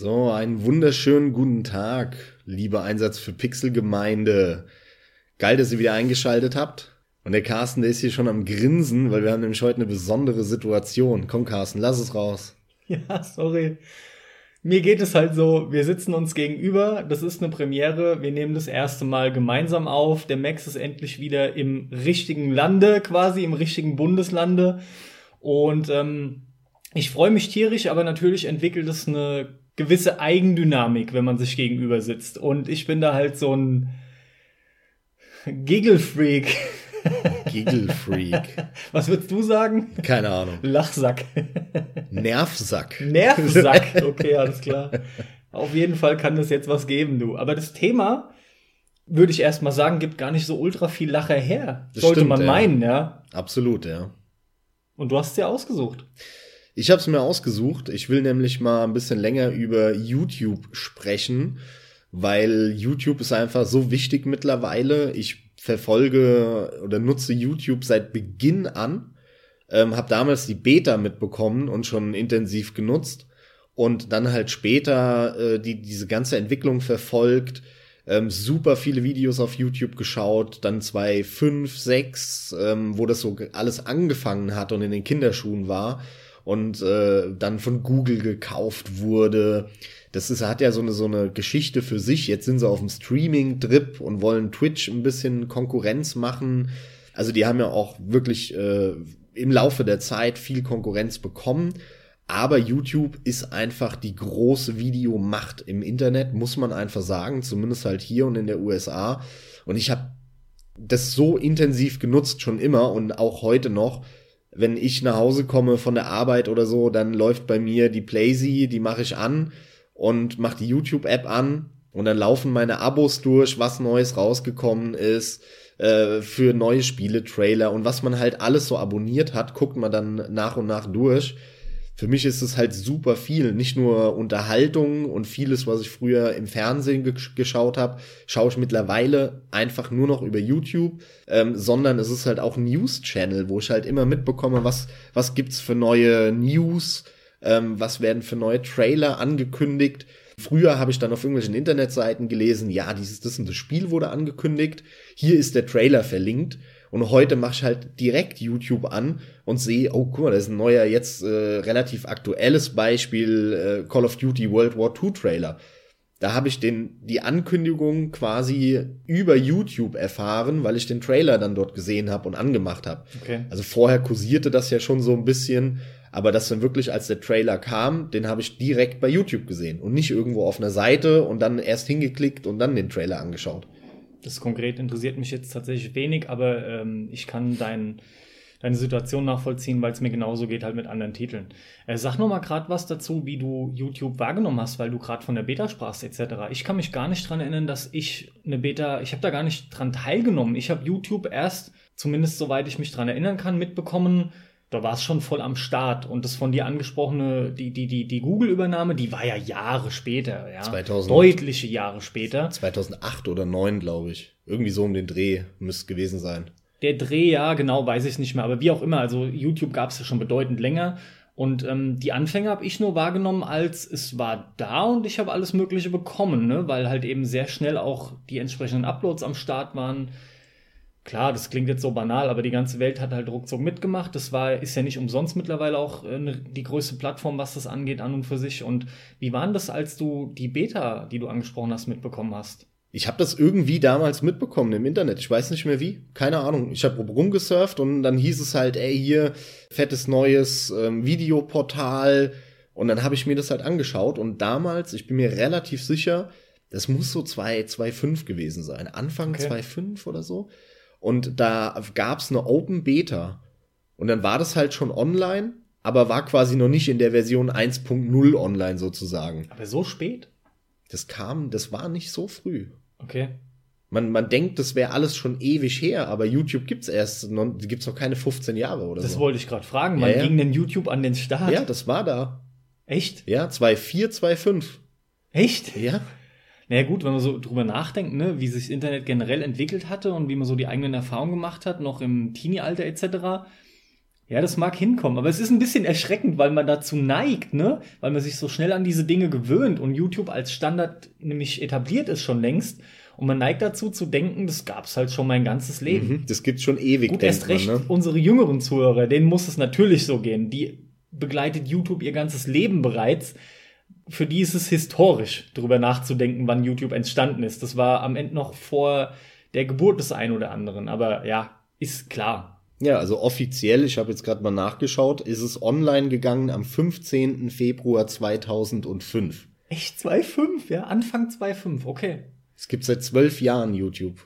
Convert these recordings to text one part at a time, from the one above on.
So, einen wunderschönen guten Tag, liebe Einsatz für Pixelgemeinde. Geil, dass ihr wieder eingeschaltet habt. Und der Carsten, der ist hier schon am Grinsen, weil wir haben nämlich heute eine besondere Situation. Komm, Carsten, lass es raus. Ja, sorry. Mir geht es halt so, wir sitzen uns gegenüber, das ist eine Premiere, wir nehmen das erste Mal gemeinsam auf, der Max ist endlich wieder im richtigen Lande, quasi im richtigen Bundeslande. Und ähm, ich freue mich tierisch, aber natürlich entwickelt es eine gewisse Eigendynamik, wenn man sich gegenüber sitzt. Und ich bin da halt so ein Giggle-Freak. Giggle-Freak. Was würdest du sagen? Keine Ahnung. Lachsack. Nervsack. Nervsack. Okay, alles klar. Auf jeden Fall kann das jetzt was geben, du. Aber das Thema, würde ich erst mal sagen, gibt gar nicht so ultra viel Lacher her. Das Sollte stimmt, man meinen, ja. Absolut, ja. Und du hast es ja ausgesucht. Ich habe es mir ausgesucht. Ich will nämlich mal ein bisschen länger über YouTube sprechen, weil YouTube ist einfach so wichtig mittlerweile. Ich verfolge oder nutze YouTube seit Beginn an, ähm, habe damals die Beta mitbekommen und schon intensiv genutzt und dann halt später äh, die diese ganze Entwicklung verfolgt. Ähm, super viele Videos auf YouTube geschaut, dann zwei, fünf, sechs, ähm, wo das so alles angefangen hat und in den Kinderschuhen war und äh, dann von Google gekauft wurde. Das ist, hat ja so eine, so eine Geschichte für sich. Jetzt sind sie auf dem Streaming-Trip und wollen Twitch ein bisschen Konkurrenz machen. Also die haben ja auch wirklich äh, im Laufe der Zeit viel Konkurrenz bekommen. Aber YouTube ist einfach die große Videomacht im Internet, muss man einfach sagen, zumindest halt hier und in der USA. Und ich habe das so intensiv genutzt schon immer und auch heute noch, wenn ich nach Hause komme von der Arbeit oder so, dann läuft bei mir die Playsee, die mache ich an und mache die YouTube-App an und dann laufen meine Abos durch, was Neues rausgekommen ist äh, für neue Spiele, Trailer und was man halt alles so abonniert hat, guckt man dann nach und nach durch für mich ist es halt super viel. Nicht nur Unterhaltung und vieles, was ich früher im Fernsehen ge geschaut habe, schaue ich mittlerweile einfach nur noch über YouTube, ähm, sondern es ist halt auch ein News-Channel, wo ich halt immer mitbekomme, was, was gibt's für neue News, ähm, was werden für neue Trailer angekündigt. Früher habe ich dann auf irgendwelchen Internetseiten gelesen, ja, dieses, das und das Spiel wurde angekündigt, hier ist der Trailer verlinkt und heute mache ich halt direkt YouTube an und sehe, oh, guck mal, das ist ein neuer, jetzt äh, relativ aktuelles Beispiel, äh, Call of Duty World War II Trailer. Da habe ich den, die Ankündigung quasi über YouTube erfahren, weil ich den Trailer dann dort gesehen habe und angemacht habe. Okay. Also vorher kursierte das ja schon so ein bisschen, aber das dann wirklich, als der Trailer kam, den habe ich direkt bei YouTube gesehen und nicht irgendwo auf einer Seite und dann erst hingeklickt und dann den Trailer angeschaut. Das konkret interessiert mich jetzt tatsächlich wenig, aber ähm, ich kann dein, deine Situation nachvollziehen, weil es mir genauso geht halt mit anderen Titeln. Äh, sag noch mal gerade was dazu, wie du YouTube wahrgenommen hast, weil du gerade von der Beta sprachst etc. Ich kann mich gar nicht dran erinnern, dass ich eine Beta, ich habe da gar nicht dran teilgenommen. Ich habe YouTube erst, zumindest soweit ich mich dran erinnern kann, mitbekommen, da war es schon voll am Start. Und das von dir angesprochene, die, die, die, die Google-Übernahme, die war ja Jahre später, ja. 2000, Deutliche Jahre später. 2008 oder 2009, glaube ich. Irgendwie so um den Dreh müsste gewesen sein. Der Dreh, ja, genau, weiß ich nicht mehr. Aber wie auch immer, also YouTube gab es ja schon bedeutend länger. Und ähm, die Anfänge habe ich nur wahrgenommen, als es war da und ich habe alles Mögliche bekommen, ne? weil halt eben sehr schnell auch die entsprechenden Uploads am Start waren klar, das klingt jetzt so banal, aber die ganze Welt hat halt ruckzuck mitgemacht. Das war, ist ja nicht umsonst mittlerweile auch äh, die größte Plattform, was das angeht, an und für sich. Und wie war denn das, als du die Beta, die du angesprochen hast, mitbekommen hast? Ich habe das irgendwie damals mitbekommen im Internet. Ich weiß nicht mehr wie. Keine Ahnung. Ich habe rumgesurft und dann hieß es halt, ey, hier, fettes neues ähm, Videoportal. Und dann habe ich mir das halt angeschaut. Und damals, ich bin mir relativ sicher, das muss so 2.5 gewesen sein. Anfang okay. 2.5 oder so. Und da gab's eine Open Beta. Und dann war das halt schon online, aber war quasi noch nicht in der Version 1.0 online sozusagen. Aber so spät? Das kam, das war nicht so früh. Okay. Man, man denkt, das wäre alles schon ewig her, aber YouTube gibt's erst, noch, gibt's noch keine 15 Jahre oder das so. Das wollte ich gerade fragen. Wann ja, ja. ging denn YouTube an den Start? Ja, das war da. Echt? Ja, 2.4, 2.5. Echt? Ja. Naja gut, wenn man so drüber nachdenkt, ne, wie sich das Internet generell entwickelt hatte und wie man so die eigenen Erfahrungen gemacht hat, noch im Teenie-Alter etc., Ja, das mag hinkommen, aber es ist ein bisschen erschreckend, weil man dazu neigt, ne? Weil man sich so schnell an diese Dinge gewöhnt und YouTube als Standard nämlich etabliert ist schon längst. Und man neigt dazu zu denken, das gab's halt schon mein ganzes Leben. Mhm, das gibt's schon ewig. Gut, erst recht man, ne? unsere jüngeren Zuhörer, denen muss es natürlich so gehen. Die begleitet YouTube ihr ganzes Leben bereits. Für die ist es historisch, darüber nachzudenken, wann YouTube entstanden ist. Das war am Ende noch vor der Geburt des einen oder anderen. Aber ja, ist klar. Ja, also offiziell, ich habe jetzt gerade mal nachgeschaut, ist es online gegangen am 15. Februar 2005. Echt 2.5, ja, Anfang 2.5, okay. Es gibt seit zwölf Jahren YouTube.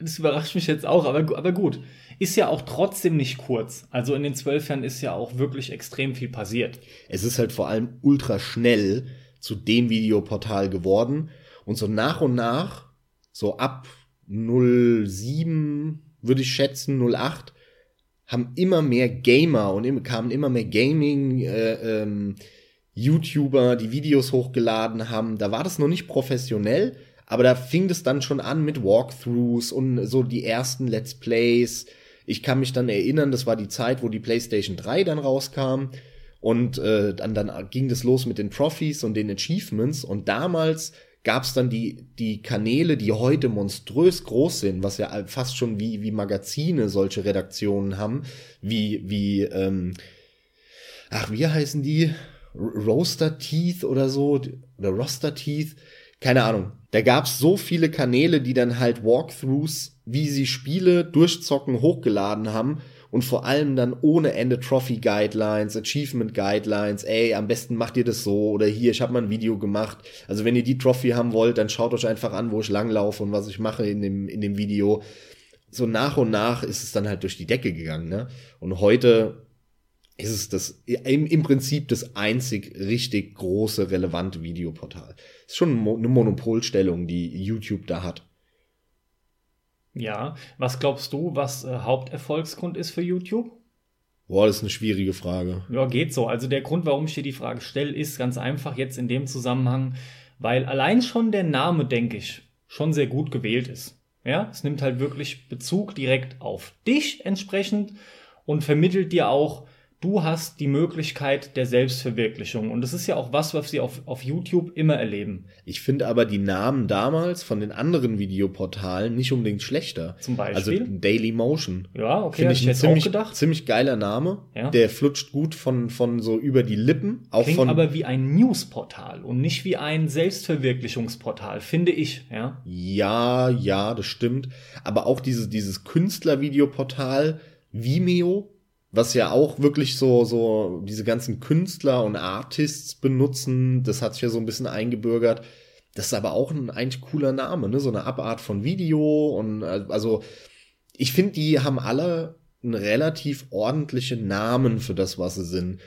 Das überrascht mich jetzt auch, aber, aber gut. Ist ja auch trotzdem nicht kurz. Also in den zwölf Jahren ist ja auch wirklich extrem viel passiert. Es ist halt vor allem ultra schnell zu dem Videoportal geworden. Und so nach und nach, so ab 07, würde ich schätzen, 08, haben immer mehr Gamer und kamen immer mehr Gaming äh, ähm, YouTuber, die Videos hochgeladen haben. Da war das noch nicht professionell, aber da fing das dann schon an mit Walkthroughs und so die ersten Let's Plays. Ich kann mich dann erinnern, das war die Zeit, wo die PlayStation 3 dann rauskam. Und äh, dann, dann ging das los mit den Trophies und den Achievements. Und damals gab es dann die, die Kanäle, die heute monströs groß sind, was ja fast schon wie, wie Magazine solche Redaktionen haben, wie, wie, ähm, ach, wie heißen die? Roaster Teeth oder so, oder Roster Teeth, keine Ahnung. Da gab's so viele Kanäle, die dann halt Walkthroughs, wie sie Spiele durchzocken, hochgeladen haben und vor allem dann ohne Ende Trophy Guidelines, Achievement Guidelines, ey, am besten macht ihr das so oder hier, ich habe mal ein Video gemacht. Also wenn ihr die Trophy haben wollt, dann schaut euch einfach an, wo ich langlaufe und was ich mache in dem, in dem Video. So nach und nach ist es dann halt durch die Decke gegangen, ne? Und heute ist es das im, im Prinzip das einzig richtig große, relevante Videoportal. Ist schon eine Monopolstellung, die YouTube da hat. Ja, was glaubst du, was äh, Haupterfolgsgrund ist für YouTube? Boah, das ist eine schwierige Frage. Ja, geht so. Also der Grund, warum ich dir die Frage stelle, ist ganz einfach jetzt in dem Zusammenhang, weil allein schon der Name, denke ich, schon sehr gut gewählt ist. Ja, es nimmt halt wirklich Bezug direkt auf dich entsprechend und vermittelt dir auch du hast die Möglichkeit der Selbstverwirklichung. Und das ist ja auch was, was wir auf, auf YouTube immer erleben. Ich finde aber die Namen damals von den anderen Videoportalen nicht unbedingt schlechter. Zum Beispiel? Also Daily Motion. Ja, okay, finde ich, ich ein ziemlich, gedacht. ziemlich geiler Name. Ja. Der flutscht gut von, von so über die Lippen. Auch Klingt von, aber wie ein Newsportal und nicht wie ein Selbstverwirklichungsportal, finde ich. Ja, ja, ja das stimmt. Aber auch dieses, dieses Künstlervideoportal Vimeo was ja auch wirklich so, so diese ganzen Künstler und Artists benutzen, das hat sich ja so ein bisschen eingebürgert. Das ist aber auch ein eigentlich cooler Name, ne? So eine Abart von Video und also ich finde, die haben alle einen relativ ordentlichen Namen für das, was sie sind.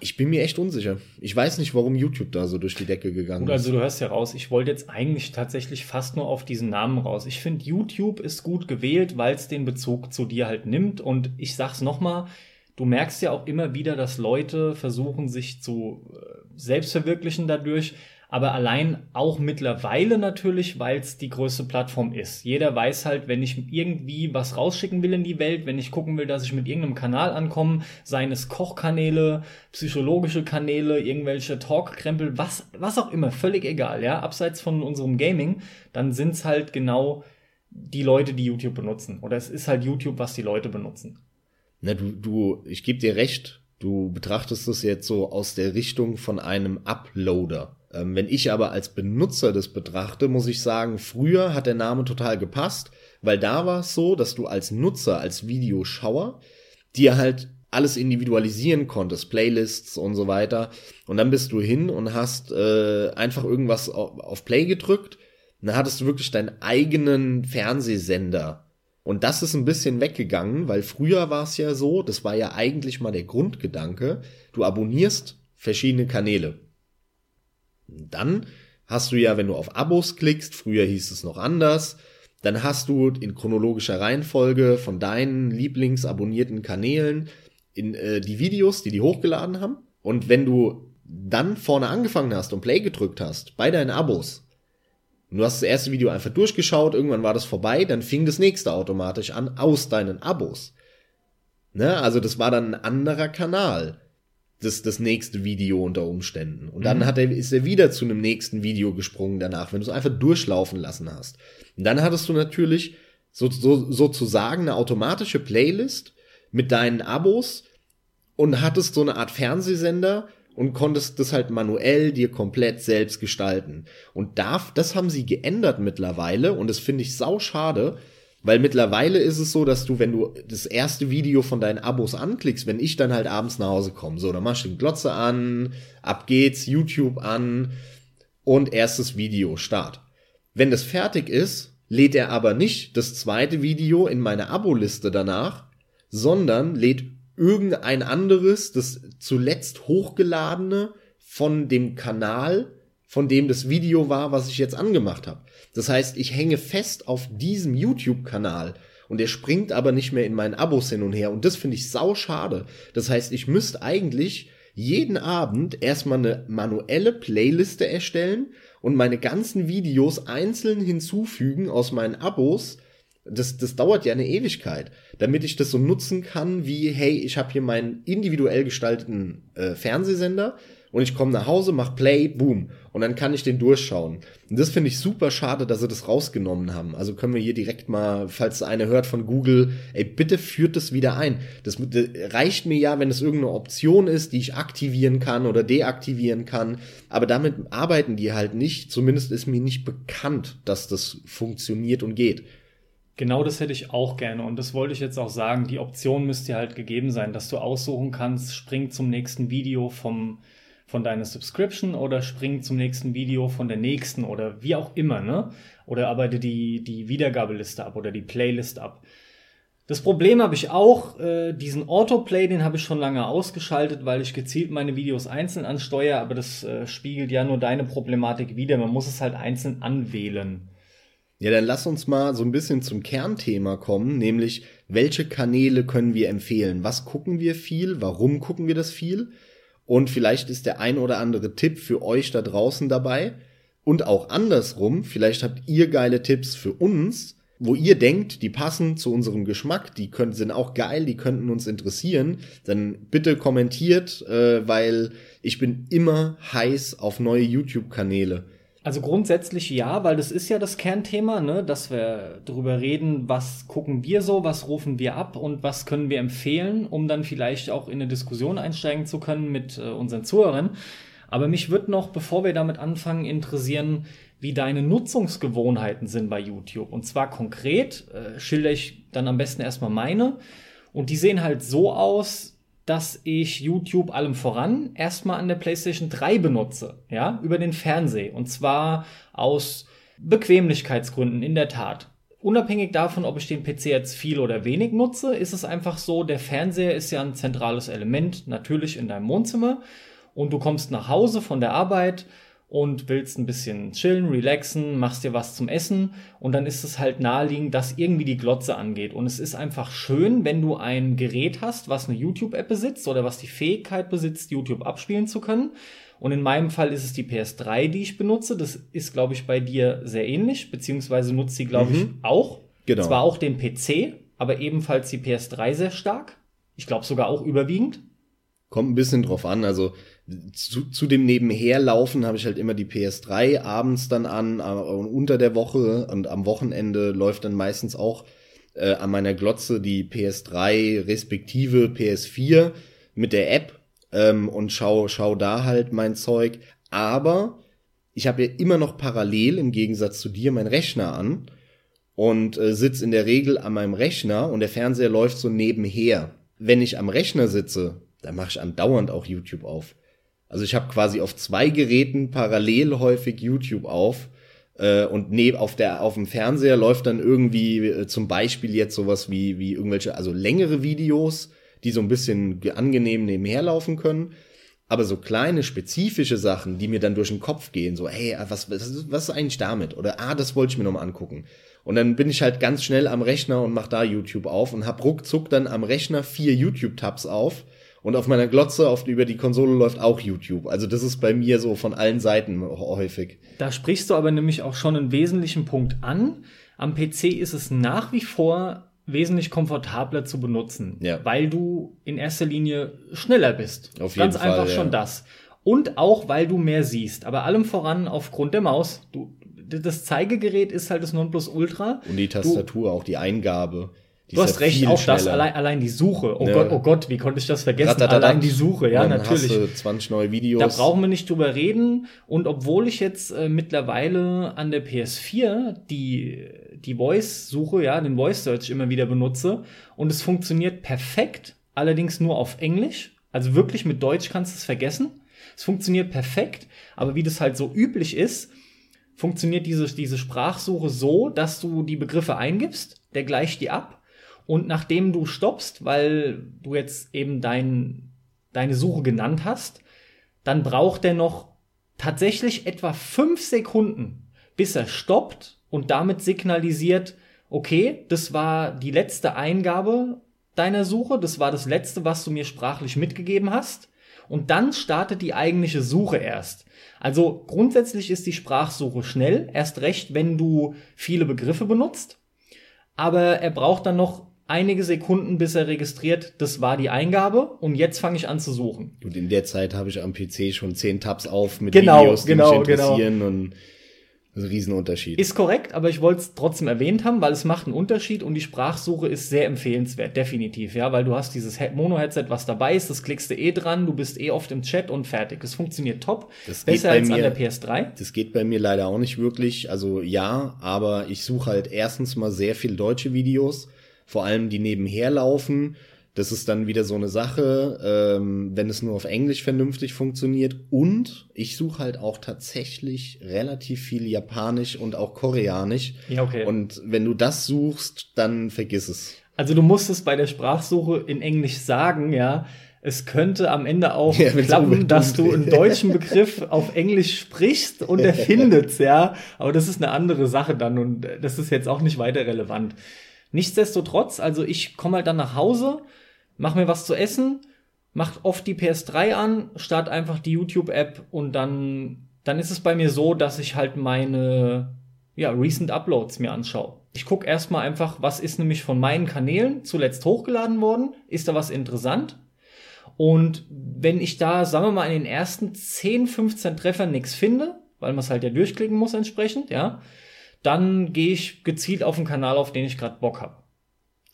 Ich bin mir echt unsicher. Ich weiß nicht, warum YouTube da so durch die Decke gegangen gut, also ist. Also du hörst ja raus, ich wollte jetzt eigentlich tatsächlich fast nur auf diesen Namen raus. Ich finde, YouTube ist gut gewählt, weil es den Bezug zu dir halt nimmt. Und ich sag's nochmal, du merkst ja auch immer wieder, dass Leute versuchen, sich zu äh, selbst verwirklichen dadurch aber allein auch mittlerweile natürlich, weil es die größte Plattform ist. Jeder weiß halt, wenn ich irgendwie was rausschicken will in die Welt, wenn ich gucken will, dass ich mit irgendeinem Kanal ankomme, seien es Kochkanäle, psychologische Kanäle, irgendwelche Talkkrempel, was, was auch immer, völlig egal, ja, abseits von unserem Gaming, dann sind's halt genau die Leute, die YouTube benutzen. Oder es ist halt YouTube, was die Leute benutzen. Na, du, du, ich gebe dir recht, du betrachtest es jetzt so aus der Richtung von einem Uploader. Ähm, wenn ich aber als Benutzer das betrachte, muss ich sagen, früher hat der Name total gepasst, weil da war es so, dass du als Nutzer, als Videoschauer, dir halt alles individualisieren konntest, Playlists und so weiter. Und dann bist du hin und hast äh, einfach irgendwas auf, Play gedrückt. Und dann hattest du wirklich deinen eigenen Fernsehsender. Und das ist ein bisschen weggegangen, weil früher war es ja so, das war ja eigentlich mal der Grundgedanke, du abonnierst verschiedene Kanäle. Dann hast du ja, wenn du auf Abos klickst, früher hieß es noch anders, dann hast du in chronologischer Reihenfolge von deinen Lieblingsabonnierten Kanälen in äh, die Videos, die die hochgeladen haben. Und wenn du dann vorne angefangen hast und Play gedrückt hast bei deinen Abos, du hast das erste Video einfach durchgeschaut, irgendwann war das vorbei, dann fing das nächste automatisch an aus deinen Abos. Ne? Also das war dann ein anderer Kanal. Das, das nächste Video unter Umständen. Und dann mhm. hat er, ist er wieder zu einem nächsten Video gesprungen danach, wenn du es einfach durchlaufen lassen hast. Und dann hattest du natürlich so, so, sozusagen eine automatische Playlist mit deinen Abos und hattest so eine Art Fernsehsender, und konntest das halt manuell dir komplett selbst gestalten. Und darf, das haben sie geändert mittlerweile und das finde ich sau schade, weil mittlerweile ist es so, dass du, wenn du das erste Video von deinen Abos anklickst, wenn ich dann halt abends nach Hause komme, so, dann machst du den Glotze an, ab geht's, YouTube an und erstes Video, Start. Wenn das fertig ist, lädt er aber nicht das zweite Video in meine Abo-Liste danach, sondern lädt irgendein anderes, das zuletzt hochgeladene von dem Kanal, von dem das Video war, was ich jetzt angemacht habe. Das heißt, ich hänge fest auf diesem YouTube-Kanal und der springt aber nicht mehr in meinen Abos hin und her und das finde ich sau schade. Das heißt, ich müsste eigentlich jeden Abend erstmal eine manuelle Playliste erstellen und meine ganzen Videos einzeln hinzufügen aus meinen Abos, das, das dauert ja eine Ewigkeit, damit ich das so nutzen kann, wie, hey, ich habe hier meinen individuell gestalteten äh, Fernsehsender und ich komme nach Hause, mach Play, boom, und dann kann ich den durchschauen. Und das finde ich super schade, dass sie das rausgenommen haben. Also können wir hier direkt mal, falls einer hört von Google, ey, bitte führt das wieder ein. Das, das reicht mir ja, wenn es irgendeine Option ist, die ich aktivieren kann oder deaktivieren kann. Aber damit arbeiten die halt nicht. Zumindest ist mir nicht bekannt, dass das funktioniert und geht. Genau das hätte ich auch gerne und das wollte ich jetzt auch sagen. Die Option müsste halt gegeben sein, dass du aussuchen kannst, spring zum nächsten Video vom, von deiner Subscription oder spring zum nächsten Video von der nächsten oder wie auch immer, ne? Oder arbeite die, die Wiedergabeliste ab oder die Playlist ab. Das Problem habe ich auch, äh, diesen Autoplay, den habe ich schon lange ausgeschaltet, weil ich gezielt meine Videos einzeln ansteuere, aber das äh, spiegelt ja nur deine Problematik wieder. Man muss es halt einzeln anwählen. Ja, dann lass uns mal so ein bisschen zum Kernthema kommen, nämlich welche Kanäle können wir empfehlen? Was gucken wir viel? Warum gucken wir das viel? Und vielleicht ist der ein oder andere Tipp für euch da draußen dabei. Und auch andersrum, vielleicht habt ihr geile Tipps für uns, wo ihr denkt, die passen zu unserem Geschmack, die können, sind auch geil, die könnten uns interessieren, dann bitte kommentiert, äh, weil ich bin immer heiß auf neue YouTube-Kanäle. Also grundsätzlich ja, weil das ist ja das Kernthema, ne, dass wir darüber reden, was gucken wir so, was rufen wir ab und was können wir empfehlen, um dann vielleicht auch in eine Diskussion einsteigen zu können mit äh, unseren Zuhörern. Aber mich wird noch, bevor wir damit anfangen, interessieren, wie deine Nutzungsgewohnheiten sind bei YouTube. Und zwar konkret äh, schilder ich dann am besten erstmal meine. Und die sehen halt so aus, dass ich YouTube allem voran erstmal an der PlayStation 3 benutze, ja, über den Fernseher. Und zwar aus Bequemlichkeitsgründen, in der Tat. Unabhängig davon, ob ich den PC jetzt viel oder wenig nutze, ist es einfach so, der Fernseher ist ja ein zentrales Element, natürlich in deinem Wohnzimmer. Und du kommst nach Hause von der Arbeit, und willst ein bisschen chillen, relaxen, machst dir was zum Essen und dann ist es halt naheliegend, dass irgendwie die Glotze angeht. Und es ist einfach schön, wenn du ein Gerät hast, was eine YouTube-App besitzt oder was die Fähigkeit besitzt, YouTube abspielen zu können. Und in meinem Fall ist es die PS3, die ich benutze. Das ist, glaube ich, bei dir sehr ähnlich, beziehungsweise nutzt sie, glaube mhm. ich, auch. Genau. Zwar auch den PC, aber ebenfalls die PS3 sehr stark. Ich glaube sogar auch überwiegend. Kommt ein bisschen drauf an. Also zu, zu dem Nebenherlaufen habe ich halt immer die PS3 abends dann an, äh, unter der Woche und am Wochenende läuft dann meistens auch äh, an meiner Glotze die PS3 respektive PS4 mit der App ähm, und schau, schau da halt mein Zeug. Aber ich habe ja immer noch parallel im Gegensatz zu dir mein Rechner an und äh, sitze in der Regel an meinem Rechner und der Fernseher läuft so nebenher. Wenn ich am Rechner sitze, dann mache ich andauernd auch YouTube auf. Also ich habe quasi auf zwei Geräten parallel häufig YouTube auf äh, und neben auf der auf dem Fernseher läuft dann irgendwie äh, zum Beispiel jetzt sowas wie wie irgendwelche also längere Videos, die so ein bisschen angenehm nebenher laufen können. Aber so kleine spezifische Sachen, die mir dann durch den Kopf gehen, so, hey, was, was, was ist eigentlich damit? Oder, ah, das wollte ich mir nochmal angucken. Und dann bin ich halt ganz schnell am Rechner und mach da YouTube auf und hab ruckzuck dann am Rechner vier YouTube-Tabs auf und auf meiner Glotze auf, über die Konsole läuft auch YouTube. Also das ist bei mir so von allen Seiten häufig. Da sprichst du aber nämlich auch schon einen wesentlichen Punkt an. Am PC ist es nach wie vor wesentlich komfortabler zu benutzen, Ja. weil du in erster Linie schneller bist. Auf Ganz jeden Fall, einfach ja. schon das. Und auch, weil du mehr siehst. Aber allem voran aufgrund der Maus. Du, das Zeigegerät ist halt das Nonplusultra. Und die Tastatur, auch die Eingabe. Du hast recht, auch das, schneller. allein, allein die Suche. Oh Ja. Gott, oh Gott, wie konnte ich das vergessen? Ratatatat. Allein die Suche, ja, dann natürlich. Hast du 20 neue Videos. Da brauchen wir nicht drüber reden. Und obwohl ich jetzt äh, mittlerweile an der PS4 die, die Voice-Suche, ja, den Voice-Search immer wieder benutze und es funktioniert perfekt, allerdings nur auf Englisch. Also wirklich mit Deutsch kannst du es vergessen. Es funktioniert perfekt, aber wie das halt so üblich ist, funktioniert diese, diese Sprachsuche so, dass du die Begriffe eingibst, der gleicht die ab und nachdem du stoppst, weil du jetzt eben dein, deine Suche genannt hast, dann braucht er noch tatsächlich etwa fünf Sekunden, bis er stoppt und damit signalisiert, okay, das war die letzte Eingabe deiner Suche, das war das letzte, was du mir sprachlich mitgegeben hast. Und dann startet die eigentliche Suche erst. Also grundsätzlich ist die Sprachsuche schnell, erst recht, wenn du viele Begriffe benutzt. Aber er braucht dann noch einige Sekunden, bis er registriert, das war die Eingabe und jetzt fange ich an zu suchen. Und in der Zeit habe ich am PC schon 10 Tabs auf mit Genau, Videos, die genau, mich interessieren. Und das ist ein Riesenunterschied. Ist korrekt, aber ich wollte es trotzdem erwähnt haben, weil es macht einen Unterschied und die Sprachsuche ist sehr empfehlenswert, definitiv, ja, weil du hast dieses He- Mono-Headset, was dabei ist, das klickst du eh dran, du bist eh oft im Chat und fertig. Das funktioniert top. Das Besser als an mir- der PS3. Das geht bei mir leider auch nicht wirklich. Also ja, aber ich suche halt erstens mal sehr viel deutsche Videos, vor allem die nebenher laufen. Das ist dann wieder so eine Sache, ähm, wenn es nur auf Englisch vernünftig funktioniert. Und ich suche halt auch tatsächlich relativ viel Japanisch und auch Koreanisch. Ja, okay. Und wenn du das suchst, dann vergiss es. Also du musst es bei der Sprachsuche in Englisch sagen, ja. Es könnte am Ende auch Ja, klappen, dass du einen deutschen Begriff auf Englisch sprichst und er findet's, ja. Aber das ist eine andere Sache dann und das ist jetzt auch nicht weiter relevant. Nichtsdestotrotz, also ich komme halt dann nach Hause, mach mir was zu essen, mach oft die PS3 an, start einfach die YouTube-App und dann, dann ist es bei mir so, dass ich halt meine ja, Recent Uploads mir anschaue. Ich gucke erstmal einfach, was ist nämlich von meinen Kanälen zuletzt hochgeladen worden, ist da was interessant? Und wenn ich da, sagen wir mal, in den ersten 10, 15 Treffern nichts finde, weil man es halt ja durchklicken muss entsprechend, ja, dann gehe ich gezielt auf den Kanal, auf den ich gerade Bock habe.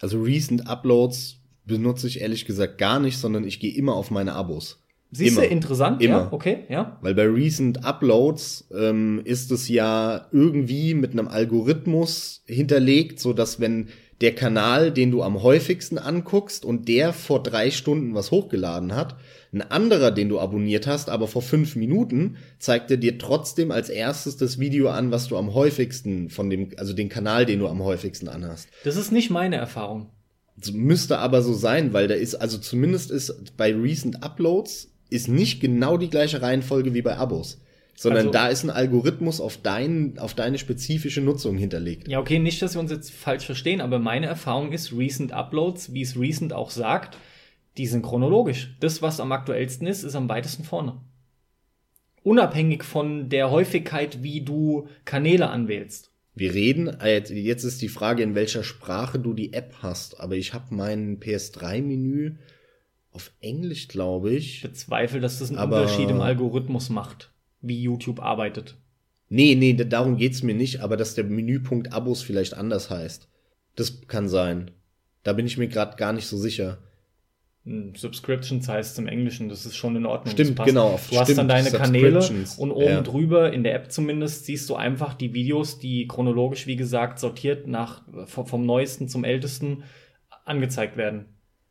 Also Recent Uploads benutze ich ehrlich gesagt gar nicht, sondern ich gehe immer auf meine Abos. Siehst du, Immer. interessant, ja, Immer. okay, ja. Weil bei Recent Uploads ähm, ist es ja irgendwie mit einem Algorithmus hinterlegt, so dass wenn der Kanal, den du am häufigsten anguckst und der vor drei Stunden was hochgeladen hat, ein anderer, den du abonniert hast, aber vor fünf Minuten, zeigt er dir trotzdem als erstes das Video an, was du am häufigsten von dem, also den Kanal, den du am häufigsten anhast. Das ist nicht meine Erfahrung. Müsste aber so sein, weil da ist, also zumindest ist bei Recent Uploads ist nicht genau die gleiche Reihenfolge wie bei Abos. Sondern Also- da ist ein Algorithmus auf, dein, auf deine spezifische Nutzung hinterlegt. Ja, okay, nicht, dass wir uns jetzt falsch verstehen, aber meine Erfahrung ist, Recent Uploads, wie es Recent auch sagt, die sind chronologisch. Das, was am aktuellsten ist, ist am weitesten vorne. Unabhängig von der Häufigkeit, wie du Kanäle anwählst. Wir reden, äh, jetzt, ist die Frage, in welcher Sprache du die App hast. Aber ich habe mein PS3-Menü auf Englisch, glaube ich. Bezweifle, dass das einen Aber- Unterschied im Algorithmus macht, wie YouTube arbeitet. Nee, nee, da- darum geht's mir nicht, aber dass der Menüpunkt Abos vielleicht anders heißt. Das kann sein. Da bin ich mir gerade gar nicht so sicher. Hm, Subscriptions heißt es im Englischen, das ist schon in Ordnung. Stimmt, passt. genau, Du hast stimmt, dann deine Kanäle und oben ja. drüber, in der App zumindest, siehst du einfach die Videos, die chronologisch, wie gesagt, sortiert nach vom neuesten zum ältesten angezeigt werden.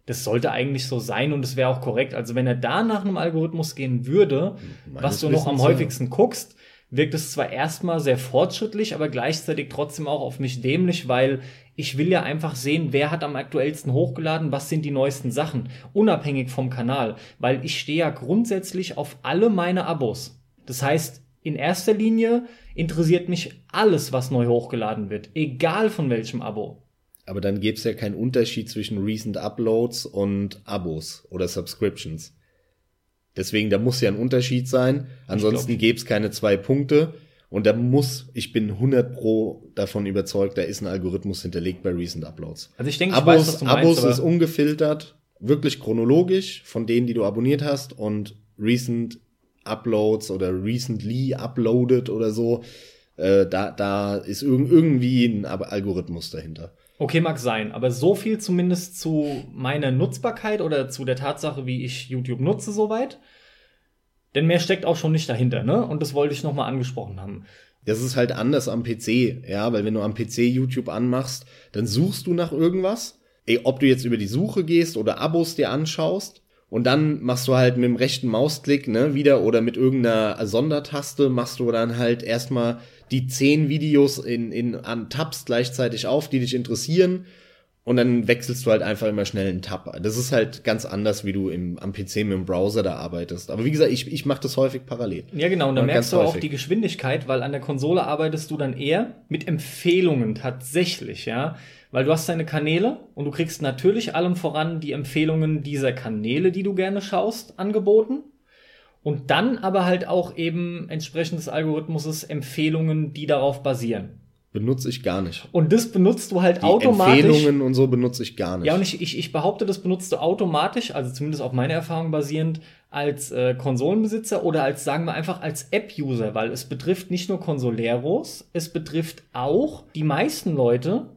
Das sollte eigentlich so sein und es wäre auch korrekt. Also wenn er da nach einem Algorithmus gehen würde, Meines was du noch am Wissens, ja. häufigsten guckst, wirkt es zwar erstmal sehr fortschrittlich, aber gleichzeitig trotzdem auch auf mich dämlich, weil ich will ja einfach sehen, wer hat am aktuellsten hochgeladen, was sind die neuesten Sachen, unabhängig vom Kanal, weil ich stehe ja grundsätzlich auf alle meine Abos. Das heißt, in erster Linie interessiert mich alles, was neu hochgeladen wird, egal von welchem Abo. Aber dann gäbe es ja keinen Unterschied zwischen Recent Uploads und Abos oder Subscriptions. Deswegen, da muss ja ein Unterschied sein. Ansonsten gäbe es keine zwei Punkte. Und da muss, ich bin 100 pro davon überzeugt, da ist ein Algorithmus hinterlegt bei Recent Uploads. Also ich denke, ich Abos, weiß, was du meinst, Abos ist ungefiltert, wirklich chronologisch von denen, die du abonniert hast und Recent Uploads oder recently uploaded oder so. Äh, da, da ist irg irgendwie ein Algorithmus dahinter. Okay, mag sein, aber so viel zumindest zu meiner Nutzbarkeit oder zu der Tatsache, wie ich YouTube nutze, soweit. Denn mehr steckt auch schon nicht dahinter, ne? Und das wollte ich nochmal angesprochen haben. Das ist halt anders am PC, ja, weil wenn du am PC YouTube anmachst, dann suchst du nach irgendwas. Ey, ob du jetzt über die Suche gehst oder Abos dir anschaust, und dann machst du halt mit dem rechten Mausklick, ne, wieder oder mit irgendeiner Sondertaste machst du dann halt erstmal die zehn Videos in, in, an Tabs gleichzeitig auf, die dich interessieren. Und dann wechselst du halt einfach immer schnell einen Tab. Das ist halt ganz anders, wie du im, am PC mit dem Browser da arbeitest. Aber wie gesagt, ich, ich mache das häufig parallel. Ja, genau. Und da merkst du häufig. auch die Geschwindigkeit, weil an der Konsole arbeitest du dann eher mit Empfehlungen tatsächlich, ja. Weil du hast deine Kanäle und du kriegst natürlich allem voran die Empfehlungen dieser Kanäle, die du gerne schaust, angeboten. Und dann aber halt auch eben entsprechend des Algorithmuses Empfehlungen, die darauf basieren. Benutze ich gar nicht. Und das benutzt du halt die automatisch. Empfehlungen und so benutze ich gar nicht. Ja, und ich, ich, ich behaupte, das benutzt du automatisch, also zumindest auf meine Erfahrung basierend, als äh, Konsolenbesitzer oder als, sagen wir einfach, als App-User, weil es betrifft nicht nur Konsoleros, es betrifft auch die meisten Leute,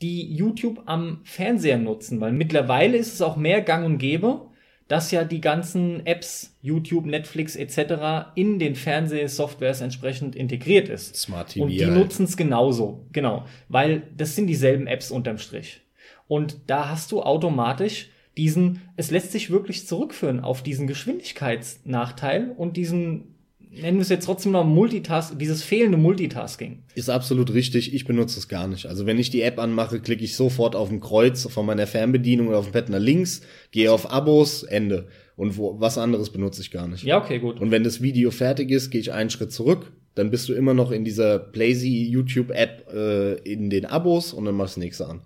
die YouTube am Fernseher nutzen, weil mittlerweile ist es auch mehr gang und gäbe, dass ja die ganzen Apps, YouTube, Netflix etc. in den Fernsehsoftwares entsprechend integriert ist. Smart TV. Und die halt. nutzen es genauso, genau, weil das sind dieselben Apps unterm Strich. Und da hast du automatisch diesen, es lässt sich wirklich zurückführen auf diesen Geschwindigkeitsnachteil und diesen nennen wir es jetzt trotzdem noch Multitask, dieses fehlende Multitasking. Ist absolut richtig. Ich benutze es gar nicht. Also wenn ich die App anmache, klicke ich sofort auf ein Kreuz von meiner Fernbedienung oder auf den Pad nach links, gehe auf Abos, Ende. Und wo, was anderes benutze ich gar nicht. Ja, okay, gut. Und wenn das Video fertig ist, gehe ich einen Schritt zurück. Dann bist du immer noch in dieser Playsy YouTube App äh, in den Abos und dann machst du das nächste an.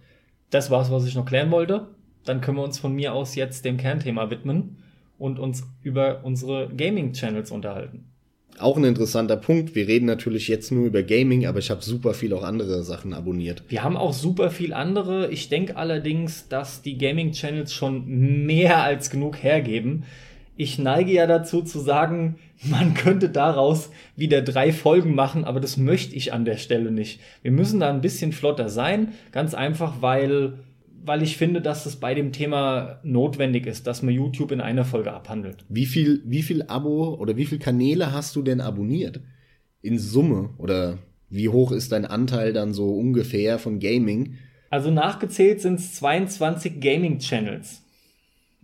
Das war's, was ich noch klären wollte. Dann können wir uns von mir aus jetzt dem Kernthema widmen und uns über unsere Gaming-Channels unterhalten auch ein interessanter Punkt. Wir reden natürlich jetzt nur über Gaming, aber ich habe super viel auch andere Sachen abonniert. Wir haben auch super viel andere. Ich denke allerdings, dass die Gaming-Channels schon mehr als genug hergeben. Ich neige ja dazu zu sagen, man könnte daraus wieder drei Folgen machen, aber das möchte ich an der Stelle nicht. Wir müssen da ein bisschen flotter sein, ganz einfach, weil weil ich finde, dass es bei dem Thema notwendig ist, dass man YouTube in einer Folge abhandelt. Wie viel, wie viel Abo oder wie viel Kanäle hast du denn abonniert? In Summe? Oder wie hoch ist dein Anteil dann so ungefähr von Gaming? Also nachgezählt sind es 22 Gaming-Channels.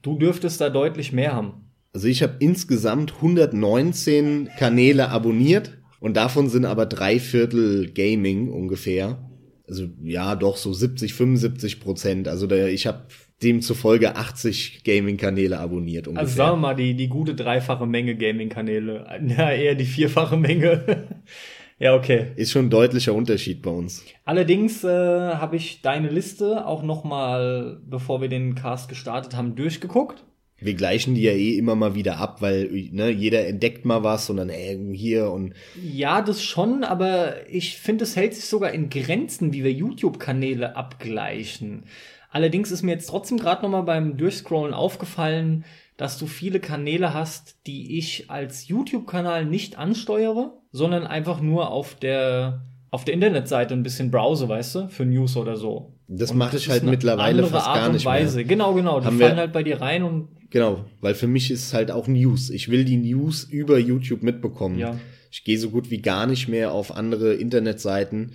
Du dürftest da deutlich mehr haben. Also ich habe insgesamt 119 Kanäle abonniert und davon sind aber drei Viertel Gaming ungefähr also ja, doch so 70, 75 Prozent. Also da, ich habe demzufolge 80 Gaming-Kanäle abonniert. Ungefähr. Also sagen wir mal, die, die gute dreifache Menge Gaming-Kanäle. Ja, eher die vierfache Menge. ja, okay. Ist schon ein deutlicher Unterschied bei uns. Allerdings äh, habe ich deine Liste auch noch mal, bevor wir den Cast gestartet haben, durchgeguckt. Wir gleichen die ja eh immer mal wieder ab, weil ne, jeder entdeckt mal was und dann äh, hier und. Ja, das schon, aber ich finde, es hält sich sogar in Grenzen, wie wir YouTube-Kanäle abgleichen. Allerdings ist mir jetzt trotzdem gerade noch mal beim Durchscrollen aufgefallen, dass du viele Kanäle hast, die ich als YouTube-Kanal nicht ansteuere, sondern einfach nur auf der auf der Internetseite ein bisschen browse, weißt du, für News oder so. Das mache ich halt mittlerweile fast Art gar nicht Weise. mehr. Genau, genau. Die Haben fallen halt bei dir rein und Genau, weil für mich ist es halt auch News. Ich will die News über YouTube mitbekommen. Ja. Ich gehe so gut wie gar nicht mehr auf andere Internetseiten,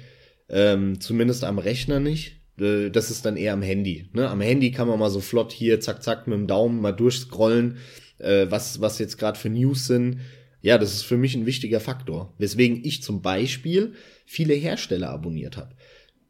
ähm, zumindest am Rechner nicht. Äh, das ist dann eher am Handy. Ne? Am Handy kann man mal so flott hier, zack, zack, mit dem Daumen mal durchscrollen, äh, was, was jetzt gerade für News sind. Ja, das ist für mich ein wichtiger Faktor. Weswegen ich zum Beispiel viele Hersteller abonniert habe.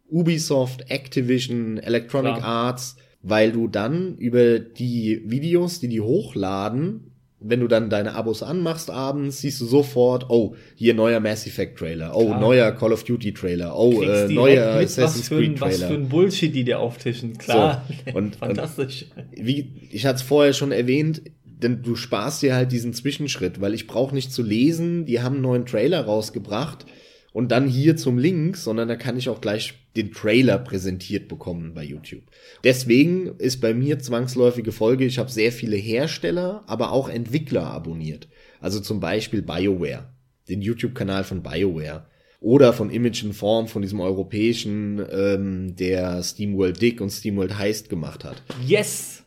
Ubisoft, Activision, Electronic Klar. Arts, weil du dann über die Videos, die die hochladen, wenn du dann deine Abos anmachst abends, siehst du sofort, oh, hier neuer Mass Effect Trailer, oh, Klar. neuer Call of Duty Trailer, oh, äh, neuer mit, Assassin's Creed Trailer. Was für ein Bullshit, die dir auftischen, klar. So. Und, Fantastisch. Und wie, ich hatte es vorher schon erwähnt, denn du sparst dir halt diesen Zwischenschritt, weil ich brauche nicht zu lesen, die haben einen neuen Trailer rausgebracht und dann hier zum Link, sondern da kann ich auch gleich den Trailer präsentiert bekommen bei YouTube. Deswegen ist bei mir zwangsläufige Folge, ich habe sehr viele Hersteller, aber auch Entwickler abonniert. Also zum Beispiel BioWare, den YouTube-Kanal von BioWare. Oder von Image Form, von diesem europäischen, ähm, der SteamWorld Dick und SteamWorld Heist gemacht hat. Yes!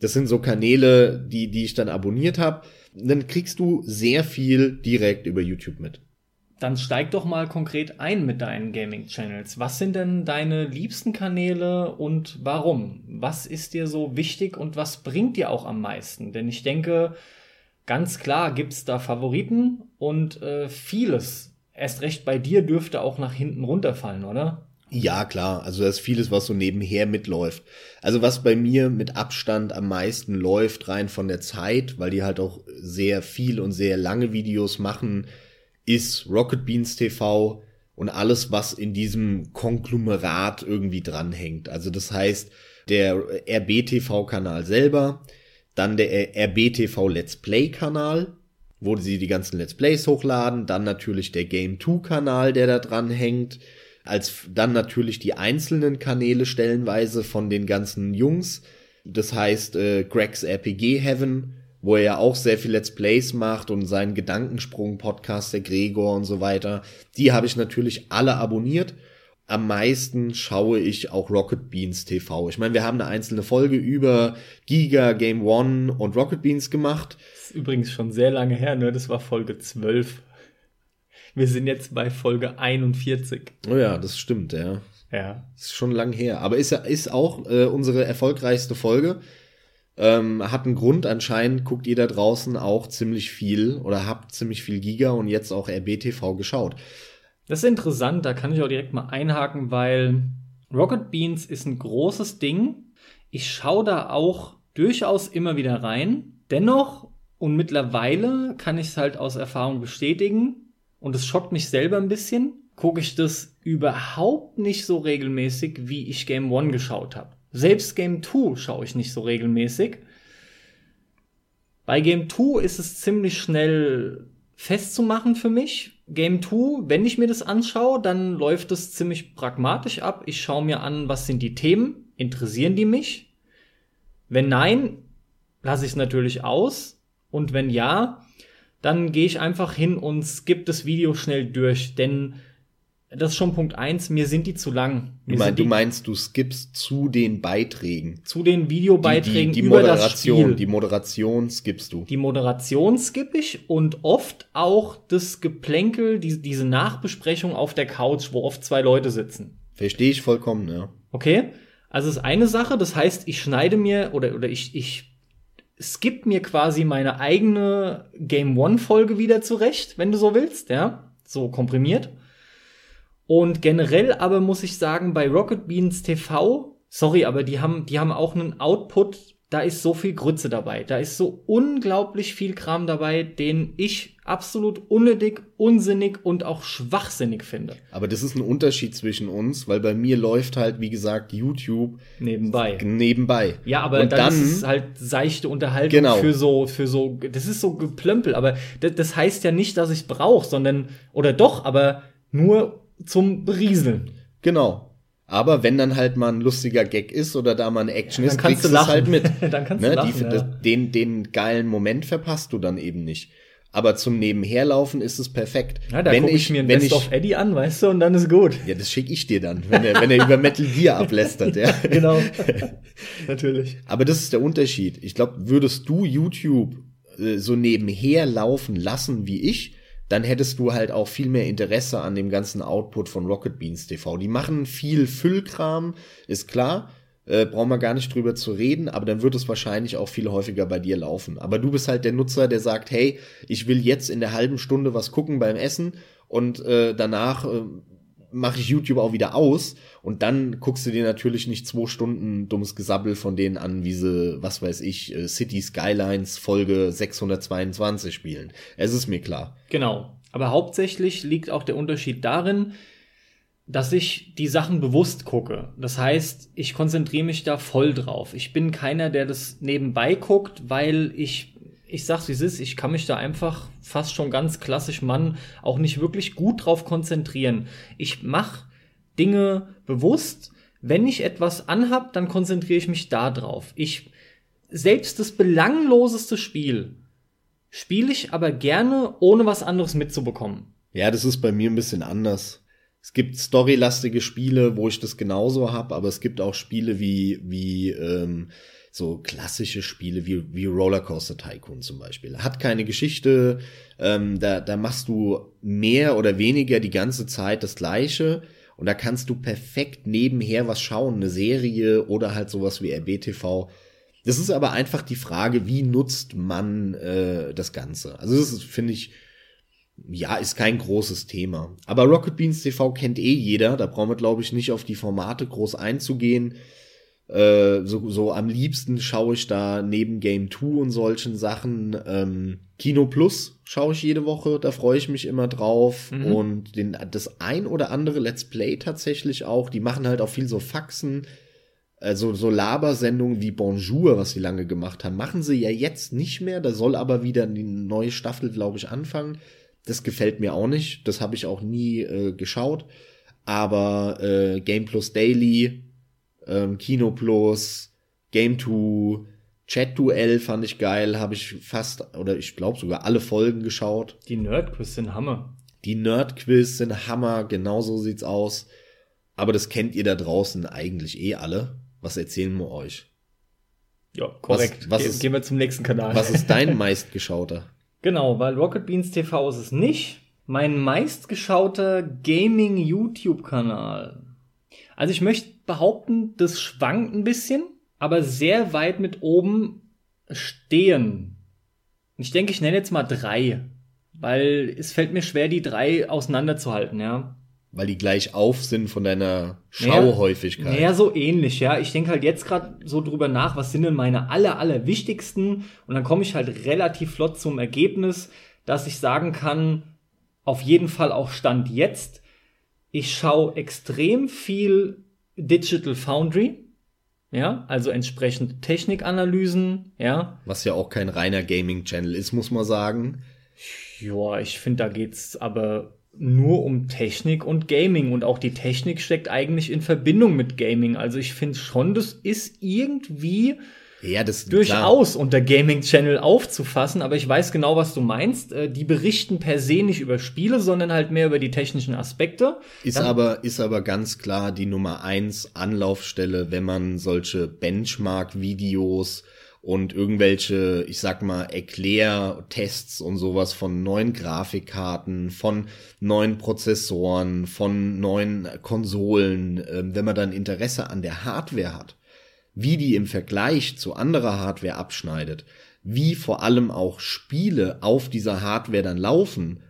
Das sind so Kanäle, die, die ich dann abonniert habe. Dann kriegst du sehr viel direkt über YouTube mit. Dann steig doch mal konkret ein mit deinen Gaming-Channels. Was sind denn deine liebsten Kanäle und warum? Was ist dir so wichtig und was bringt dir auch am meisten? Denn ich denke, ganz klar gibt's da Favoriten und äh, vieles, erst recht bei dir, dürfte auch nach hinten runterfallen, oder? Ja, klar. Also da ist vieles, was so nebenher mitläuft. Also was bei mir mit Abstand am meisten läuft, rein von der Zeit, weil die halt auch sehr viel und sehr lange Videos machen, ist Rocket Beans TV und alles, was in diesem Konglomerat irgendwie dranhängt. Also das heißt, der RBTV-Kanal selber, dann der RBTV Let's Play-Kanal, wo sie die ganzen Let's Plays hochladen, dann natürlich der Game 2-Kanal, der da dran hängt, als dann natürlich die einzelnen Kanäle stellenweise von den ganzen Jungs. Das heißt, äh, Greg's RPG Heaven, wo er ja auch sehr viel Let's Plays macht und seinen Gedankensprung-Podcast, der Gregor und so weiter. Die habe ich natürlich alle abonniert. Am meisten schaue ich auch Rocket Beans TV. Ich meine, wir haben eine einzelne Folge über Giga, Game One und Rocket Beans gemacht. Das ist übrigens schon sehr lange her, ne? Das war Folge 12. Wir sind jetzt bei Folge 41. Oh ja, das stimmt, ja. Ja. Ist schon lang her. Aber ist ja ist auch äh, unsere erfolgreichste Folge. Ähm, hat einen Grund, anscheinend guckt ihr da draußen auch ziemlich viel oder habt ziemlich viel Giga und jetzt auch RBTV geschaut. Das ist interessant, da kann ich auch direkt mal einhaken, weil Rocket Beans ist ein großes Ding. Ich schaue da auch durchaus immer wieder rein. Dennoch und mittlerweile kann ich es halt aus Erfahrung bestätigen und es schockt mich selber ein bisschen, gucke ich das überhaupt nicht so regelmäßig, wie ich Game One geschaut habe. Selbst Game 2 schaue ich nicht so regelmäßig. Bei Game 2 ist es ziemlich schnell festzumachen für mich. Game 2, wenn ich mir das anschaue, dann läuft es ziemlich pragmatisch ab. Ich schaue mir an, was sind die Themen, interessieren die mich? Wenn nein, lasse ich es natürlich aus. Und wenn ja, dann gehe ich einfach hin und skippe das Video schnell durch, denn das ist schon Punkt eins. Mir sind die zu lang. Du, mein, du, meinst, du skippst zu den Beiträgen. Zu den Videobeiträgen die, die, die über Moderation, das Spiel. Die Moderation skippst du. Die Moderation skippe ich und oft auch das Geplänkel, die, diese Nachbesprechung auf der Couch, wo oft zwei Leute sitzen. Verstehe ich vollkommen, ja. Okay. Also ist eine Sache, das heißt, ich schneide mir oder, oder ich, ich skipp mir quasi meine eigene Game One Folge wieder zurecht, wenn du so willst, ja. So komprimiert. Und generell aber muss ich sagen, bei Rocket Beans TV, sorry, aber die haben, die haben auch einen Output, da ist so viel Grütze dabei. Da ist so unglaublich viel Kram dabei, den ich absolut unnötig, unsinnig und auch schwachsinnig finde. Aber das ist ein Unterschied zwischen uns, weil bei mir läuft halt, wie gesagt, YouTube nebenbei. Nebenbei. Ja, aber und dann, dann ist es halt seichte Unterhaltung genau. für so, für so, das ist so geplömpel, aber das, das heißt ja nicht, dass ich brauche, sondern, oder doch, aber nur zum Berieseln. Genau. Aber wenn dann halt mal ein lustiger Gag ist oder da mal eine Action ja, ist, kriegst du es halt mit. dann kannst ne? du lachen, Die, ja. den, den geilen Moment verpasst du dann eben nicht. Aber zum Nebenherlaufen ist es perfekt. Ja, da wenn ich, ich mir ein Best ich, of Eddie an, weißt du, und dann ist gut. Ja, das schicke ich dir dann, wenn er, wenn er über Metal Gear ablästert, ja. genau. Natürlich. Aber das ist der Unterschied. Ich glaube, würdest du YouTube äh, so nebenher laufen lassen wie ich, dann hättest du halt auch viel mehr Interesse an dem ganzen Output von Rocket Beans TV. Die machen viel Füllkram, ist klar, äh, brauchen wir gar nicht drüber zu reden, aber dann wird es wahrscheinlich auch viel häufiger bei dir laufen. Aber du bist halt der Nutzer, der sagt, hey, ich will jetzt in der halben Stunde was gucken beim Essen und äh, danach äh, mache ich YouTube auch wieder aus und dann guckst du dir natürlich nicht zwei Stunden dummes Gesabbel von denen an, wie sie, was weiß ich, äh, City Skylines Folge 622 spielen. Es ist mir klar. Genau. Aber hauptsächlich liegt auch der Unterschied darin, dass ich die Sachen bewusst gucke. Das heißt, ich konzentriere mich da voll drauf. Ich bin keiner, der das nebenbei guckt, weil ich ich sag's wie es ist, ich kann mich da einfach fast schon ganz klassisch Mann auch nicht wirklich gut drauf konzentrieren. Ich mach Dinge bewusst. Wenn ich etwas anhab, dann konzentriere ich mich da drauf. Ich selbst das belangloseste Spiel spiele ich aber gerne, ohne was anderes mitzubekommen. Ja, das ist bei mir ein bisschen anders. Es gibt storylastige Spiele, wo ich das genauso hab, aber es gibt auch Spiele wie, wie ähm, so klassische Spiele wie, wie Rollercoaster Tycoon zum Beispiel. Hat keine Geschichte, ähm, da, da machst du mehr oder weniger die ganze Zeit das Gleiche und da kannst du perfekt nebenher was schauen, eine Serie oder halt sowas wie RBTV. Das ist aber einfach die Frage, wie nutzt man äh, das Ganze? Also das finde ich, ja, ist kein großes Thema. Aber Rocket Beans TV kennt eh jeder, da brauchen wir, glaube ich, nicht auf die Formate groß einzugehen. Äh, so, so am liebsten schaue ich da neben Game 2 und solchen Sachen ähm, Kino Plus schaue ich jede Woche, da freue ich mich immer drauf. Mhm. Und den, das ein oder andere Let's Play tatsächlich auch, die machen halt auch viel so Faxen, also so Labersendungen wie Bonjour, was sie lange gemacht haben, machen sie ja jetzt nicht mehr. Da soll aber wieder die neue Staffel, glaube ich, anfangen. Das gefällt mir auch nicht. Das habe ich auch nie äh, geschaut. Aber äh, Game Plus Daily, ähm, Kino Plus, Game 2, Chat Duell fand ich geil, habe ich fast oder ich glaube sogar alle Folgen geschaut. Die Nerdquiz sind Hammer. Die Nerdquiz sind Hammer, genau so sieht's aus. Aber das kennt ihr da draußen eigentlich eh alle. Was erzählen wir euch? Ja, korrekt. Was, was Ge ist, gehen wir zum nächsten Kanal. Was ist dein meistgeschauter? Genau, weil Rocket Beans TV ist es nicht. Mein meistgeschauter Gaming-YouTube-Kanal. Also ich möchte behaupten, das schwankt ein bisschen, aber sehr weit mit oben stehen. Ich denke, ich nenne jetzt mal drei, weil es fällt mir schwer, die drei auseinanderzuhalten, ja. Weil die gleich auf sind von deiner Schauhäufigkeit. Naja, so ähnlich, ja. Ich denke halt jetzt gerade so drüber nach, was sind denn meine aller, aller wichtigsten? Und dann komme ich halt relativ flott zum Ergebnis, dass ich sagen kann, auf jeden Fall auch Stand jetzt. Ich schaue extrem viel Digital Foundry. Ja, also entsprechend Technikanalysen, ja. Was ja auch kein reiner Gaming-Channel ist, muss man sagen. Ja, ich finde, da geht's aber nur um Technik und Gaming und auch die Technik steckt eigentlich in Verbindung mit Gaming. Also ich finde schon, das ist irgendwie ja, das durchaus klar. unter Gaming Channel aufzufassen, aber ich weiß genau, was du meinst. Äh, die berichten per se nicht über Spiele, sondern halt mehr über die technischen Aspekte. Ist Dann aber, ist aber ganz klar die Nummer eins Anlaufstelle, wenn man solche Benchmark-Videos und irgendwelche, ich sag mal, Erklärtests und sowas von neuen Grafikkarten, von neuen Prozessoren, von neuen Konsolen, äh, wenn man dann Interesse an der Hardware hat, wie die im Vergleich zu anderer Hardware abschneidet, wie vor allem auch Spiele auf dieser Hardware dann laufen,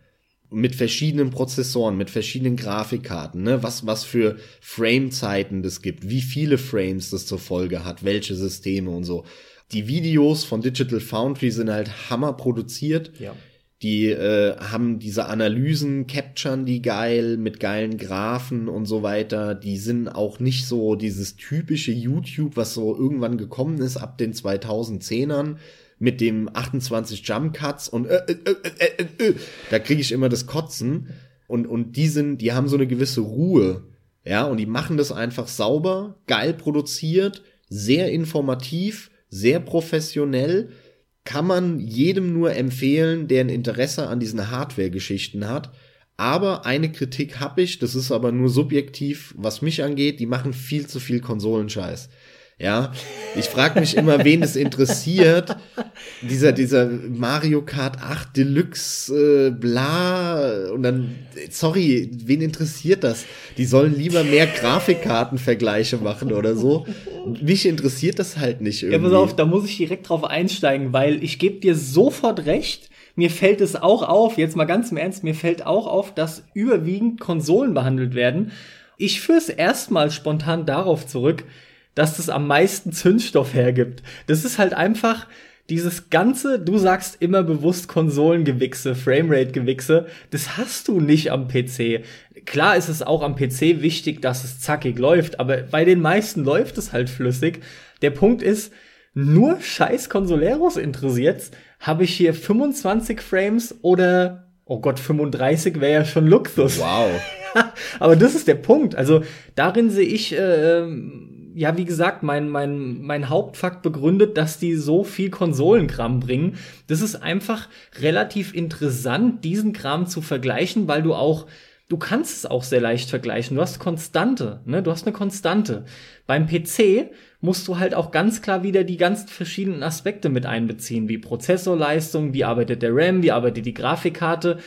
mit verschiedenen Prozessoren, mit verschiedenen Grafikkarten, ne, was, was für Framezeiten das gibt, wie viele Frames das zur Folge hat, welche Systeme und so die Videos von Digital Foundry sind halt hammer produziert. Ja. Die äh, haben diese Analysen, capturen die geil mit geilen Graphen und so weiter. Die sind auch nicht so dieses typische YouTube, was so irgendwann gekommen ist ab den 2010ern mit dem 28 Jump Cuts und äh, äh, äh, äh, äh, da kriege ich immer das Kotzen. Und und die sind, die haben so eine gewisse Ruhe, ja, und die machen das einfach sauber, geil produziert, sehr informativ sehr professionell, kann man jedem nur empfehlen, der ein Interesse an diesen Hardware-Geschichten hat. Aber eine Kritik habe ich, das ist aber nur subjektiv, was mich angeht, die machen viel zu viel Konsolenscheiß. Ja, ich frage mich immer, wen es interessiert. Dieser, dieser Mario Kart 8 Deluxe, äh, bla. Und dann, sorry, wen interessiert das? Die sollen lieber mehr Grafikkartenvergleiche machen oder so. Mich interessiert das halt nicht irgendwie. Ja, pass auf, da muss ich direkt drauf einsteigen, weil ich gebe dir sofort recht. Mir fällt es auch auf, jetzt mal ganz im Ernst, mir fällt auch auf, dass überwiegend Konsolen behandelt werden. Ich führe es erstmal spontan darauf zurück, dass das am meisten Zündstoff hergibt. Das ist halt einfach dieses ganze, du sagst immer bewusst Konsolengewichse, Framerate-Gewichse, das hast du nicht am PC. Klar ist es auch am PC wichtig, dass es zackig läuft, aber bei den meisten läuft es halt flüssig. Der Punkt ist, nur scheiß Consoleros interessiert, habe ich hier 25 Frames oder, oh Gott, 35 wäre ja schon Luxus. Wow. Aber das ist der Punkt. Also darin sehe ich, äh, ja, wie gesagt, mein, mein, mein Hauptfakt begründet, dass die so viel Konsolenkram bringen. Das ist einfach relativ interessant, diesen Kram zu vergleichen, weil du auch du kannst es auch sehr leicht vergleichen. Du hast Konstante, ne? Du hast eine Konstante. Beim PC musst du halt auch ganz klar wieder die ganzen verschiedenen Aspekte mit einbeziehen, wie Prozessorleistung, wie arbeitet der RAM, wie arbeitet die Grafikkarte.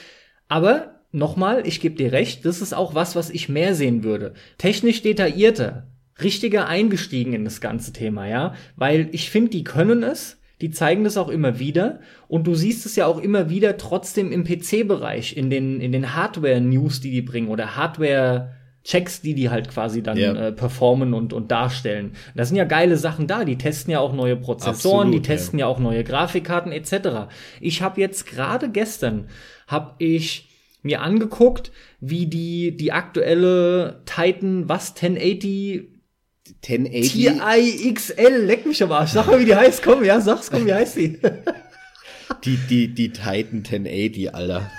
Aber nochmal, ich gebe dir recht, das ist auch was, was ich mehr sehen würde. Technisch detaillierter, richtiger eingestiegen in das ganze Thema, ja, weil ich finde, die können es, die zeigen das auch immer wieder und du siehst es ja auch immer wieder trotzdem im PC-Bereich, in den, in den Hardware-News, die die bringen oder Hardware- Checks, die die halt quasi dann yeah. äh, performen und, und darstellen. Da sind ja geile Sachen da. Die testen ja auch neue Prozessoren, Absolut, die testen ja. ja auch neue Grafikkarten etc. Ich habe jetzt gerade gestern habe ich mir angeguckt, wie die die aktuelle Titan was 1080 1080 Ti XL, leck mich am Arsch. Sag mal, wie die heißt. Komm, ja, sag's, komm, wie heißt die? die, die, die Titan 1080, Alter.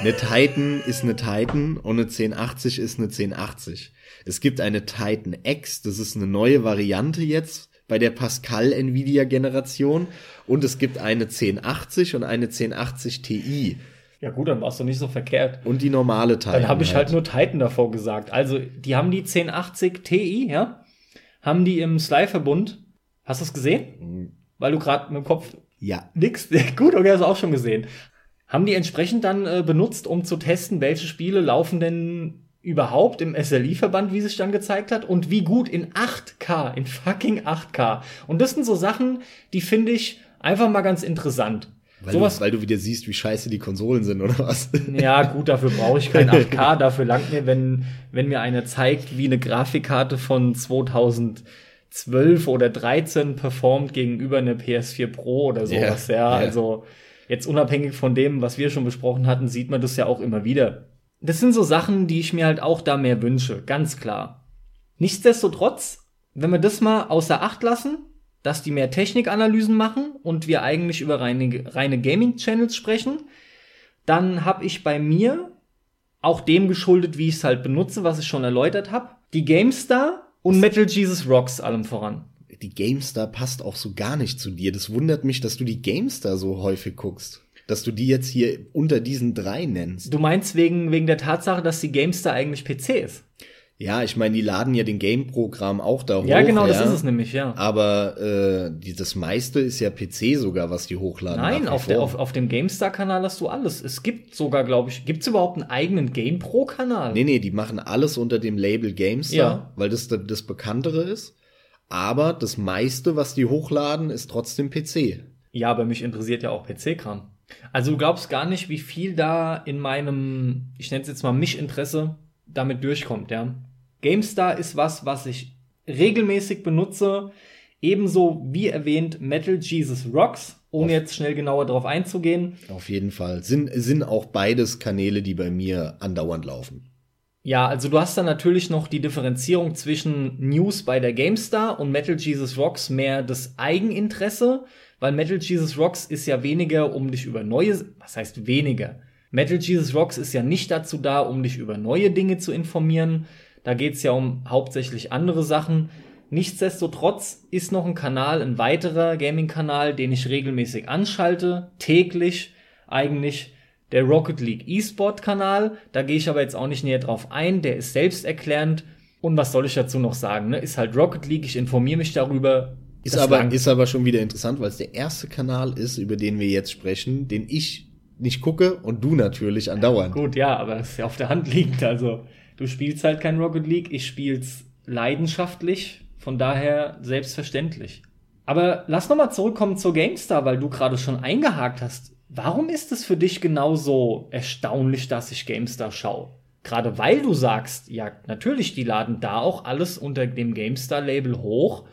Eine Titan ist eine Titan und eine 1080 ist eine 1080. Es gibt eine Titan X, das ist eine neue Variante jetzt bei der Pascal Nvidia Generation und es gibt eine 1080 und eine 1080 Ti. Ja gut, dann warst du nicht so verkehrt. Und die normale Titan. Dann habe ich halt. halt nur Titan davor gesagt. Also, die haben die 1080 Ti, ja? Haben die im Sly-Verbund. Hast du es gesehen? Mhm. Weil du gerade mit dem Kopf ja. nix. Gut, okay, hast du auch schon gesehen. Haben die entsprechend dann äh, benutzt, um zu testen, welche Spiele laufen denn überhaupt im SLI-Verband, wie sich dann gezeigt hat, und wie gut in 8K, in fucking 8K. Und das sind so Sachen, die finde ich einfach mal ganz interessant. Weil, Sowas, du, weil du wieder siehst, wie scheiße die Konsolen sind, oder was? Ja, gut, dafür brauche ich kein 8K. dafür langt mir, wenn, wenn mir einer zeigt, wie eine Grafikkarte von 2012 oder 13 performt gegenüber einer PS4 Pro oder sowas. Yeah, ja, yeah. also jetzt unabhängig von dem, was wir schon besprochen hatten, sieht man das ja auch immer wieder. Das sind so Sachen, die ich mir halt auch da mehr wünsche, ganz klar. Nichtsdestotrotz, wenn wir das mal außer Acht lassen, dass die mehr Technikanalysen machen und wir eigentlich über reine, reine Gaming-Channels sprechen, dann habe ich bei mir auch dem geschuldet, wie ich es halt benutze, was ich schon erläutert habe, die GameStar und Metal Jesus Rocks allem voran die GameStar passt auch so gar nicht zu dir. Das wundert mich, dass du die GameStar so häufig guckst. Dass du die jetzt hier unter diesen drei nennst. Du meinst wegen, wegen der Tatsache, dass die GameStar eigentlich PC ist? Ja, ich meine, die laden ja den Game-Programm auch da hoch. Ja, genau, ja. das ist es nämlich, ja. Aber äh, die, das meiste ist ja PC sogar, was die hochladen. Nein, auf, der, auf, auf dem GameStar-Kanal hast du alles. Es gibt sogar, glaube ich, gibt es überhaupt einen eigenen GamePro-Kanal? Nee, nee, die machen alles unter dem Label GameStar, ja. weil das das Bekanntere ist. Aber das meiste, was die hochladen, ist trotzdem PC. Ja, aber mich interessiert ja auch PC-Kram. Also du glaubst gar nicht, wie viel da in meinem, ich nenne es jetzt mal Mich-Interesse, damit durchkommt, ja. GameStar ist was, was ich regelmäßig benutze. Ebenso wie erwähnt Metal Jesus Rocks, ohne jetzt schnell genauer darauf einzugehen. Auf jeden Fall. Sind, sind auch beides Kanäle, die bei mir andauernd laufen. Ja, also du hast da natürlich noch die Differenzierung zwischen News bei der GameStar und Metal Jesus Rocks mehr das Eigeninteresse, weil Metal Jesus Rocks ist ja weniger, um dich über neue, was heißt weniger? Metal Jesus Rocks ist ja nicht dazu da, um dich über neue Dinge zu informieren. Da geht's ja um hauptsächlich andere Sachen. Nichtsdestotrotz ist noch ein Kanal, ein weiterer Gaming-Kanal, den ich regelmäßig anschalte, täglich eigentlich der Rocket League E-Sport Kanal. Da gehe ich aber jetzt auch nicht näher drauf ein. Der ist selbsterklärend. Und was soll ich dazu noch sagen? Ne? Ist halt Rocket League. Ich informiere mich darüber. Ist aber, ist aber schon wieder interessant, weil es der erste Kanal ist, über den wir jetzt sprechen, den ich nicht gucke und du natürlich andauernd. Gut, ja, aber das ist ja auf der Hand liegend. Also, du spielst halt kein Rocket League. Ich spiel's leidenschaftlich. Von daher selbstverständlich. Aber lass noch mal zurückkommen zur GameStar, weil du gerade schon eingehakt hast. Warum ist es für dich genauso erstaunlich, dass ich GameStar schaue? Gerade weil du sagst, ja, natürlich, die laden da auch alles unter dem GameStar-Label hoch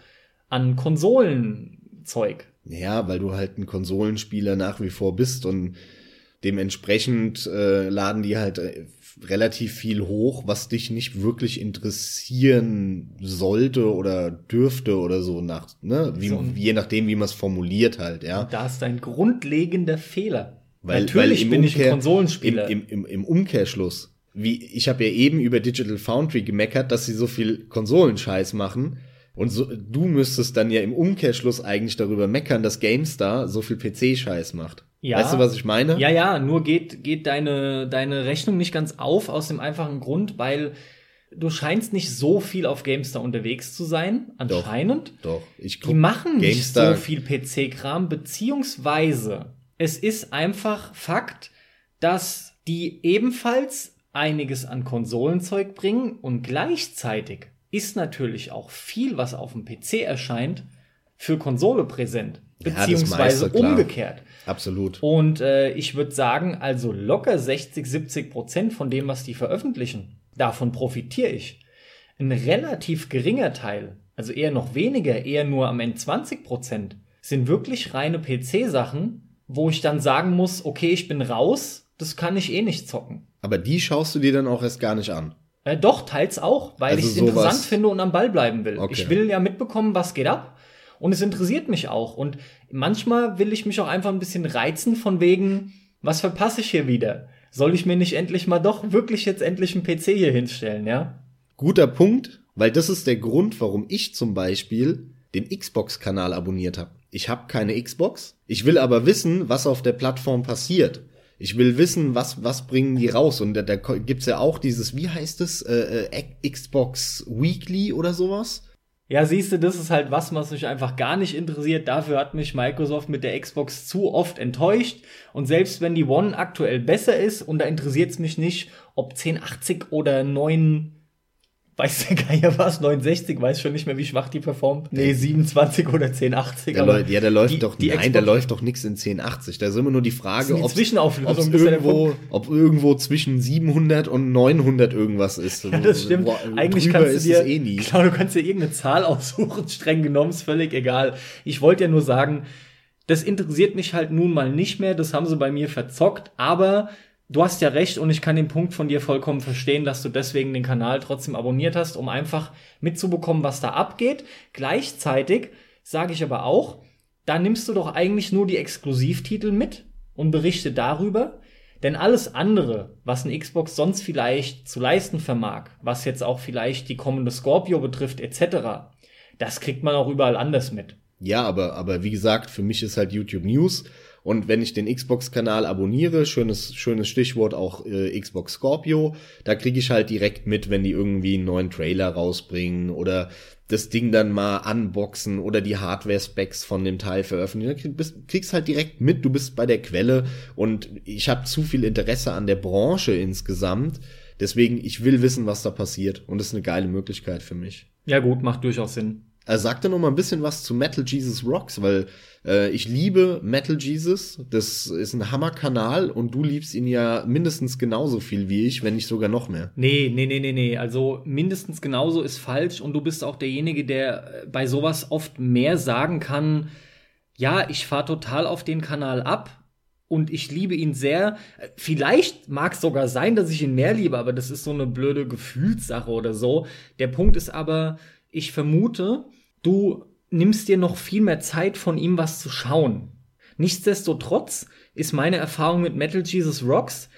an Konsolenzeug. Ja, weil du halt ein Konsolenspieler nach wie vor bist und Dementsprechend äh, laden die halt äh, relativ viel hoch, was dich nicht wirklich interessieren sollte oder dürfte oder so nach, ne, wie, So. je nachdem, wie man es formuliert halt, ja. Da ist ein grundlegender Fehler. Weil, Natürlich weil bin ich ein Umkehr- Konsolenspieler. Im, im, im, Im Umkehrschluss, wie ich habe ja eben über Digital Foundry gemeckert, dass sie so viel Konsolenscheiß machen. Und so, du müsstest dann ja im Umkehrschluss eigentlich darüber meckern, dass GameStar so viel PC-Scheiß macht. Ja. Weißt du, was ich meine? Ja, ja, nur geht, geht deine, deine Rechnung nicht ganz auf aus dem einfachen Grund, weil du scheinst nicht so viel auf GameStar unterwegs zu sein, anscheinend. Doch, ich Die guck, machen nicht GameStar- so viel PC-Kram, beziehungsweise es ist einfach Fakt, dass die ebenfalls einiges an Konsolenzeug bringen und gleichzeitig ist natürlich auch viel, was auf dem PC erscheint, für Konsole präsent. Ja, Beziehungsweise meiste, klar. umgekehrt. Absolut. Und äh, ich würde sagen, also locker 60, 70 Prozent von dem, was die veröffentlichen, davon profitiere ich. Ein relativ geringer Teil, also eher noch weniger, eher nur am Ende 20 Prozent, sind wirklich reine PC-Sachen, wo ich dann sagen muss, okay, ich bin raus, das kann ich eh nicht zocken. Aber die schaust du dir dann auch erst gar nicht an. Äh, doch, teils auch, weil Also ich es interessant finde und am Ball bleiben will. Okay. Ich will ja mitbekommen, was geht ab. Und es interessiert mich auch. Und manchmal will ich mich auch einfach ein bisschen reizen von wegen, was verpasse ich hier wieder? Soll ich mir nicht endlich mal doch wirklich jetzt endlich einen PC hier hinstellen, ja? Guter Punkt, weil das ist der Grund, warum ich zum Beispiel den Xbox-Kanal abonniert habe. Ich habe keine Xbox. Ich will aber wissen, was auf der Plattform passiert. Ich will wissen, was, was bringen die raus. Und da, da gibt's ja auch dieses, wie heißt es, äh, äh, Xbox Weekly oder sowas? Ja, siehst du, das ist halt was, was mich einfach gar nicht interessiert. Dafür hat mich Microsoft mit der Xbox zu oft enttäuscht. Und selbst wenn die One aktuell besser ist, und da interessiert es mich nicht, ob 1080 oder 9, weiß der Geier was, 960, weiß schon nicht mehr, wie schwach die performt. Nee, 27 oder 1080. Der aber ja, da läuft die- doch, die nein, da läuft doch nichts in 1080. Da ist immer nur die Frage, ob der irgendwo, ob irgendwo zwischen 700 und 900 irgendwas ist. Ja, das stimmt. Boah, Eigentlich kannst du ist dir, es eh nie. Klar, du kannst dir irgendeine Zahl aussuchen, streng genommen, ist völlig egal. Ich wollte ja nur sagen, das interessiert mich halt nun mal nicht mehr, das haben sie bei mir verzockt, aber du hast ja recht und ich kann den Punkt von dir vollkommen verstehen, dass du deswegen den Kanal trotzdem abonniert hast, um einfach mitzubekommen, was da abgeht. Gleichzeitig sage ich aber auch, da nimmst du doch eigentlich nur die Exklusivtitel mit und berichte darüber, denn alles andere, was eine Xbox sonst vielleicht zu leisten vermag, was jetzt auch vielleicht die kommende Scorpio betrifft, etc., das kriegt man auch überall anders mit. Ja, aber, aber wie gesagt, für mich ist halt YouTube News. Und wenn ich den Xbox-Kanal abonniere, schönes, schönes Stichwort auch äh, Xbox Scorpio, da kriege ich halt direkt mit, wenn die irgendwie einen neuen Trailer rausbringen oder das Ding dann mal unboxen oder die Hardware-Specs von dem Teil veröffentlichen. Du kriegst halt direkt mit, du bist bei der Quelle und ich habe zu viel Interesse an der Branche insgesamt. Deswegen, ich will wissen, was da passiert. Und das ist eine geile Möglichkeit für mich. Ja gut, macht durchaus Sinn. Er sagte noch mal ein bisschen was zu Metal Jesus Rocks, weil äh, ich liebe Metal Jesus. Das ist ein Hammerkanal und du liebst ihn ja mindestens genauso viel wie ich, wenn nicht sogar noch mehr. Nee, nee, nee, nee, nee. Also mindestens genauso ist falsch und du bist auch derjenige, der äh, bei sowas oft mehr sagen kann, ja, ich fahre total auf den Kanal ab und ich liebe ihn sehr. Vielleicht mag es sogar sein, dass ich ihn mehr liebe, aber das ist so eine blöde Gefühlssache oder so. Der Punkt ist aber, ich vermute, du nimmst dir noch viel mehr Zeit von ihm was zu schauen. Nichtsdestotrotz ist meine Erfahrung mit Metal Jesus Rocks,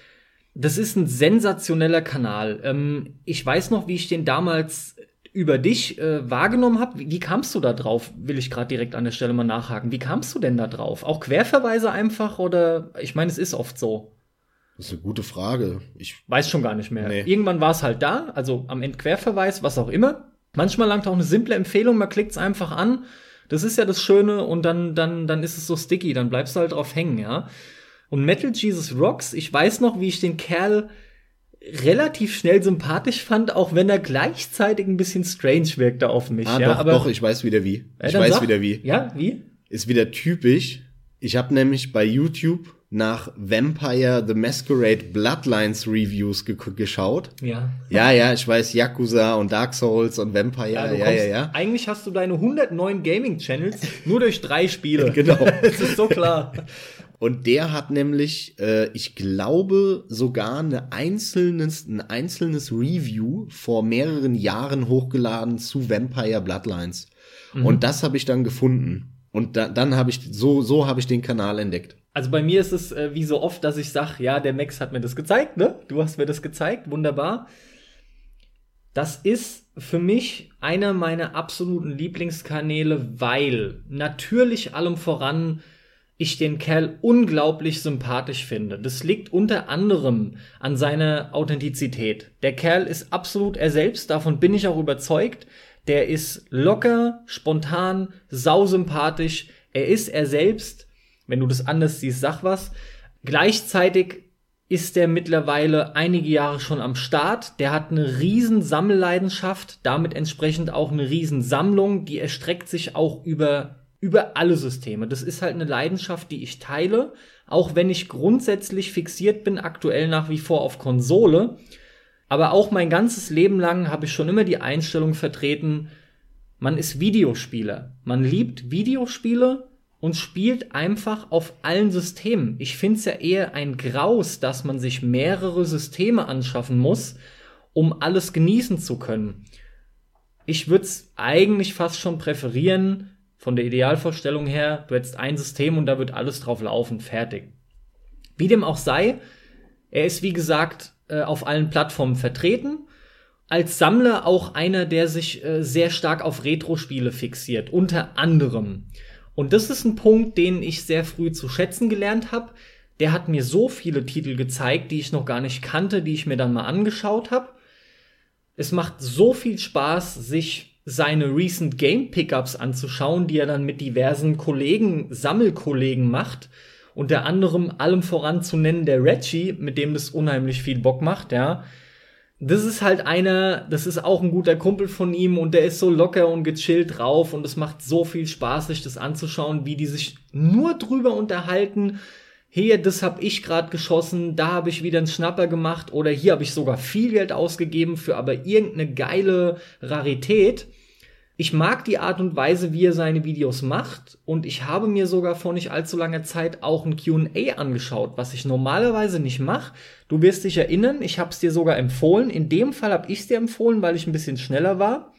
das ist ein sensationeller Kanal. Ähm, ich weiß noch, wie ich den damals über dich äh, wahrgenommen habe. Wie, wie kamst du da drauf? Will ich gerade direkt an der Stelle mal nachhaken. Wie kamst du denn da drauf? Auch Querverweise einfach oder? Ich meine, es ist oft so. Das ist eine gute Frage. Ich Weiß schon gar nicht mehr. Nee. Irgendwann war es halt da, also am Ende Querverweis, was auch immer. Manchmal langt auch eine simple Empfehlung, man klickt es einfach an. Das ist ja das Schöne und dann, dann, dann ist es so sticky, dann bleibst du halt drauf hängen, ja. Und Metal Jesus Rocks, ich weiß noch, wie ich den Kerl relativ schnell sympathisch fand, auch wenn er gleichzeitig ein bisschen strange wirkte auf mich. ah, ja, doch, doch, ich weiß wieder wie. Ich weiß sag. wieder wie. Ja, wie? Ist wieder typisch. Ich habe nämlich bei YouTube nach Vampire the Masquerade Bloodlines Reviews ge geschaut. Ja. Ja, ja, ich weiß Yakuza und Dark Souls und Vampire. Ja, Ja, ja, ja. Eigentlich hast du deine 109 Gaming-Channels nur durch drei Spiele. Genau. Das ist so klar. Und der hat nämlich, äh, ich glaube, sogar eine einzelnes, ein einzelnes Review vor mehreren Jahren hochgeladen zu Vampire Bloodlines. Mhm. Und das habe ich dann gefunden. Und da, dann habe ich, so, so habe ich den Kanal entdeckt. Also bei mir ist es äh, wie so oft, dass ich sage, ja, der Max hat mir das gezeigt, ne? Du hast mir das gezeigt, wunderbar. Das ist für mich einer meiner absoluten Lieblingskanäle, weil natürlich allem voran ich den Kerl unglaublich sympathisch finde. Das liegt unter anderem an seiner Authentizität. Der Kerl ist absolut er selbst, davon bin ich auch überzeugt. Der ist locker, spontan, sausympathisch. Er ist er selbst. Wenn du das anders siehst, sag was. Gleichzeitig ist der mittlerweile einige Jahre schon am Start. Der hat eine riesen Sammelleidenschaft, damit entsprechend auch eine riesen Sammlung, die erstreckt sich auch über, über alle Systeme. Das ist halt eine Leidenschaft, die ich teile, auch wenn ich grundsätzlich fixiert bin, aktuell nach wie vor auf Konsole. Aber auch mein ganzes Leben lang habe ich schon immer die Einstellung vertreten, man ist Videospieler. Man liebt Videospiele und spielt einfach auf allen Systemen. Ich finde es ja eher ein Graus, dass man sich mehrere Systeme anschaffen muss, um alles genießen zu können. Ich würde es eigentlich fast schon präferieren, von der Idealvorstellung her, du hättest ein System und da wird alles drauf laufen, fertig. Wie dem auch sei, er ist wie gesagt äh, auf allen Plattformen vertreten. Als Sammler auch einer, der sich äh, sehr stark auf Retro-Spiele fixiert, unter anderem. Und das ist ein Punkt, den ich sehr früh zu schätzen gelernt habe. Der hat mir so viele Titel gezeigt, die ich noch gar nicht kannte, die ich mir dann mal angeschaut habe. Es macht so viel Spaß, sich seine Recent Game Pickups anzuschauen, die er dann mit diversen Kollegen, Sammelkollegen macht. Unter anderem allem voran zu nennen der Reggie, mit dem das unheimlich viel Bock macht, ja das ist halt einer, das ist auch ein guter Kumpel von ihm und der ist so locker und gechillt drauf und es macht so viel Spaß, sich das anzuschauen, wie die sich nur drüber unterhalten. Hier, das hab ich gerade geschossen, da habe ich wieder einen Schnapper gemacht oder hier habe ich sogar viel Geld ausgegeben für aber irgendeine geile Rarität. Ich mag die Art und Weise, wie er seine Videos macht und ich habe mir sogar vor nicht allzu langer Zeit auch ein Q&A angeschaut, was ich normalerweise nicht mache. Du wirst dich erinnern, ich habe es dir sogar empfohlen. In dem Fall habe ich es dir empfohlen, weil ich ein bisschen schneller war.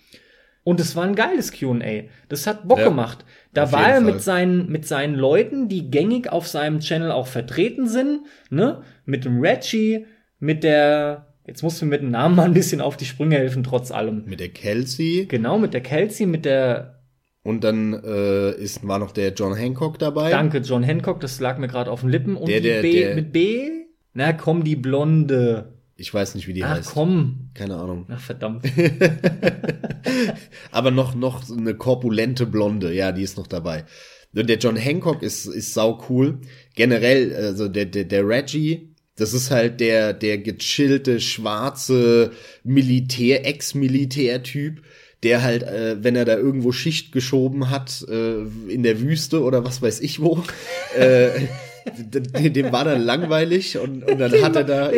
Und es war ein geiles Q&A. Das hat Bock ja, gemacht. Da war er mit seinen, mit seinen Leuten, die gängig auf seinem Channel auch vertreten sind, ne? Mit dem Reggie, mit der Jetzt musst du mit dem Namen mal ein bisschen auf die Sprünge helfen, trotz allem. Mit der Kelsey. Genau, mit der Kelsey, mit der. Und dann äh, ist, war noch der John Hancock dabei. Danke, John Hancock, das lag mir gerade auf den Lippen. Und der, der, B, der, mit B? Na komm, die Blonde. Ich weiß nicht, wie die Ach, heißt. komm. Keine Ahnung. Ach, verdammt. Aber noch, noch eine korpulente Blonde, ja, die ist noch dabei. Und der John Hancock ist, ist sau cool. Generell, also der, der, der Reggie, das ist halt der, der gechillte, schwarze Militär, Ex-Militär-Typ, der halt, äh, wenn er da irgendwo Schicht geschoben hat, äh, in der Wüste oder was weiß ich wo, äh, dem war dann langweilig und, und dann hat er da.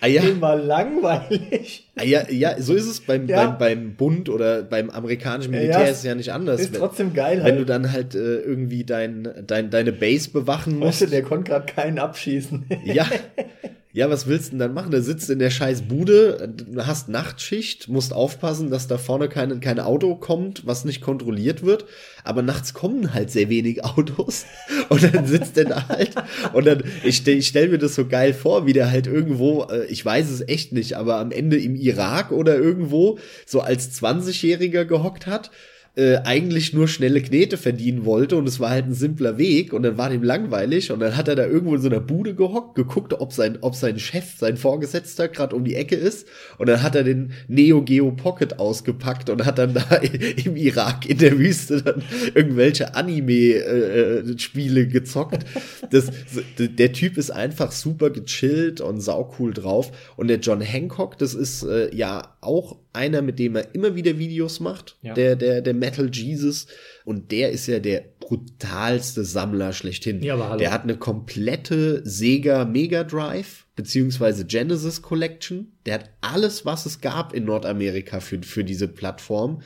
Ah, ja. War langweilig. Ah, ja, ja, so ist es beim, ja. beim, beim Bund oder beim amerikanischen Militär ja, ist es ja nicht anders. Ist trotzdem geil. Wenn halt. du dann halt äh, irgendwie dein, dein, deine Base bewachen musst. Weißt du, der konnte gerade keinen abschießen. ja, Ja, was willst du denn dann machen? Da sitzt in der scheiß Bude, hast Nachtschicht, musst aufpassen, dass da vorne kein, kein Auto kommt, was nicht kontrolliert wird. Aber nachts kommen halt sehr wenig Autos. Und dann sitzt der da halt. Und dann, ich, stell, ich stell mir das so geil vor, wie der halt irgendwo, äh, ich weiß es echt nicht, aber am Ende im Irak oder irgendwo so als 20-Jähriger gehockt hat äh, eigentlich nur schnelle Knete verdienen wollte und es war halt ein simpler Weg und dann war dem langweilig und dann hat er da irgendwo in so einer Bude gehockt, geguckt, ob sein, ob sein Chef, sein Vorgesetzter gerade um die Ecke ist und dann hat er den Neo Geo Pocket ausgepackt und hat dann da im Irak in der Wüste dann irgendwelche Anime-Spiele äh, gezockt. Das, der Typ ist einfach super gechillt und saucool drauf und der John Hancock, das ist äh, ja auch einer, mit dem er immer wieder Videos macht, ja. der, der, der Metal Jesus. Und der ist ja der brutalste Sammler schlechthin. Ja, aber hallo. Der hat eine komplette Sega Mega Drive beziehungsweise Genesis Collection. Der hat alles, was es gab in Nordamerika für, für diese Plattform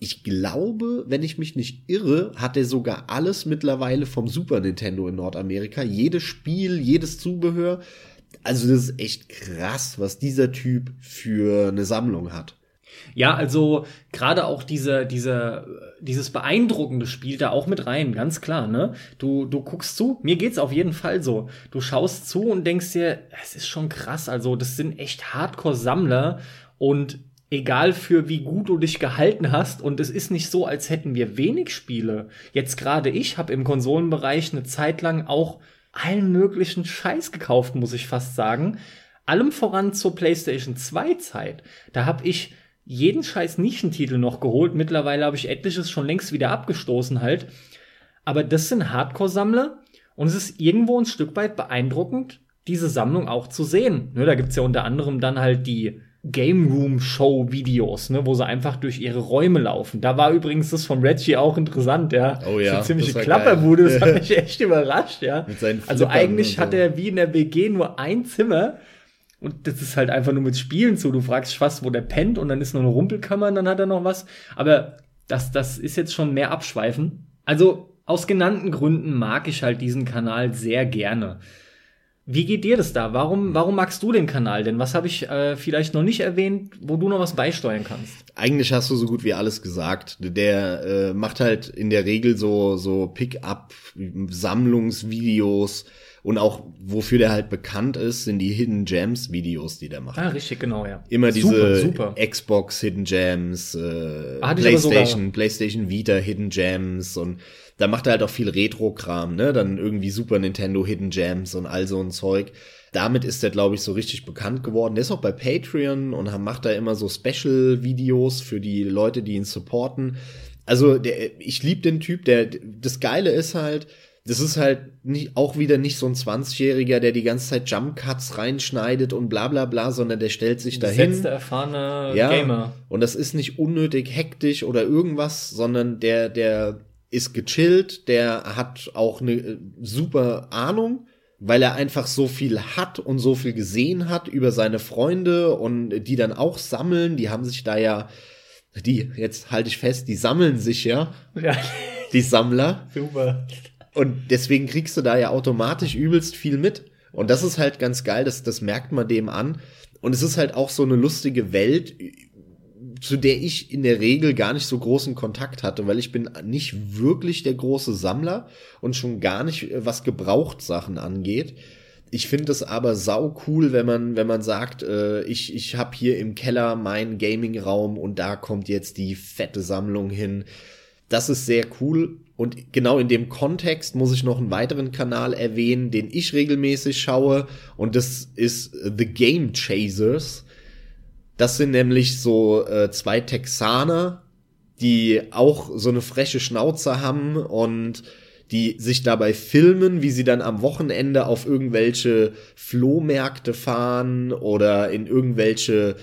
Ich glaube, wenn ich mich nicht irre, hat er sogar alles mittlerweile vom Super Nintendo in Nordamerika. Jedes Spiel, jedes Zubehör. Also das ist echt krass, was dieser Typ für eine Sammlung hat. Ja, also gerade auch diese, diese, dieses beeindruckende Spiel da auch mit rein, ganz klar, ne? Du, du guckst zu, mir geht's auf jeden Fall so. Du schaust zu und denkst dir, es ist schon krass, also das sind echt Hardcore-Sammler und egal für wie gut du dich gehalten hast und es ist nicht so, als hätten wir wenig Spiele. Jetzt gerade ich habe im Konsolenbereich eine Zeit lang auch allen möglichen Scheiß gekauft, muss ich fast sagen. Allem voran zur PlayStation 2 Zeit. Da habe ich jeden scheiß Nischentitel noch geholt. Mittlerweile habe ich etliches schon längst wieder abgestoßen halt. Aber das sind Hardcore-Sammler und es ist irgendwo ein Stück weit beeindruckend, diese Sammlung auch zu sehen. Ne, da gibt's ja unter anderem dann halt die Game Room Show Videos, ne, wo sie einfach durch ihre Räume laufen. Da war übrigens das von Reggie auch interessant, ja. Oh ja. So ziemliche Klapperbude, das hat mich echt überrascht, ja. Mit seinen also eigentlich hat er wie in der WG nur ein Zimmer und das ist halt einfach nur mit Spielen so. Du fragst fast, wo der pennt und dann ist nur eine Rumpelkammer und dann hat er noch was. Aber das, das ist jetzt schon mehr abschweifen. Also aus genannten Gründen mag ich halt diesen Kanal sehr gerne. Wie geht dir das da? Warum, warum magst du den Kanal denn? Was habe ich äh, vielleicht noch nicht erwähnt, wo du noch was beisteuern kannst? Eigentlich hast du so gut wie alles gesagt. Der äh, macht halt in der Regel so so Pick-up Sammlungsvideos und auch wofür der halt bekannt ist, sind die Hidden Gems Videos, die der macht. Ah, richtig, genau, ja. Immer diese Super, super. Xbox Hidden Gems, äh, sogar- PlayStation, PlayStation Vita Hidden Gems und da macht er halt auch viel Retro-Kram, ne? Dann irgendwie Super Nintendo Hidden Gems und all so ein Zeug. Damit ist er, glaube ich, so richtig bekannt geworden. Der ist auch bei Patreon und macht da immer so Special-Videos für die Leute, die ihn supporten. Also, der, ich liebe den Typ. Der, das Geile ist halt, das ist halt nicht, auch wieder nicht so ein 20-Jähriger, der die ganze Zeit Jump Cuts reinschneidet und bla bla bla, sondern der stellt sich dahin. Letzte erfahrene Ja. Gamer. Und das ist nicht unnötig hektisch oder irgendwas, sondern der, der ist gechillt, der hat auch eine äh, super Ahnung, weil er einfach so viel hat und so viel gesehen hat über seine Freunde und die dann auch sammeln. Die haben sich da ja, die, jetzt halte ich fest, die sammeln sich ja, Ja, die Sammler. super. Und deswegen kriegst du da ja automatisch übelst viel mit. Und das ist halt ganz geil, das, das merkt man dem an. Und es ist halt auch so eine lustige Welt, zu der ich in der Regel gar nicht so großen Kontakt hatte, weil ich bin nicht wirklich der große Sammler und schon gar nicht, äh, was Gebrauchtsachen angeht. Ich finde es aber sau cool, wenn man, wenn man sagt, äh, ich, ich habe hier im Keller meinen Gaming-Raum und da kommt jetzt die fette Sammlung hin. Das ist sehr cool. Und genau in dem Kontext muss ich noch einen weiteren Kanal erwähnen, den ich regelmäßig schaue. Und das ist The Game Chasers. Das sind nämlich so äh, zwei Texaner, die auch so eine freche Schnauze haben und die sich dabei filmen, wie sie dann am Wochenende auf irgendwelche Flohmärkte fahren oder in irgendwelche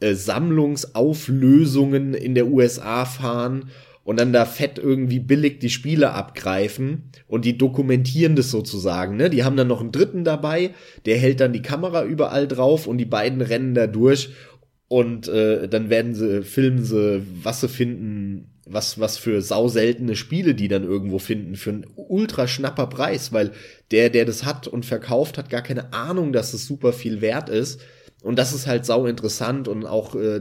äh, Sammlungsauflösungen in der USA fahren und dann da fett irgendwie billig die Spiele abgreifen und die dokumentieren das sozusagen, ne? Die haben dann noch einen dritten dabei, der hält dann die Kamera überall drauf und die beiden rennen da durch und äh, dann werden sie filmen sie, was sie finden, was was für sauseltene Spiele die dann irgendwo finden für einen ultra schnapper Preis, weil der der das hat und verkauft hat gar keine Ahnung, dass es super viel wert ist und das ist halt sau interessant und auch äh,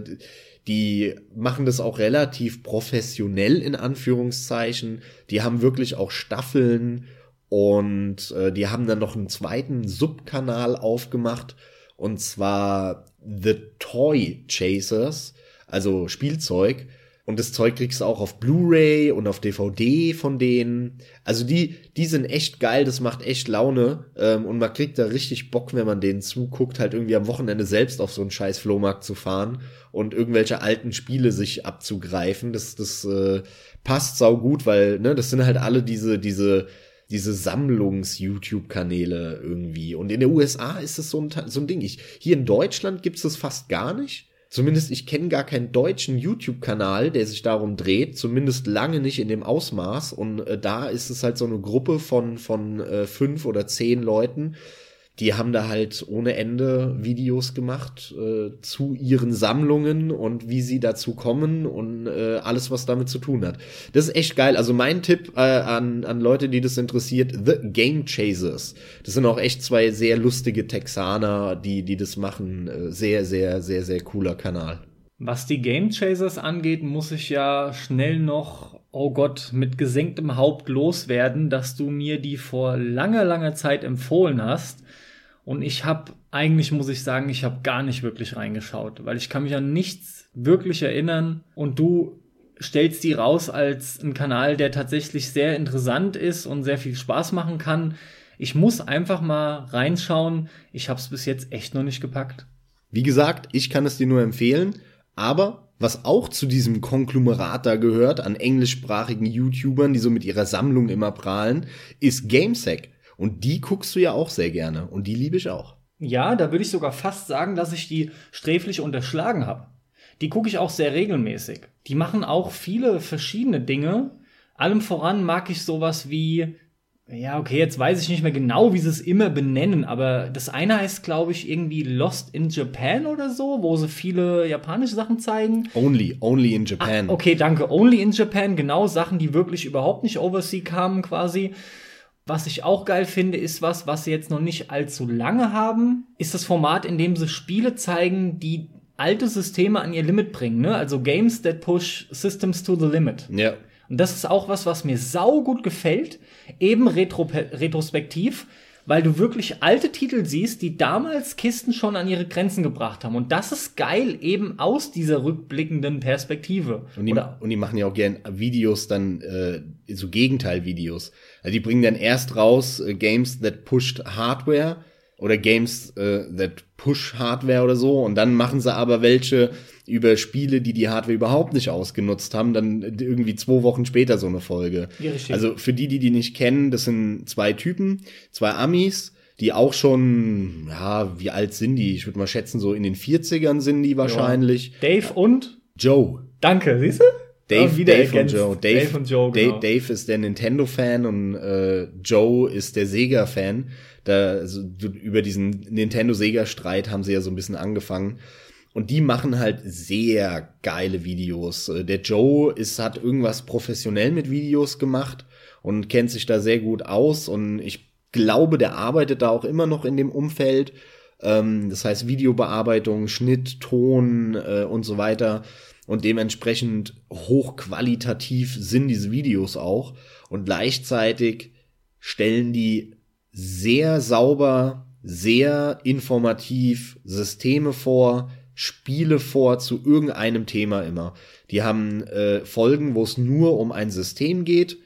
die machen das auch relativ professionell in Anführungszeichen. Die haben wirklich auch Staffeln und äh, die haben dann noch einen zweiten Subkanal aufgemacht und zwar The Toy Chasers, also Spielzeug. Und das Zeug kriegst du auch auf Blu-ray und auf DVD von denen. Also die, die sind echt geil, das macht echt Laune. Ähm, und man kriegt da richtig Bock, wenn man denen zuguckt, halt irgendwie am Wochenende selbst auf so einen scheiß Flohmarkt zu fahren und irgendwelche alten Spiele sich abzugreifen. Das, das äh, passt sau gut, weil, ne, das sind halt alle diese, diese, diese Sammlungs-YouTube-Kanäle irgendwie. Und in den USA ist es so ein, so ein Ding. Ich, hier in Deutschland gibt es das fast gar nicht. Zumindest ich kenne gar keinen deutschen YouTube-Kanal, der sich darum dreht, zumindest lange nicht in dem Ausmaß. Und äh, da ist es halt so eine Gruppe von, von äh, fünf oder zehn Leuten, die haben da halt ohne Ende Videos gemacht äh, zu ihren Sammlungen und wie sie dazu kommen und äh, alles, was damit zu tun hat. Das ist echt geil. Also mein Tipp äh, an, an Leute, die das interessiert, The Game Chasers. Das sind auch echt zwei sehr lustige Texaner, die, die das machen. Äh, sehr, sehr, sehr, sehr cooler Kanal. Was die Game Chasers angeht, muss ich ja schnell noch, oh Gott, mit gesenktem Haupt loswerden, dass du mir die vor langer, langer Zeit empfohlen hast. Und ich habe, eigentlich muss ich sagen, ich habe gar nicht wirklich reingeschaut, weil ich kann mich an nichts wirklich erinnern. Und du stellst die raus als ein Kanal, der tatsächlich sehr interessant ist und sehr viel Spaß machen kann. Ich muss einfach mal reinschauen. Ich habe es bis jetzt echt noch nicht gepackt. Wie gesagt, ich kann es dir nur empfehlen, aber was auch zu diesem Konglomerat da gehört an englischsprachigen YouTubern, die so mit ihrer Sammlung immer prahlen, ist GameSec. Und die guckst du ja auch sehr gerne. Und die liebe ich auch. Ja, da würde ich sogar fast sagen, dass ich die sträflich unterschlagen habe. Die gucke ich auch sehr regelmäßig. Die machen auch viele verschiedene Dinge. Allem voran mag ich sowas wie, ja, okay, jetzt weiß ich nicht mehr genau, wie sie es immer benennen, aber das eine heißt, glaube ich, irgendwie Lost in Japan oder so, wo sie viele japanische Sachen zeigen. Only, only in Japan. Ach, okay, danke. Only in Japan, genau, Sachen, die wirklich überhaupt nicht oversea kamen quasi. Was ich auch geil finde, ist was, was sie jetzt noch nicht allzu lange haben, ist das Format, in dem sie Spiele zeigen, die alte Systeme an ihr Limit bringen, ne? Also Games that push systems to the limit. Ja. Und das ist auch was, was mir sau gut gefällt, eben retro retrospektiv, weil du wirklich alte Titel siehst, die damals Kisten schon an ihre Grenzen gebracht haben. Und das ist geil, eben aus dieser rückblickenden Perspektive. Und die, und die machen ja auch gern Videos dann, äh, so Gegenteilvideos. Also die bringen dann erst raus äh, Games that pushed Hardware oder Games äh, that push Hardware oder so. Und dann machen sie aber welche über Spiele, die die Hardware überhaupt nicht ausgenutzt haben, dann irgendwie zwei Wochen später so eine Folge. Ja, also für die, die die nicht kennen, das sind zwei Typen, zwei Amis, die auch schon, ja, wie alt sind die? Ich würde mal schätzen, so in den 40ern sind die wahrscheinlich. Ja. Dave und Joe. Danke, siehst du? Dave, Dave und Joe. Dave, Dave, und Joe, genau. Dave, Dave ist der Nintendo-Fan und äh, Joe ist der Sega-Fan. Da, also, über diesen Nintendo-Sega-Streit haben sie ja so ein bisschen angefangen. Und die machen halt sehr geile Videos. Äh, der Joe ist, hat irgendwas professionell mit Videos gemacht und kennt sich da sehr gut aus. Und ich glaube, der arbeitet da auch immer noch in dem Umfeld. Ähm, das heißt Videobearbeitung, Schnitt, Ton äh, und so weiter. Und dementsprechend hochqualitativ sind diese Videos auch. Und gleichzeitig stellen die sehr sauber, sehr informativ Systeme vor, Spiele vor zu irgendeinem Thema immer. Die haben äh, Folgen, wo es nur um ein System geht.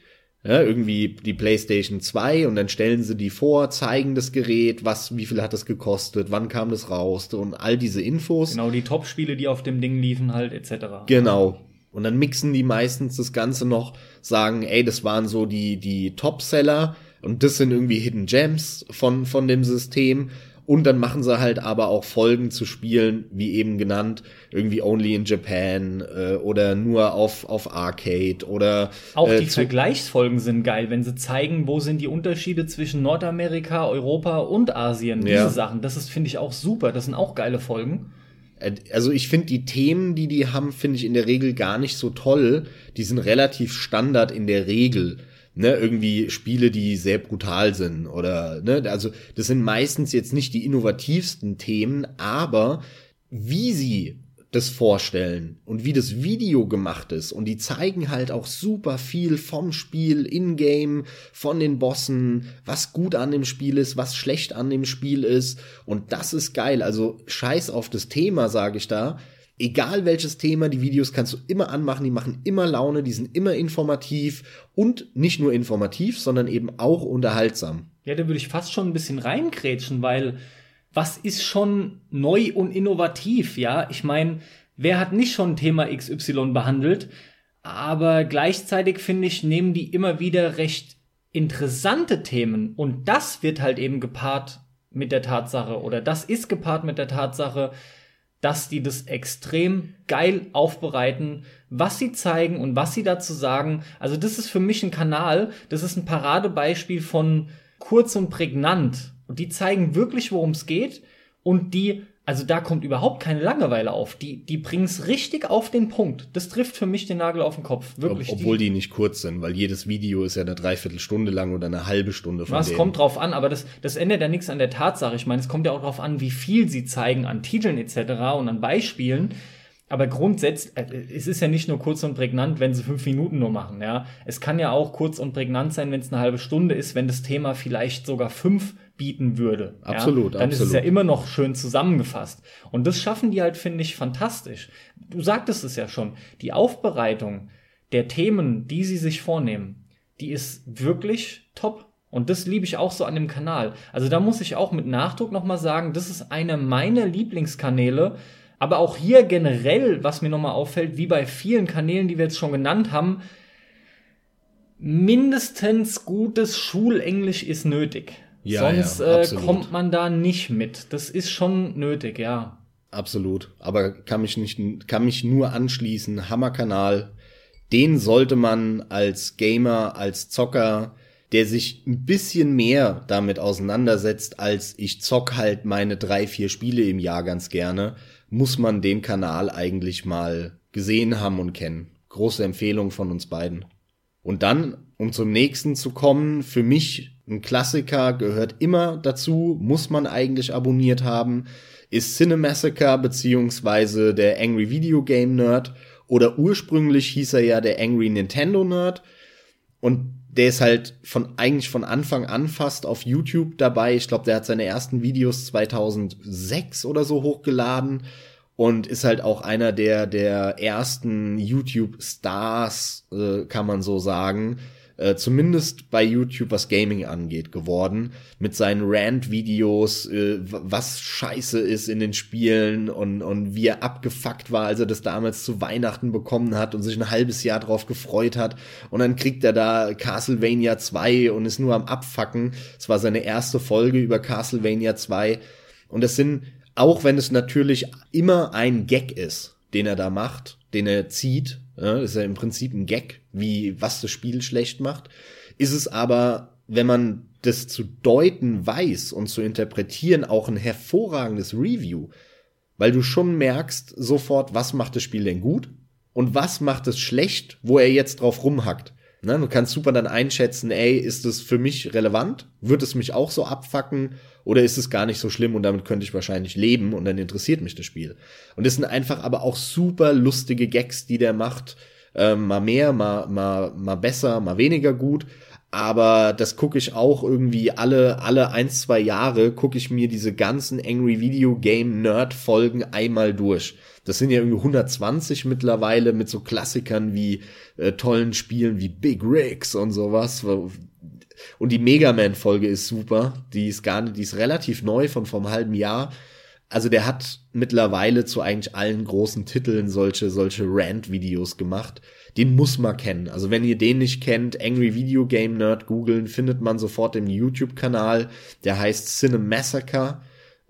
Ja, irgendwie die PlayStation 2 und dann stellen sie die vor, zeigen das Gerät, was, wie viel hat das gekostet, wann kam das raus und all diese Infos. Genau, die Top-Spiele, die auf dem Ding liefen halt, etc. Genau. Und dann mixen die meistens das Ganze noch, sagen, ey, das waren so die, die Top-Seller und das sind irgendwie Hidden Gems von, von dem System. Und dann machen sie halt aber auch Folgen zu Spielen, wie eben genannt, irgendwie Only in Japan äh, oder nur auf, auf Arcade oder. Auch äh, die Vergleichsfolgen sind geil, wenn sie zeigen, wo sind die Unterschiede zwischen Nordamerika, Europa und Asien. Diese ja. Sachen, das ist, finde ich, auch super. Das sind auch geile Folgen. Äh, also ich finde die Themen, die die haben, finde ich in der Regel gar nicht so toll. Die sind relativ Standard in der Regel ne, irgendwie Spiele, die sehr brutal sind oder, ne, also das sind meistens jetzt nicht die innovativsten Themen, aber wie sie das vorstellen und wie das Video gemacht ist und die zeigen halt auch super viel vom Spiel in-game, von den Bossen, was gut an dem Spiel ist, was schlecht an dem Spiel ist und das ist geil, also scheiß auf das Thema, sage ich da, egal welches Thema, die Videos kannst du immer anmachen, die machen immer Laune, die sind immer informativ und nicht nur informativ, sondern eben auch unterhaltsam. Ja, da würde ich fast schon ein bisschen reinkrätschen, weil was ist schon neu und innovativ, ja? Ich meine, wer hat nicht schon Thema XY behandelt? Aber gleichzeitig finde ich, nehmen die immer wieder recht interessante Themen und das wird halt eben gepaart mit der Tatsache oder das ist gepaart mit der Tatsache, dass die das extrem geil aufbereiten, was sie zeigen und was sie dazu sagen. Also das ist für mich ein Kanal, das ist ein Paradebeispiel von kurz und prägnant Und die zeigen wirklich, worum es geht. Und die, also da kommt überhaupt keine Langeweile auf. Die, die bringen es richtig auf den Punkt. Das trifft für mich den Nagel auf den Kopf. Wirklich. Ob, obwohl die, die, nicht kurz sind, weil jedes Video ist ja eine Dreiviertelstunde lang oder eine halbe Stunde von Es kommt drauf an, aber das, das ändert ja nichts an der Tatsache. Ich meine, es kommt ja auch drauf an, wie viel sie zeigen an Titeln etc. und an Beispielen. Aber grundsätzlich, äh, es ist ja nicht nur kurz und prägnant, wenn sie fünf Minuten nur machen, ja. Es kann ja auch kurz und prägnant sein, wenn es eine halbe Stunde ist, wenn das Thema vielleicht sogar fünf bieten würde. Absolut, ja? Dann absolut. ist es ja immer noch schön zusammengefasst. Und das schaffen die halt, finde ich, fantastisch. Du sagtest es ja schon. Die Aufbereitung der Themen, die sie sich vornehmen, die ist wirklich top. Und das liebe ich auch so an dem Kanal. Also da muss ich auch mit Nachdruck nochmal sagen, das ist einer meiner Lieblingskanäle, aber auch hier generell, was mir nochmal auffällt, wie bei vielen Kanälen, die wir jetzt schon genannt haben, mindestens gutes Schulenglisch ist nötig. Ja, Sonst ja, äh, kommt man da nicht mit. Das ist schon nötig, ja. Absolut. Aber kann mich nicht, kann mich nur anschließen. Hammerkanal. Den sollte man als Gamer, als Zocker, der sich ein bisschen mehr damit auseinandersetzt, als ich zock halt meine drei, vier Spiele im Jahr ganz gerne, muss man den Kanal eigentlich mal gesehen haben und kennen. Große Empfehlung von uns beiden. Und dann, um zum nächsten zu kommen, für mich ein Klassiker gehört immer dazu, muss man eigentlich abonniert haben, ist Cinemassacre beziehungsweise der Angry Video Game Nerd oder ursprünglich hieß er ja der Angry Nintendo Nerd und der ist halt von eigentlich von Anfang an fast auf YouTube dabei. Ich glaube, der hat seine ersten Videos 2006 oder so hochgeladen und ist halt auch einer der der ersten YouTube Stars, äh, kann man so sagen. Äh, zumindest bei YouTube, was Gaming angeht, geworden. Mit seinen Rant-Videos, äh, was scheiße ist in den Spielen und, und wie er abgefuckt war, als er das damals zu Weihnachten bekommen hat und sich ein halbes Jahr drauf gefreut hat. Und dann kriegt er da Castlevania 2 und ist nur am Abfacken. Es war seine erste Folge über Castlevania 2. Und es sind, auch wenn es natürlich immer ein Gag ist, den er da macht, den er zieht, ja, ist ja im Prinzip ein Gag, wie was das Spiel schlecht macht. Ist es aber, wenn man das zu deuten weiß und zu interpretieren, auch ein hervorragendes Review, weil du schon merkst sofort, was macht das Spiel denn gut und was macht es schlecht, wo er jetzt drauf rumhackt. Ne, du kannst super dann einschätzen, ey, ist es für mich relevant? Wird es mich auch so abfacken? Oder ist es gar nicht so schlimm und damit könnte ich wahrscheinlich leben und dann interessiert mich das Spiel? Und es sind einfach aber auch super lustige Gags, die der macht. Ähm, mal mehr, mal, mal, mal besser, mal weniger gut. Aber das gucke ich auch irgendwie alle, alle ein, zwei Jahre gucke ich mir diese ganzen Angry Video Game Nerd Folgen einmal durch. Das sind ja irgendwie 120 mittlerweile mit so Klassikern wie äh, tollen Spielen wie Big Rigs und sowas. Und die Mega Man Folge ist super. Die ist gar nicht, die ist relativ neu von vom halben Jahr. Also der hat mittlerweile zu eigentlich allen großen Titeln solche, solche Rant-Videos gemacht. Den muss man kennen. Also wenn ihr den nicht kennt, Angry Video Game Nerd googeln, findet man sofort im YouTube-Kanal. Der heißt Cinemassacre.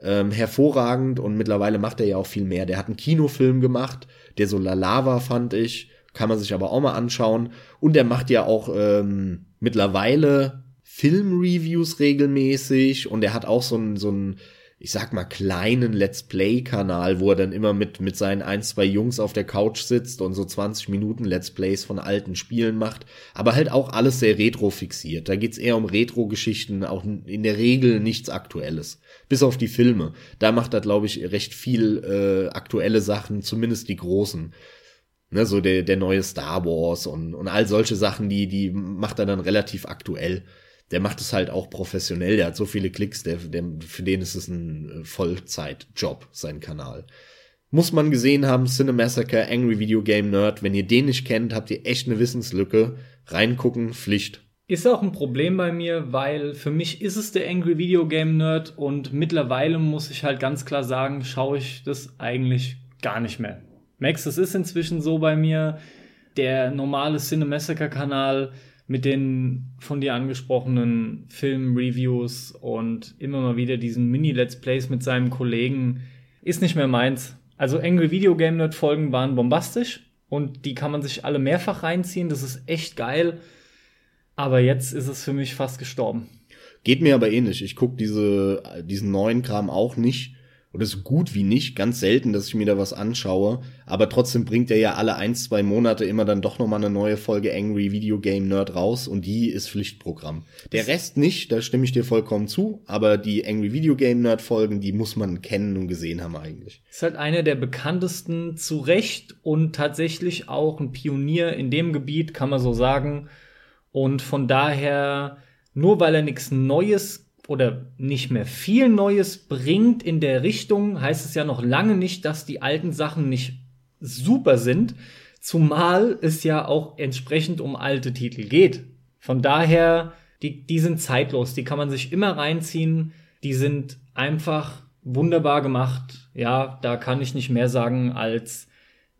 Ähm, hervorragend und mittlerweile macht er ja auch viel mehr. Der hat einen Kinofilm gemacht, der so La Lava fand ich. Kann man sich aber auch mal anschauen. Und er macht ja auch ähm, mittlerweile Filmreviews regelmäßig und er hat auch so ein, so ein ich sag mal, kleinen Let's Play-Kanal, wo er dann immer mit, mit seinen ein, zwei Jungs auf der Couch sitzt und so 20 Minuten Let's Plays von alten Spielen macht. Aber halt auch alles sehr retro-fixiert. Da geht's eher um Retro-Geschichten, auch in der Regel nichts Aktuelles. Bis auf die Filme. Da macht er, glaube ich, recht viel äh, aktuelle Sachen, zumindest die großen. Ne, so der, der neue Star Wars und, und all solche Sachen, die, die macht er dann relativ aktuell der macht es halt auch professionell. Der hat so viele Klicks, der, der, für den ist es ein äh, Vollzeitjob, sein Kanal. Muss man gesehen haben, Cinemassacre, Angry Video Game Nerd. Wenn ihr den nicht kennt, habt ihr echt eine Wissenslücke. Reingucken, Pflicht. Ist auch ein Problem bei mir, weil für mich ist es der Angry Video Game Nerd und mittlerweile muss ich halt ganz klar sagen, schaue ich das eigentlich gar nicht mehr. Max, das ist inzwischen so bei mir. Der normale Cinemassacre-Kanal mit den von dir angesprochenen Film-Reviews und immer mal wieder diesen Mini-Let's Plays mit seinem Kollegen ist nicht mehr meins. Also Angry Video Game Nerd Folgen waren bombastisch und die kann man sich alle mehrfach reinziehen. Das ist echt geil. Aber jetzt ist es für mich fast gestorben. Geht mir aber ähnlich. Ich guck diese, diesen neuen Kram auch nicht oder so gut wie nicht, ganz selten, dass ich mir da was anschaue, aber trotzdem bringt er ja alle ein, zwei Monate immer dann doch nochmal eine neue Folge Angry Video Game Nerd raus und die ist Pflichtprogramm. Der Rest nicht, da stimme ich dir vollkommen zu, aber die Angry Video Game Nerd Folgen, die muss man kennen und gesehen haben eigentlich. Ist halt eine der bekanntesten zu Recht und tatsächlich auch ein Pionier in dem Gebiet, kann man so sagen. Und von daher, nur weil er nichts Neues oder nicht mehr viel Neues bringt in der Richtung, heißt es ja noch lange nicht, dass die alten Sachen nicht super sind, zumal es ja auch entsprechend um alte Titel geht. Von daher, die, die sind zeitlos, die kann man sich immer reinziehen, die sind einfach wunderbar gemacht. Ja, da kann ich nicht mehr sagen als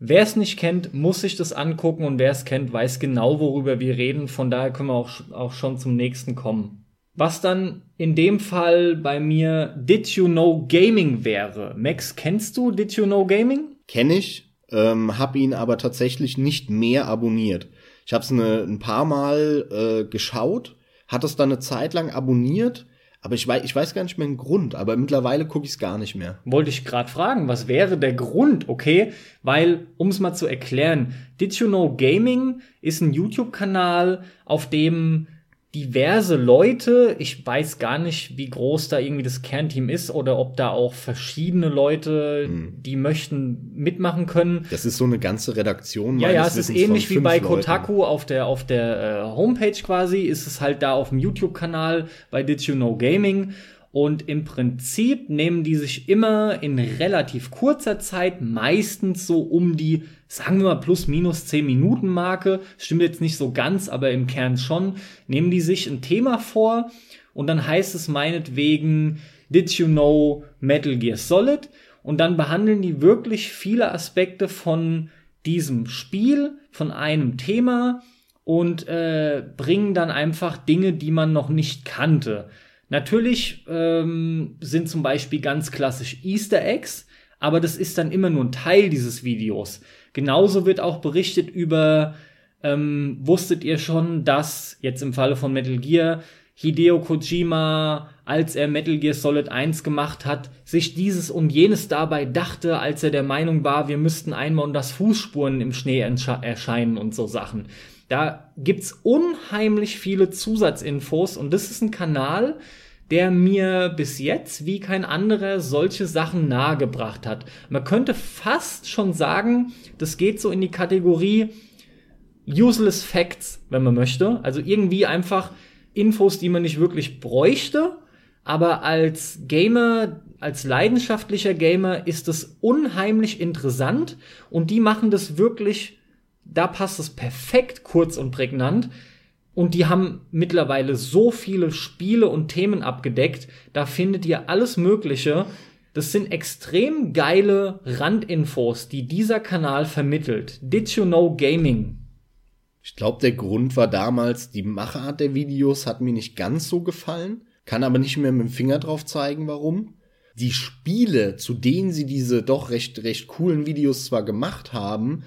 Wer es nicht kennt, muss sich das angucken und wer es kennt, weiß genau, worüber wir reden. Von daher können wir auch, auch schon zum nächsten kommen. Was dann in dem Fall bei mir Did You Know Gaming wäre. Max, kennst du Did You Know Gaming? Kenn ich, ähm, hab ihn aber tatsächlich nicht mehr abonniert. Ich habe es ein paar Mal äh, geschaut, hat es dann eine Zeit lang abonniert, aber ich weiß, ich weiß gar nicht mehr den Grund, aber mittlerweile gucke ich es gar nicht mehr. Wollte ich gerade fragen, was wäre der Grund, okay? Weil, um es mal zu erklären, Did You Know Gaming ist ein YouTube-Kanal, auf dem diverse Leute. Ich weiß gar nicht, wie groß da irgendwie das Kernteam ist oder ob da auch verschiedene Leute, mhm. die möchten, mitmachen können. Das ist so eine ganze Redaktion. Ja, ja, es ist ähnlich wie bei Kotaku Leuten. auf der, auf der äh, Homepage quasi. Ist es halt da auf dem YouTube-Kanal bei Did You Know Gaming. Und im Prinzip nehmen die sich immer in relativ kurzer Zeit, meistens so um die, sagen wir mal, plus minus 10 Minuten Marke, stimmt jetzt nicht so ganz, aber im Kern schon, nehmen die sich ein Thema vor und dann heißt es meinetwegen, did you know Metal Gear Solid? Und dann behandeln die wirklich viele Aspekte von diesem Spiel, von einem Thema und äh, bringen dann einfach Dinge, die man noch nicht kannte. Natürlich ähm, sind zum Beispiel ganz klassisch Easter Eggs, aber das ist dann immer nur ein Teil dieses Videos. Genauso wird auch berichtet über, ähm, wusstet ihr schon, dass jetzt im Falle von Metal Gear Hideo Kojima, als er Metal Gear Solid 1 gemacht hat, sich dieses und jenes dabei dachte, als er der Meinung war, wir müssten einmal und das Fußspuren im Schnee erscheinen und so Sachen. Da gibt's unheimlich viele Zusatzinfos und das ist ein Kanal, der mir bis jetzt wie kein anderer solche Sachen nahegebracht hat. Man könnte fast schon sagen, das geht so in die Kategorie useless facts, wenn man möchte. Also irgendwie einfach Infos, die man nicht wirklich bräuchte, aber als Gamer, als leidenschaftlicher Gamer ist es unheimlich interessant und die machen das wirklich, da passt es perfekt kurz und prägnant. Und die haben mittlerweile so viele Spiele und Themen abgedeckt, da findet ihr alles Mögliche. Das sind extrem geile Randinfos, die dieser Kanal vermittelt. Did you know Gaming? Ich glaube, der Grund war damals, die Machart der Videos hat mir nicht ganz so gefallen, kann aber nicht mehr mit dem Finger drauf zeigen, warum. Die Spiele, zu denen sie diese doch recht, recht coolen Videos zwar gemacht haben,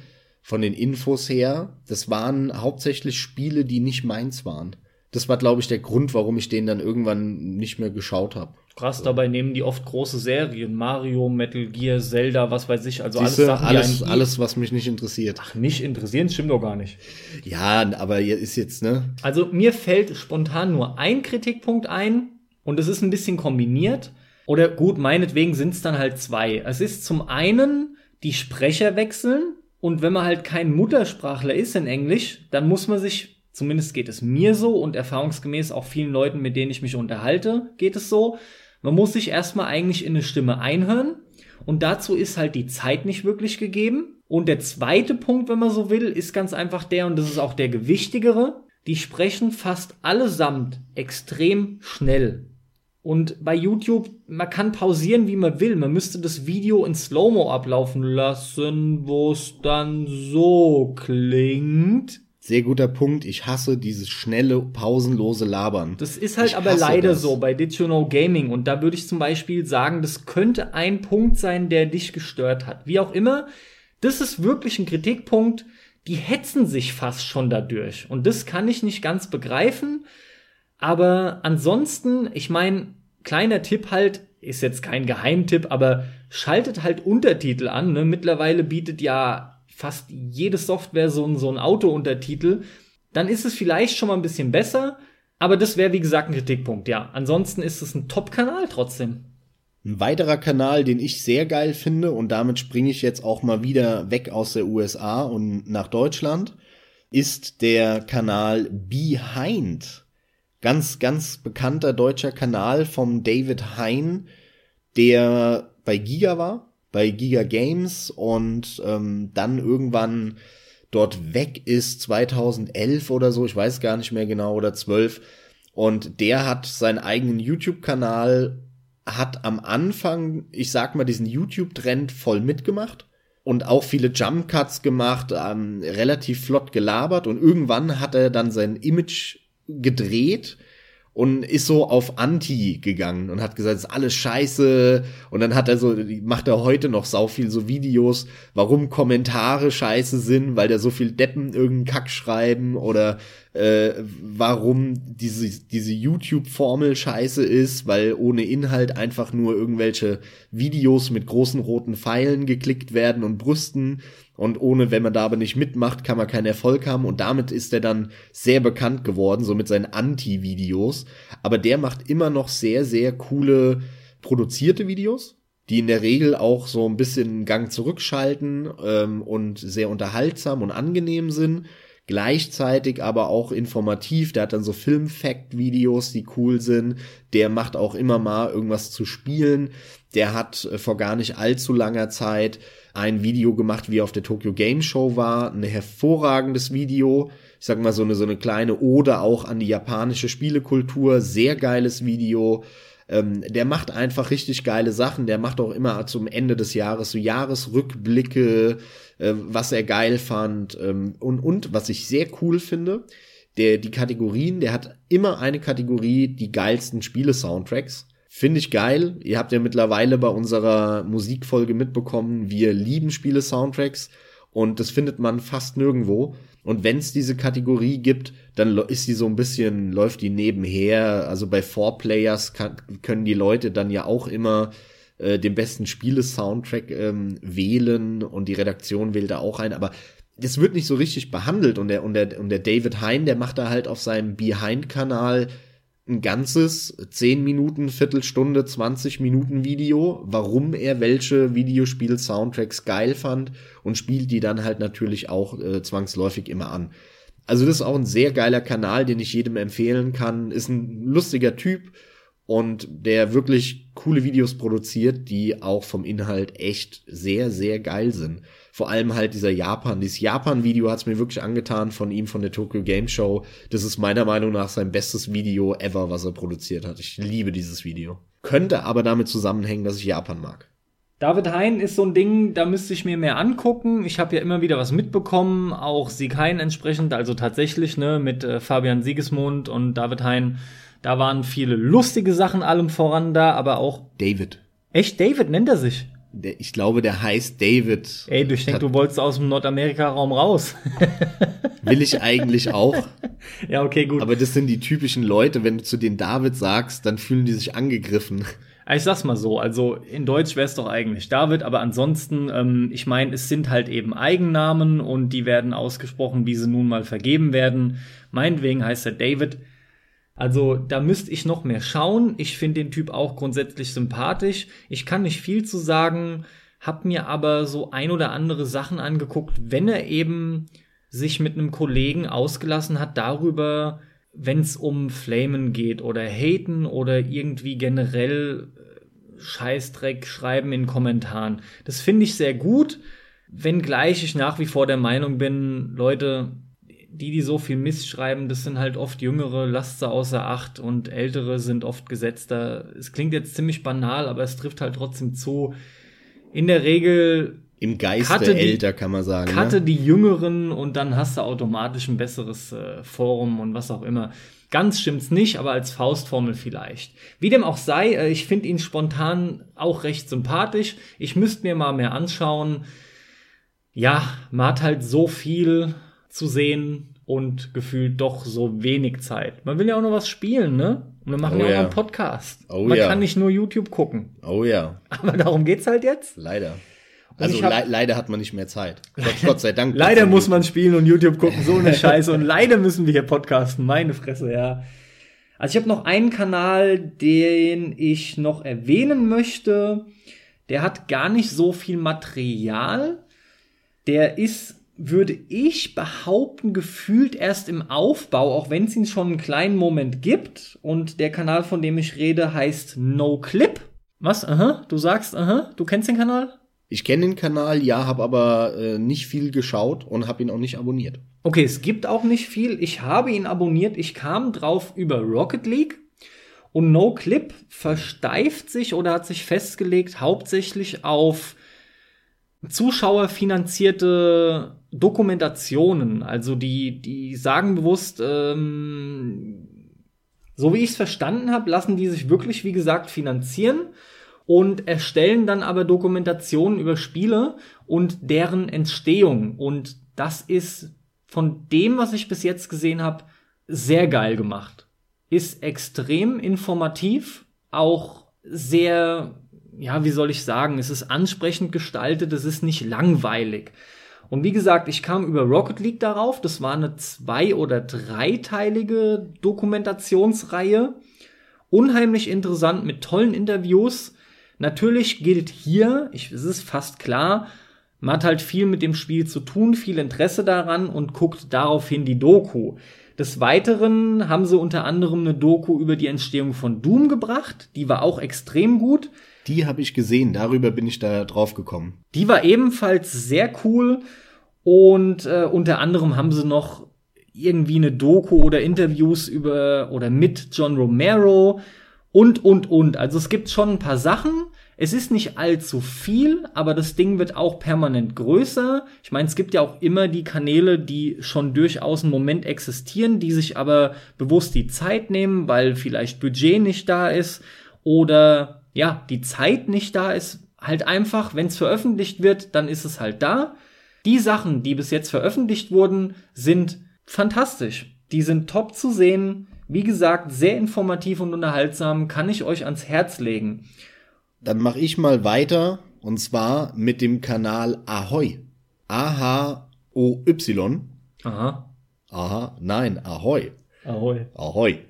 von den Infos her, das waren hauptsächlich Spiele, die nicht meins waren. Das war, glaube ich, der Grund, warum ich den dann irgendwann nicht mehr geschaut habe. Krass, dabei nehmen die oft große Serien. Mario, Metal Gear, Zelda, was weiß ich. Also Siehste, alles Sachen, alles, alles, was mich nicht interessiert. Ach, nicht interessieren, stimmt doch gar nicht. Ja, aber ist jetzt, ne? Also mir fällt spontan nur ein Kritikpunkt ein und es ist ein bisschen kombiniert. Oder gut, meinetwegen sind es dann halt zwei. Es ist zum einen die Sprecher wechseln, und wenn man halt kein Muttersprachler ist in Englisch, dann muss man sich, zumindest geht es mir so und erfahrungsgemäß auch vielen Leuten, mit denen ich mich unterhalte, geht es so, man muss sich erstmal eigentlich in eine Stimme einhören und dazu ist halt die Zeit nicht wirklich gegeben. Und der zweite Punkt, wenn man so will, ist ganz einfach der, und das ist auch der gewichtigere, die sprechen fast allesamt extrem schnell. Und bei YouTube, man kann pausieren, wie man will. Man müsste das Video in Slow-Mo ablaufen lassen, wo es dann so klingt. Sehr guter Punkt. Ich hasse dieses schnelle, pausenlose Labern. Das ist halt ich aber leider das. so bei Did You Know Gaming. Und da würde ich zum Beispiel sagen, das könnte ein Punkt sein, der dich gestört hat. Wie auch immer, das ist wirklich ein Kritikpunkt. Die hetzen sich fast schon dadurch. Und das kann ich nicht ganz begreifen Aber ansonsten, ich meine, kleiner Tipp halt, ist jetzt kein Geheimtipp, aber schaltet halt Untertitel an. Ne? Mittlerweile bietet ja fast jede Software so, so einen Auto-Untertitel. Dann ist es vielleicht schon mal ein bisschen besser, aber das wäre wie gesagt ein Kritikpunkt, ja. Ansonsten ist es ein Top-Kanal trotzdem. Ein weiterer Kanal, den ich sehr geil finde, und damit springe ich jetzt auch mal wieder weg aus der USA und nach Deutschland, ist der Kanal Behind. Ganz, ganz bekannter deutscher Kanal vom David Hein, der bei Giga war, bei Giga Games und ähm, dann irgendwann dort weg ist, 2011 oder so, ich weiß gar nicht mehr genau, oder 12. Und der hat seinen eigenen YouTube-Kanal hat am Anfang, ich sag mal, diesen YouTube-Trend voll mitgemacht und auch viele Jump Cuts gemacht, ähm, relativ flott gelabert und irgendwann hat er dann sein Image gedreht und ist so auf Anti gegangen und hat gesagt, es ist alles scheiße. Und dann hat er so, macht er heute noch sau viel so Videos, warum Kommentare scheiße sind, weil da so viel Deppen irgendeinen Kack schreiben oder äh, warum diese, diese YouTube-Formel scheiße ist, weil ohne Inhalt einfach nur irgendwelche Videos mit großen roten Pfeilen geklickt werden und Brüsten und ohne, wenn man da aber nicht mitmacht, kann man keinen Erfolg haben und damit ist er dann sehr bekannt geworden, so mit seinen Anti-Videos. Aber der macht immer noch sehr, sehr coole produzierte Videos, die in der Regel auch so ein bisschen Gang zurückschalten ähm, und sehr unterhaltsam und angenehm sind gleichzeitig aber auch informativ. Der hat dann so Film-Fact-Videos, die cool sind. Der macht auch immer mal irgendwas zu spielen. Der hat äh, vor gar nicht allzu langer Zeit ein Video gemacht, wie er auf der Tokyo Game Show war. Ein hervorragendes Video. Ich sag mal so eine, so eine kleine Ode auch an die japanische Spielekultur. Sehr geiles Video. Ähm, der macht einfach richtig geile Sachen. Der macht auch immer zum Ende des Jahres so Jahresrückblicke, äh, was er geil fand. Ähm, und, und was ich sehr cool finde, der, die Kategorien, der hat immer eine Kategorie, die geilsten Spiele-Soundtracks. Finde ich geil. Ihr habt ja mittlerweile bei unserer Musikfolge mitbekommen, wir lieben Spiele-Soundtracks und das findet man fast nirgendwo. Und wenn es diese Kategorie gibt, dann ist die so ein bisschen, läuft die nebenher. Also bei Four Players kann, können die Leute dann ja auch immer äh, den besten Spiele-Soundtrack ähm, wählen und die Redaktion wählt da auch ein, aber das wird nicht so richtig behandelt und der, und der, und der David Hein, der macht da halt auf seinem Behind-Kanal ein ganzes 10 Minuten, Viertelstunde, 20 Minuten Video, warum er welche Videospiel-Soundtracks geil fand und spielt die dann halt natürlich auch äh, zwangsläufig immer an. Also das ist auch ein sehr geiler Kanal, den ich jedem empfehlen kann. Ist ein lustiger Typ und der wirklich coole Videos produziert, die auch vom Inhalt echt sehr, sehr geil sind. Vor allem halt dieser Japan, dieses Japan-Video hat's mir wirklich angetan von ihm von der Tokyo Game Show. Das ist meiner Meinung nach sein bestes Video ever, was er produziert hat. Ich liebe dieses Video. Könnte aber damit zusammenhängen, dass ich Japan mag. David Hein ist so ein Ding, da müsste ich mir mehr angucken. Ich habe ja immer wieder was mitbekommen, auch Sieg Hein entsprechend, also tatsächlich, ne, mit äh, Fabian Siegesmund und David Hein da waren viele lustige Sachen allem voran da, aber auch. David. Echt, David nennt er sich? Der, ich glaube, der heißt David. Ey, du, denke, du wolltest aus dem Nordamerika-Raum raus. Will ich eigentlich auch. ja, okay, gut. Aber das sind die typischen Leute, wenn du zu den David sagst, dann fühlen die sich angegriffen. Ich sag's mal so, also in Deutsch wär's doch eigentlich David, aber ansonsten, ähm, ich meine, es sind halt eben Eigennamen und die werden ausgesprochen, wie sie nun mal vergeben werden. Meinetwegen heißt er David. Also da müsste ich noch mehr schauen. Ich finde den Typ auch grundsätzlich sympathisch. Ich kann nicht viel zu sagen, hab mir aber so ein oder andere Sachen angeguckt, wenn er eben sich mit einem Kollegen ausgelassen hat darüber, wenn es um Flamen geht oder Haten oder irgendwie generell äh, Scheißdreck schreiben in Kommentaren. Das finde ich sehr gut, wenngleich ich nach wie vor der Meinung bin, Leute, die, die so viel Mist schreiben, das sind halt oft jüngere, lasst sie außer Acht und ältere sind oft gesetzter. Es klingt jetzt ziemlich banal, aber es trifft halt trotzdem zu. In der Regel im Geiste die, älter, kann man sagen. Hatte ne? die Jüngeren und dann hast du automatisch ein besseres äh, Forum und was auch immer. Ganz stimmt's nicht, aber als Faustformel vielleicht. Wie dem auch sei, äh, ich finde ihn spontan auch recht sympathisch. Ich müsste mir mal mehr anschauen. Ja, man hat halt so viel zu sehen. und gefühlt doch so wenig Zeit. Man will ja auch noch was spielen, ne? Und wir machen Oh ja auch ja. einen Podcast. Oh Man ja. kann nicht nur YouTube gucken. Oh ja, Aber darum geht's halt jetzt. leider. Also ich hab- le leider hat man nicht mehr Zeit. Gott, Gott sei Dank. Leider muss man spielen und YouTube gucken, so eine Scheiße. Und leider müssen wir hier podcasten, meine Fresse, ja. Also ich habe noch einen Kanal, den ich noch erwähnen möchte. Der hat gar nicht so viel Material. Der ist, würde ich behaupten, gefühlt erst im Aufbau, auch wenn es ihn schon einen kleinen Moment gibt. Und der Kanal, von dem ich rede, heißt No Clip. Was? Aha, du sagst, aha, du kennst den Kanal? Ich kenne den Kanal, ja, habe aber äh, nicht viel geschaut und habe ihn auch nicht abonniert. Okay, es gibt auch nicht viel. Ich habe ihn abonniert. Ich kam drauf über Rocket League. Und No Clip versteift sich oder hat sich festgelegt hauptsächlich auf zuschauerfinanzierte Dokumentationen. Also die, die sagen bewusst, ähm, so wie ich es verstanden habe, lassen die sich wirklich, wie gesagt, finanzieren und erstellen dann aber Dokumentationen über Spiele und deren Entstehung. Und das ist von dem, was ich bis jetzt gesehen habe, sehr geil gemacht. Ist extrem informativ, auch sehr, ja, wie soll ich sagen, es ist ansprechend gestaltet, es ist nicht langweilig. Und wie gesagt, ich kam über Rocket League darauf. Das war eine zwei- oder dreiteilige Dokumentationsreihe. Unheimlich interessant mit tollen Interviews. Natürlich gilt hier, ich, es ist fast klar, man hat halt viel mit dem Spiel zu tun, viel Interesse daran und guckt daraufhin die Doku. Des Weiteren haben sie unter anderem eine Doku über die Entstehung von Doom gebracht. Die war auch extrem gut. Die habe ich gesehen, darüber bin ich da drauf gekommen. Die war ebenfalls sehr cool und äh, unter anderem haben sie noch irgendwie eine Doku oder Interviews über oder mit John Romero und und und. Also es gibt schon ein paar Sachen. Es ist nicht allzu viel, aber das Ding wird auch permanent größer. Ich meine, es gibt ja auch immer die Kanäle, die schon durchaus einen Moment existieren, die sich aber bewusst die Zeit nehmen, weil vielleicht Budget nicht da ist oder ja, die Zeit nicht da ist. Halt einfach, wenn es veröffentlicht wird, dann ist es halt da. Die Sachen, die bis jetzt veröffentlicht wurden, sind fantastisch. Die sind top zu sehen. Wie gesagt, sehr informativ und unterhaltsam, kann ich euch ans Herz legen. Dann mache ich mal weiter und zwar mit dem Kanal Ahoy. A-H-O-Y. Aha. Aha, nein, Ahoy. Ahoi. Ahoi.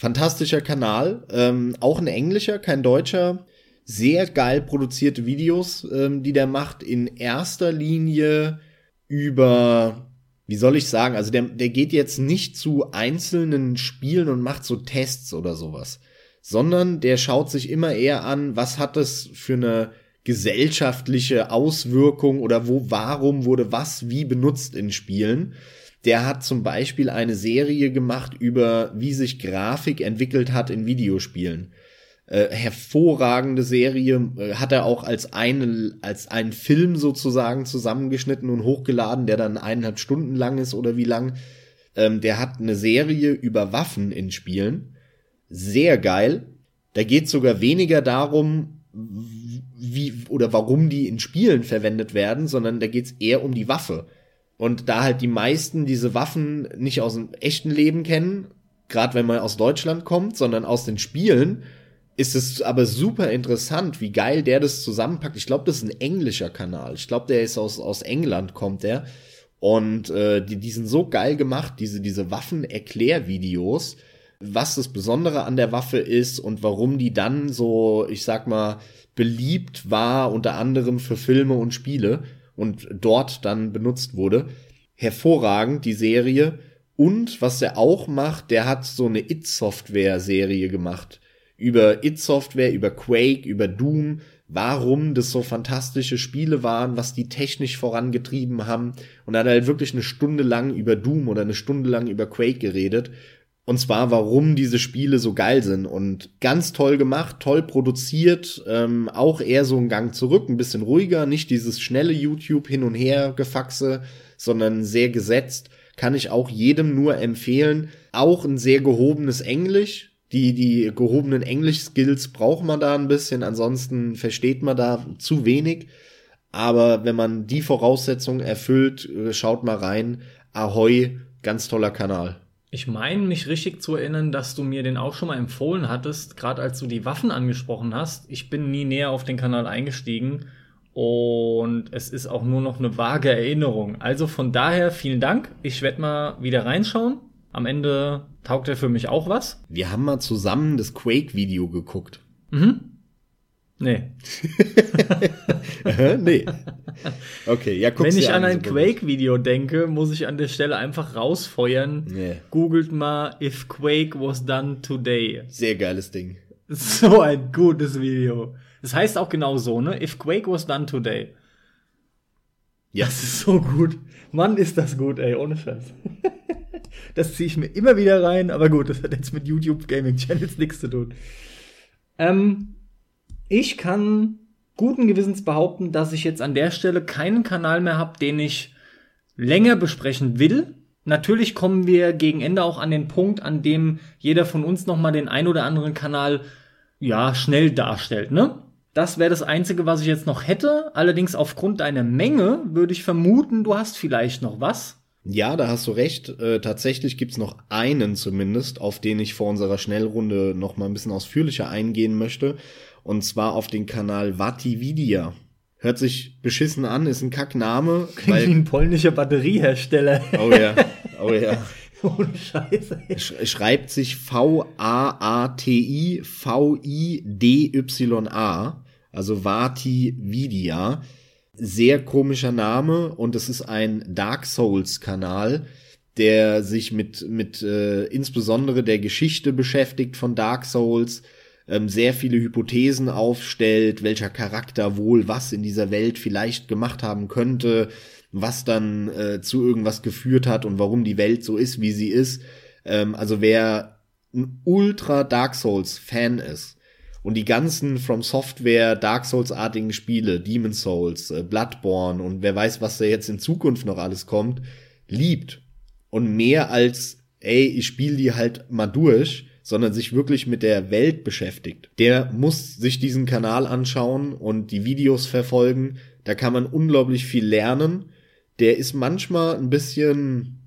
Fantastischer Kanal, ähm, auch ein englischer, kein deutscher. Sehr geil produzierte Videos, ähm, die der macht. In erster Linie über, wie soll ich sagen, also der, der geht jetzt nicht zu einzelnen Spielen und macht so Tests oder sowas, sondern der schaut sich immer eher an, was hat es für eine gesellschaftliche Auswirkung oder wo, warum wurde was wie benutzt in Spielen. Der hat zum Beispiel eine Serie gemacht über, wie sich Grafik entwickelt hat in Videospielen. Äh, hervorragende Serie, äh, hat er auch als eine, als einen Film sozusagen zusammengeschnitten und hochgeladen, der dann eineinhalb Stunden lang ist oder wie lang. Ähm, der hat eine Serie über Waffen in Spielen. Sehr geil. Da geht sogar weniger darum, wie oder warum die in Spielen verwendet werden, sondern da geht's eher um die Waffe. Und da halt die meisten diese Waffen nicht aus dem echten Leben kennen, gerade wenn man aus Deutschland kommt, sondern aus den Spielen, ist es aber super interessant, wie geil der das zusammenpackt. Ich glaube, das ist ein englischer Kanal. Ich glaube, der ist aus, aus England, kommt der. Und äh, die, die sind so geil gemacht, diese, diese Waffen-Erklärvideos, was das Besondere an der Waffe ist und warum die dann so, ich sag mal, beliebt war, unter anderem für Filme und Spiele und dort dann benutzt wurde. Hervorragend, die Serie. Und was er auch macht, der hat so eine It-Software-Serie gemacht. Über It-Software, über Quake, über Doom, warum das so fantastische Spiele waren, was die technisch vorangetrieben haben. Und er hat halt wirklich eine Stunde lang über Doom oder eine Stunde lang über Quake geredet. Und zwar, warum diese Spiele so geil sind. Und ganz toll gemacht, toll produziert, ähm, auch eher so ein Gang zurück, ein bisschen ruhiger, nicht dieses schnelle YouTube hin und her gefaxe, sondern sehr gesetzt. Kann ich auch jedem nur empfehlen. Auch ein sehr gehobenes Englisch. Die, die gehobenen Englisch-Skills braucht man da ein bisschen, ansonsten versteht man da zu wenig. Aber wenn man die Voraussetzungen erfüllt, äh, schaut mal rein. Ahoy Ganz toller Kanal. Ich meine, mich richtig zu erinnern, dass du mir den auch schon mal empfohlen hattest, gerade als du die Waffen angesprochen hast. Ich bin nie näher auf den Kanal eingestiegen und es ist auch nur noch eine vage Erinnerung. Also von daher vielen Dank. Ich werde mal wieder reinschauen. Am Ende taugt er für mich auch was. Wir haben mal zusammen das Quake-Video geguckt. Mhm. Nee. nee. Okay, ja, Wenn ich an, an ein Quake-Video denke, muss ich an der Stelle einfach rausfeuern. Nee. Googelt mal, if Quake was done today. Sehr geiles Ding. So ein gutes Video. Das heißt auch genau so, ne? If Quake was done today. Ja. Das ist so gut. Mann, ist das gut, ey, ohne Scheiß. das ziehe ich mir immer wieder rein, aber gut, das hat jetzt mit YouTube Gaming Channels nichts zu tun. Ähm, ich kann guten Gewissens behaupten, dass ich jetzt an der Stelle keinen Kanal mehr habe, den ich länger besprechen will. Natürlich kommen wir gegen Ende auch an den Punkt, an dem jeder von uns nochmal den ein oder anderen Kanal ja schnell darstellt, ne? Das wäre das Einzige, was ich jetzt noch hätte. Allerdings aufgrund deiner Menge würde ich vermuten, du hast vielleicht noch was. Ja, da hast du recht. Äh, tatsächlich gibt's noch einen zumindest, auf den ich vor unserer Schnellrunde noch mal ein bisschen ausführlicher eingehen möchte. Und zwar auf den Kanal Vatividia. Hört sich beschissen an, ist ein Kackname. Klingt wie ein polnischer Batteriehersteller. Oh ja, oh ja. Ohne Scheiße. Schreibt sich V-A-A-T-I-V-I-D-Y-A. Also Vati Vidia. Sehr komischer Name und es ist ein Dark Souls Kanal, der sich mit, mit äh, insbesondere der Geschichte beschäftigt von Dark Souls, ähm, sehr viele Hypothesen aufstellt, welcher Charakter wohl was in dieser Welt vielleicht gemacht haben könnte, was dann äh, zu irgendwas geführt hat und warum die Welt so ist, wie sie ist. Ähm, also wer ein ultra Dark Souls Fan ist und die ganzen From Software Dark Souls artigen Spiele, Demon Souls, äh, Bloodborne und wer weiß, was da jetzt in Zukunft noch alles kommt, liebt und mehr als ey, ich spiele die halt mal durch, sondern sich wirklich mit der Welt beschäftigt, der muss sich diesen Kanal anschauen und die Videos verfolgen. Da kann man unglaublich viel lernen. Der ist manchmal ein bisschen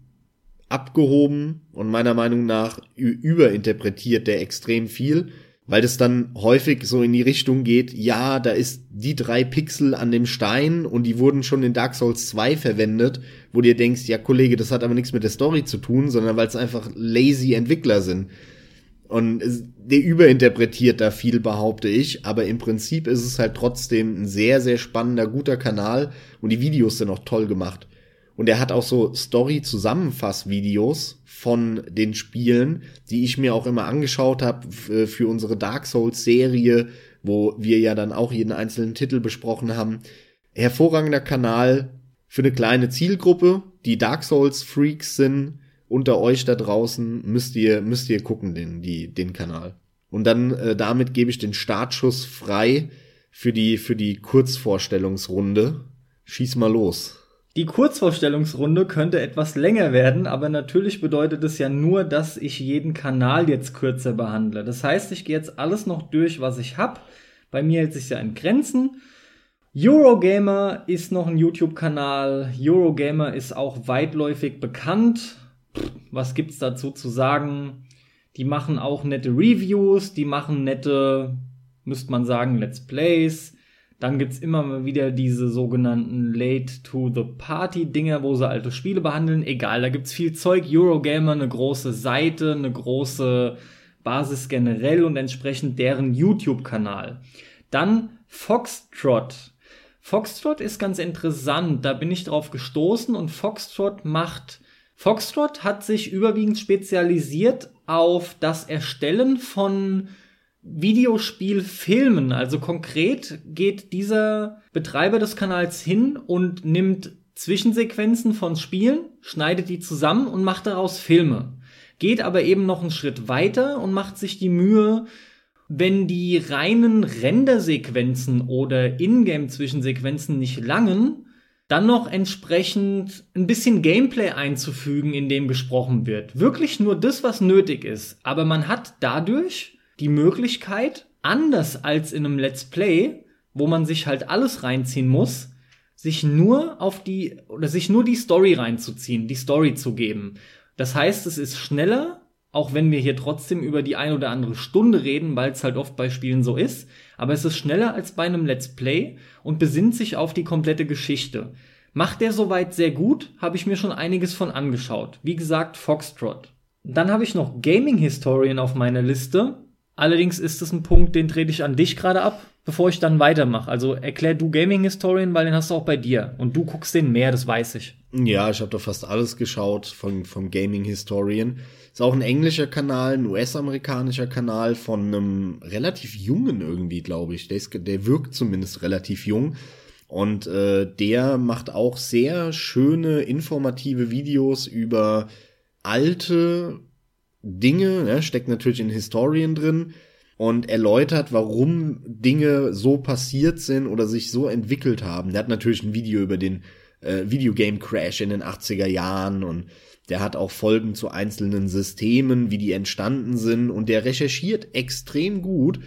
abgehoben und meiner Meinung nach überinterpretiert der extrem viel, weil das dann häufig so in die Richtung geht, ja, da ist die drei Pixel an dem Stein und die wurden schon in Dark Souls 2 verwendet, wo dir denkst, ja Kollege, das hat aber nichts mit der Story zu tun, sondern weil es einfach lazy Entwickler sind. Und der überinterpretiert da viel, behaupte ich. Aber im Prinzip ist es halt trotzdem ein sehr, sehr spannender, guter Kanal. Und die Videos sind auch toll gemacht. Und er hat auch so Story-Zusammenfass-Videos von den Spielen, die ich mir auch immer angeschaut habe für unsere Dark Souls-Serie, wo wir ja dann auch jeden einzelnen Titel besprochen haben. Hervorragender Kanal für eine kleine Zielgruppe, die Dark Souls-Freaks sind unter euch da draußen müsst ihr, müsst ihr gucken, den, die, den Kanal. Und dann äh, damit gebe ich den Startschuss frei für die, für die Kurzvorstellungsrunde. Schieß mal los. Die Kurzvorstellungsrunde könnte etwas länger werden, aber natürlich bedeutet es ja nur, dass ich jeden Kanal jetzt kürzer behandle. Das heißt, ich gehe jetzt alles noch durch, was ich hab. Bei mir hält sich ja in Grenzen. Eurogamer ist noch ein YouTube-Kanal. Eurogamer ist auch weitläufig bekannt was gibt's dazu zu sagen? Die machen auch nette Reviews, die machen nette, müsste man sagen, Let's Plays. Dann gibt's immer mal wieder diese sogenannten Late to the Party Dinger, wo sie alte Spiele behandeln. Egal, da gibt's viel Zeug. Eurogamer, eine große Seite, eine große Basis generell und entsprechend deren YouTube-Kanal. Dann Foxtrot. Foxtrot ist ganz interessant, da bin ich drauf gestoßen und Foxtrot macht Foxtrot hat sich überwiegend spezialisiert auf das Erstellen von Videospielfilmen. Also konkret geht dieser Betreiber des Kanals hin und nimmt Zwischensequenzen von Spielen, schneidet die zusammen und macht daraus Filme. Geht aber eben noch einen Schritt weiter und macht sich die Mühe, wenn die reinen Rendersequenzen oder Ingame-Zwischensequenzen nicht langen, dann noch entsprechend ein bisschen Gameplay einzufügen, in dem gesprochen wird. Wirklich nur das, was nötig ist. Aber man hat dadurch die Möglichkeit, anders als in einem Let's Play, wo man sich halt alles reinziehen muss, sich nur auf die oder sich nur die Story reinzuziehen, die Story zu geben. Das heißt, es ist schneller, auch wenn wir hier trotzdem über die ein oder andere Stunde reden, weil es halt oft bei Spielen so ist. Aber es ist schneller als bei einem Let's Play und besinnt sich auf die komplette Geschichte. Macht der soweit sehr gut, habe ich mir schon einiges von angeschaut. Wie gesagt, Foxtrot. Dann habe ich noch Gaming Historian auf meiner Liste. Allerdings ist es ein Punkt, den trete ich an dich gerade ab, bevor ich dann weitermache. Also erklär du Gaming Historian, weil den hast du auch bei dir. Und du guckst den mehr, das weiß ich. Ja, ich habe da fast alles geschaut von, vom Gaming Historian. Ist auch ein englischer Kanal, ein US-amerikanischer Kanal von einem relativ jungen irgendwie, glaube ich. Der, ist, der wirkt zumindest relativ jung. Und äh, der macht auch sehr schöne, informative Videos über alte Dinge, ne, steckt natürlich in Historien drin und erläutert, warum Dinge so passiert sind oder sich so entwickelt haben. Der hat natürlich ein Video über den äh, Videogame Crash in den 80er Jahren und der hat auch Folgen zu einzelnen Systemen, wie die entstanden sind und der recherchiert extrem gut,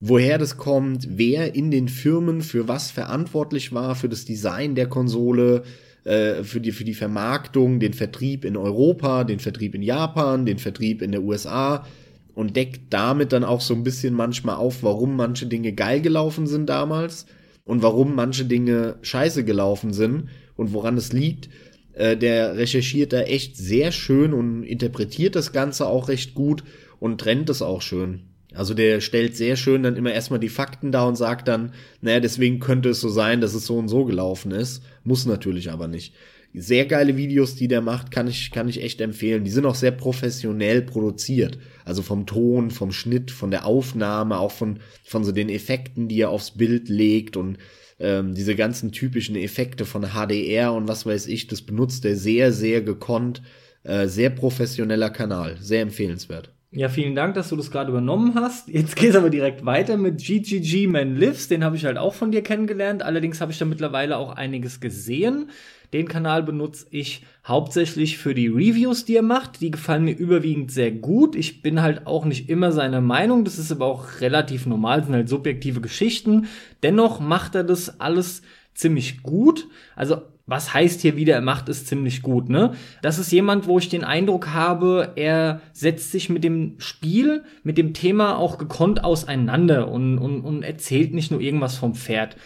woher das kommt, wer in den Firmen für was verantwortlich war, für das Design der Konsole, äh, für, die, für die Vermarktung, den Vertrieb in Europa, den Vertrieb in Japan, den Vertrieb in der USA und deckt damit dann auch so ein bisschen manchmal auf, warum manche Dinge geil gelaufen sind damals und warum manche Dinge scheiße gelaufen sind und woran es liegt. Äh, der recherchiert da echt sehr schön und interpretiert das Ganze auch recht gut und trennt es auch schön. Also der stellt sehr schön dann immer erstmal die Fakten da und sagt dann, naja, deswegen könnte es so sein, dass es so und so gelaufen ist. Muss natürlich aber nicht. Sehr geile Videos, die der macht, kann ich, kann ich echt empfehlen. Die sind auch sehr professionell produziert. Also vom Ton, vom Schnitt, von der Aufnahme, auch von, von so den Effekten, die er aufs Bild legt und ähm, diese ganzen typischen Effekte von HDR und was weiß ich, das benutzt er sehr, sehr gekonnt. Äh, sehr professioneller Kanal. Sehr empfehlenswert. Ja, vielen Dank, dass du das gerade übernommen hast. Jetzt geht's aber direkt weiter mit GGG Man Lives. Den habe ich halt auch von dir kennengelernt. Allerdings habe ich da mittlerweile auch einiges gesehen. Den Kanal benutze ich hauptsächlich für die Reviews, die er macht. Die gefallen mir überwiegend sehr gut. Ich bin halt auch nicht immer seiner Meinung. Das ist aber auch relativ normal. Das sind halt subjektive Geschichten. Dennoch macht er das alles ziemlich gut. Also was heißt hier wieder, er macht es ziemlich gut, ne? Das ist jemand, wo ich den Eindruck habe, er setzt sich mit dem Spiel, mit dem Thema auch gekonnt auseinander und, und, und erzählt nicht nur irgendwas vom Pferd.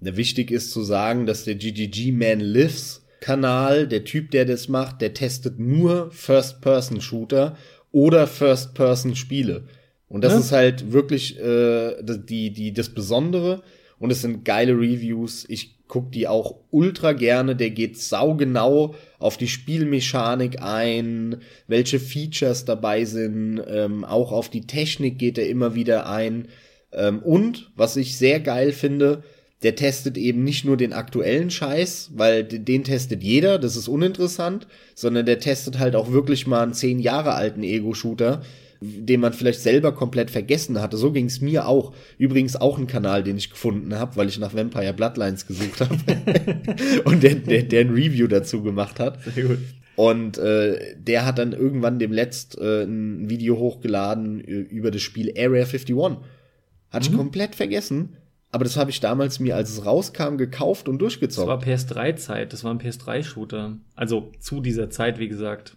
Wichtig ist zu sagen, dass der GGG Man Lives Kanal, der Typ, der das macht, der testet nur First-Person-Shooter oder First-Person-Spiele. Und das ja. ist halt wirklich äh, die, die, das Besondere. Und es sind geile Reviews. Ich guck die auch ultra gerne. Der geht saugenau auf die Spielmechanik ein, welche Features dabei sind. Ähm, auch auf die Technik geht er immer wieder ein. Ähm, und was ich sehr geil finde, der testet eben nicht nur den aktuellen Scheiß, weil den testet jeder, das ist uninteressant, sondern der testet halt auch wirklich mal einen zehn Jahre alten Ego-Shooter, den man vielleicht selber komplett vergessen hatte. So ging es mir auch. Übrigens auch ein Kanal, den ich gefunden habe, weil ich nach Vampire Bloodlines gesucht habe und der, der, der ein Review dazu gemacht hat. Sehr gut. Und äh, der hat dann irgendwann dem letzt äh, ein Video hochgeladen über das Spiel Area 51. Hatte mhm. ich komplett vergessen. Aber das habe ich damals mir, als es rauskam, gekauft und durchgezockt. Das war PS3-Zeit, das war ein PS3-Shooter. Also zu dieser Zeit, wie gesagt.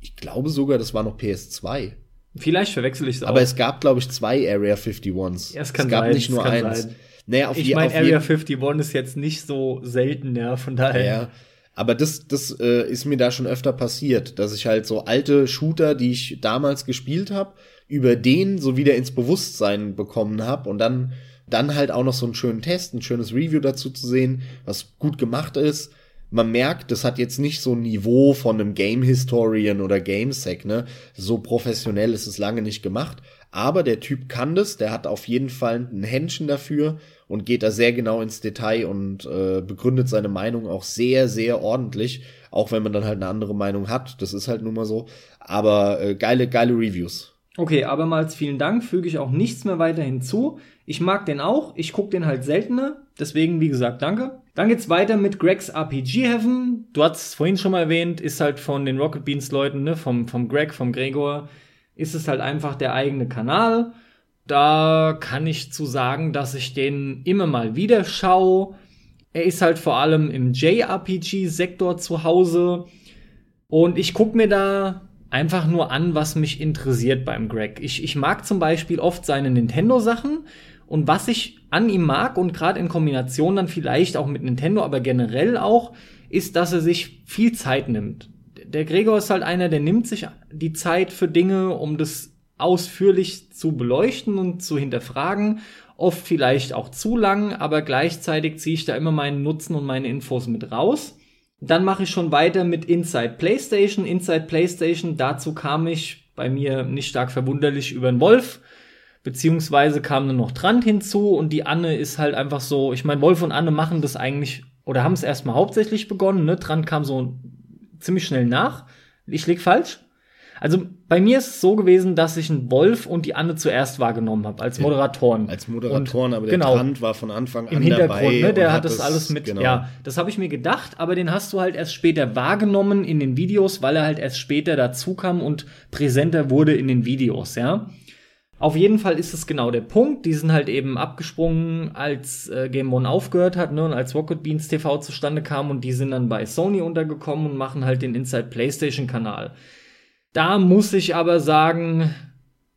Ich glaube sogar, das war noch PS2. Vielleicht verwechsel ich es auch. Aber es gab, glaube ich, zwei Area 51s. Ja, es kann es gab sein, nicht nur eins. Sein. Naja, auf ich meine, Area 51 ist jetzt nicht so selten, ja, von daher. Ja, aber das, das äh, ist mir da schon öfter passiert, dass ich halt so alte Shooter, die ich damals gespielt habe, über den so wieder ins Bewusstsein bekommen habe und dann dann halt auch noch so einen schönen Test, ein schönes Review dazu zu sehen, was gut gemacht ist man merkt, das hat jetzt nicht so ein Niveau von einem Game Historian oder GameSec, ne? So professionell ist es lange nicht gemacht. Aber der Typ kann das, der hat auf jeden Fall ein Händchen dafür und geht da sehr genau ins Detail und äh, begründet seine Meinung auch sehr, sehr ordentlich. Auch wenn man dann halt eine andere Meinung hat. Das ist halt nun mal so. Aber äh, geile, geile Reviews. Okay, abermals vielen Dank. Füge ich auch nichts mehr weiter hinzu. Ich mag den auch. Ich gucke den halt seltener. Deswegen, wie gesagt, danke. Dann geht's weiter mit Greg's RPG Heaven. Du hast es vorhin schon mal erwähnt, ist halt von den Rocket Beans Leuten, ne, vom, vom Greg, vom Gregor, ist es halt einfach der eigene Kanal. Da kann ich zu sagen, dass ich den immer mal wieder schaue. Er ist halt vor allem im JRPG-Sektor zu Hause. Und ich gucke mir da einfach nur an, was mich interessiert beim Greg. Ich, ich mag zum Beispiel oft seine Nintendo-Sachen und was ich an ihm mag und gerade in Kombination dann vielleicht auch mit Nintendo, aber generell auch, ist, dass er sich viel Zeit nimmt. Der Gregor ist halt einer, der nimmt sich die Zeit für Dinge, um das ausführlich zu beleuchten und zu hinterfragen. Oft vielleicht auch zu lang, aber gleichzeitig ziehe ich da immer meinen Nutzen und meine Infos mit raus. Dann mache ich schon weiter mit Inside PlayStation. Inside PlayStation, dazu kam ich bei mir nicht stark verwunderlich über den Wolf. Beziehungsweise kam nur noch Trant hinzu und die Anne ist halt einfach so, ich meine, Wolf und Anne machen das eigentlich oder haben es erstmal hauptsächlich begonnen, ne? Trant kam so ziemlich schnell nach. Ich lieg falsch. Also bei mir ist es so gewesen, dass ich einen Wolf und die Anne zuerst wahrgenommen habe als Moderatoren. Als Moderatoren, und, aber der genau, Trant war von Anfang an im Hintergrund, ne? Der hat das alles mit. Genau. Ja, das habe ich mir gedacht, aber den hast du halt erst später wahrgenommen in den Videos, weil er halt erst später dazu kam und präsenter wurde in den Videos, ja. Auf jeden Fall ist es genau der Punkt. Die sind halt eben abgesprungen, als äh, Game One aufgehört hat, ne, und als Rocket Beans TV zustande kam und die sind dann bei Sony untergekommen und machen halt den Inside PlayStation Kanal. Da muss ich aber sagen,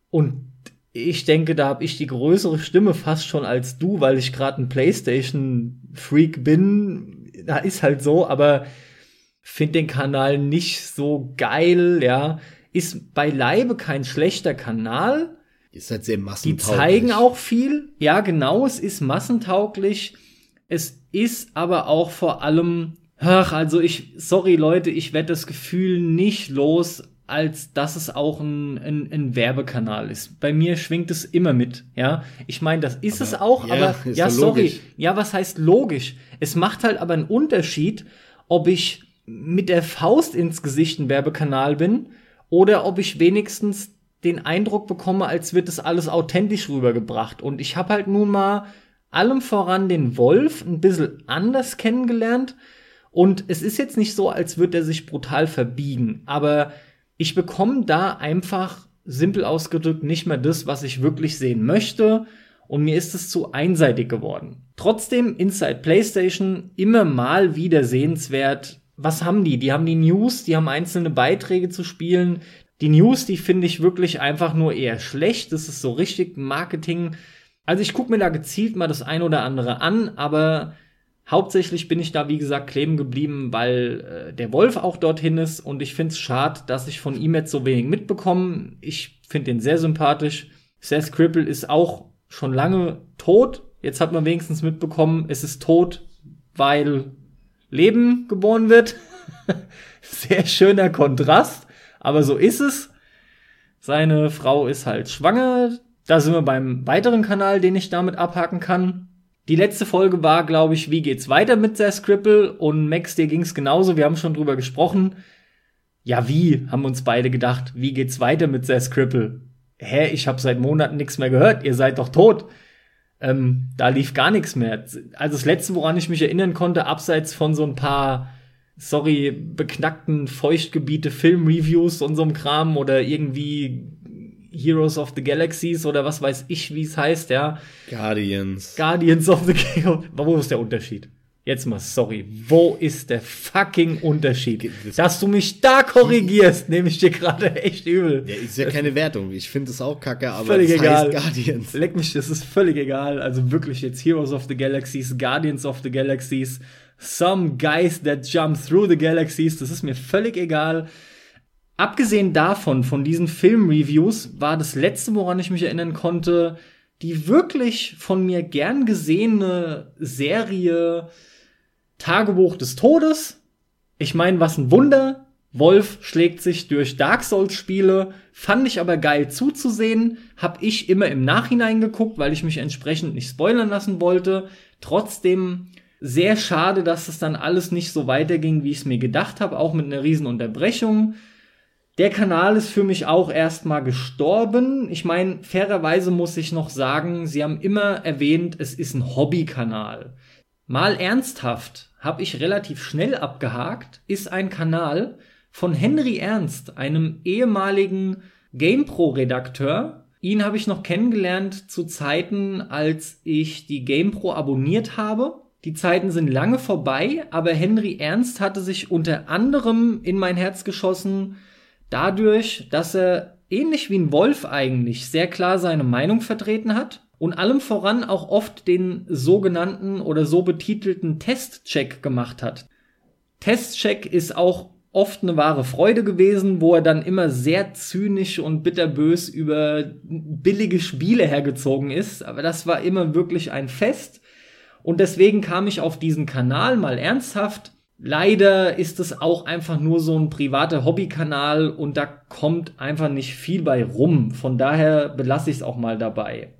und ich denke, da habe ich die größere Stimme fast schon als du, weil ich gerade ein PlayStation-Freak bin. Da ist halt so, aber finde den Kanal nicht so geil, ja. Ist beileibe kein schlechter Kanal. Ist halt sehr Die massentauglich. zeigen auch viel. Ja, genau, es ist massentauglich. Es ist aber auch vor allem, ach, also ich, sorry Leute, ich werde das Gefühl nicht los, als dass es auch ein, ein, ein Werbekanal ist. Bei mir schwingt es immer mit, ja. Ich meine, das ist Aber, es auch, ja, aber ja, sorry. logisch. Ja, was heißt logisch? Es macht halt aber einen Unterschied, ob ich mit der Faust ins Gesicht ein Werbekanal bin oder ob ich wenigstens den Eindruck bekomme, als wird das alles authentisch rübergebracht. Und ich habe halt nun mal allem voran den Wolf ein bisschen anders kennengelernt. Und es ist jetzt nicht so, als würde er sich brutal verbiegen. Aber ich bekomme da einfach, simpel ausgedrückt, nicht mehr das, was ich wirklich sehen möchte. Und mir ist es zu einseitig geworden. Trotzdem Inside PlayStation immer mal wieder sehenswert. Was haben die? Die haben die News, die haben einzelne Beiträge zu spielen. Die News, die finde ich wirklich einfach nur eher schlecht. Das ist so richtig Marketing. Also ich gucke mir da gezielt mal das ein oder andere an, aber hauptsächlich bin ich da, wie gesagt, kleben geblieben, weil äh, der Wolf auch dorthin ist und ich finde es schade, dass ich von ihm jetzt so wenig mitbekomme. Ich finde ihn sehr sympathisch. Seth Cripple ist auch schon lange tot. Jetzt hat man wenigstens mitbekommen, es ist tot, weil Leben geboren wird. sehr schöner Kontrast, aber so ist es. Seine Frau ist halt schwanger. Da sind wir beim weiteren Kanal, den ich damit abhaken kann. Die letzte Folge war, glaube ich, wie geht's weiter mit Seth Scribble und Max, dir ging's genauso. Wir haben schon drüber gesprochen. Ja, wie, haben uns beide gedacht. Wie geht's weiter mit Seth Scribble? Hä, ich habe seit Monaten nichts mehr gehört. Ihr seid doch tot. Ähm, da lief gar nichts mehr. Also das letzte, woran ich mich erinnern konnte, abseits von so ein paar, sorry, beknackten Feuchtgebiete, Filmreviews und so einem Kram oder irgendwie Heroes of the Galaxies oder was weiß ich, wie es heißt, ja. Guardians. Guardians of the Galaxy. Wo ist der Unterschied? Jetzt mal, sorry. Wo ist der fucking Unterschied? Das- Dass du mich da korrigierst, nehme ich dir gerade echt übel. ja, ist ja keine Wertung. Ich finde es auch kacke, aber Völlig das egal. heißt Guardians. Leck mich, das ist völlig egal. Also wirklich jetzt Heroes of the Galaxies, Guardians of the Galaxies, some guys that jump through the galaxies, das ist mir völlig egal. Abgesehen davon, von diesen Filmreviews, war das letzte, woran ich mich erinnern konnte, die wirklich von mir gern gesehene Serie Tagebuch des Todes. Ich meine, was ein Wunder. Wolf schlägt sich durch Dark Souls Spiele, fand ich aber geil zuzusehen, hab ich immer im Nachhinein geguckt, weil ich mich entsprechend nicht spoilern lassen wollte. Trotzdem sehr schade, dass es dann alles nicht so weiterging, wie ich es mir gedacht habe, auch mit einer riesen Unterbrechung. Der Kanal ist für mich auch erstmal gestorben. Ich meine, fairerweise muss ich noch sagen, sie haben immer erwähnt, es ist ein Hobbykanal. Mal ernsthaft, habe ich relativ schnell abgehakt, ist ein Kanal von Henry Ernst, einem ehemaligen GamePro-Redakteur. Ihn habe ich noch kennengelernt zu Zeiten, als ich die GamePro abonniert habe. Die Zeiten sind lange vorbei, aber Henry Ernst hatte sich unter anderem in mein Herz geschossen dadurch, dass er ähnlich wie ein Wolf eigentlich sehr klar seine Meinung vertreten hat und allem voran auch oft den sogenannten oder so betitelten Testcheck gemacht hat. Testcheck ist auch oft eine wahre Freude gewesen, wo er dann immer sehr zynisch und bitterbös über billige Spiele hergezogen ist, aber das war immer wirklich ein Fest und deswegen kam ich auf diesen Kanal mal ernsthaft. Leider ist es auch einfach nur so ein privater Hobbykanal und da kommt einfach nicht viel bei rum. Von daher belasse ich es auch mal dabei.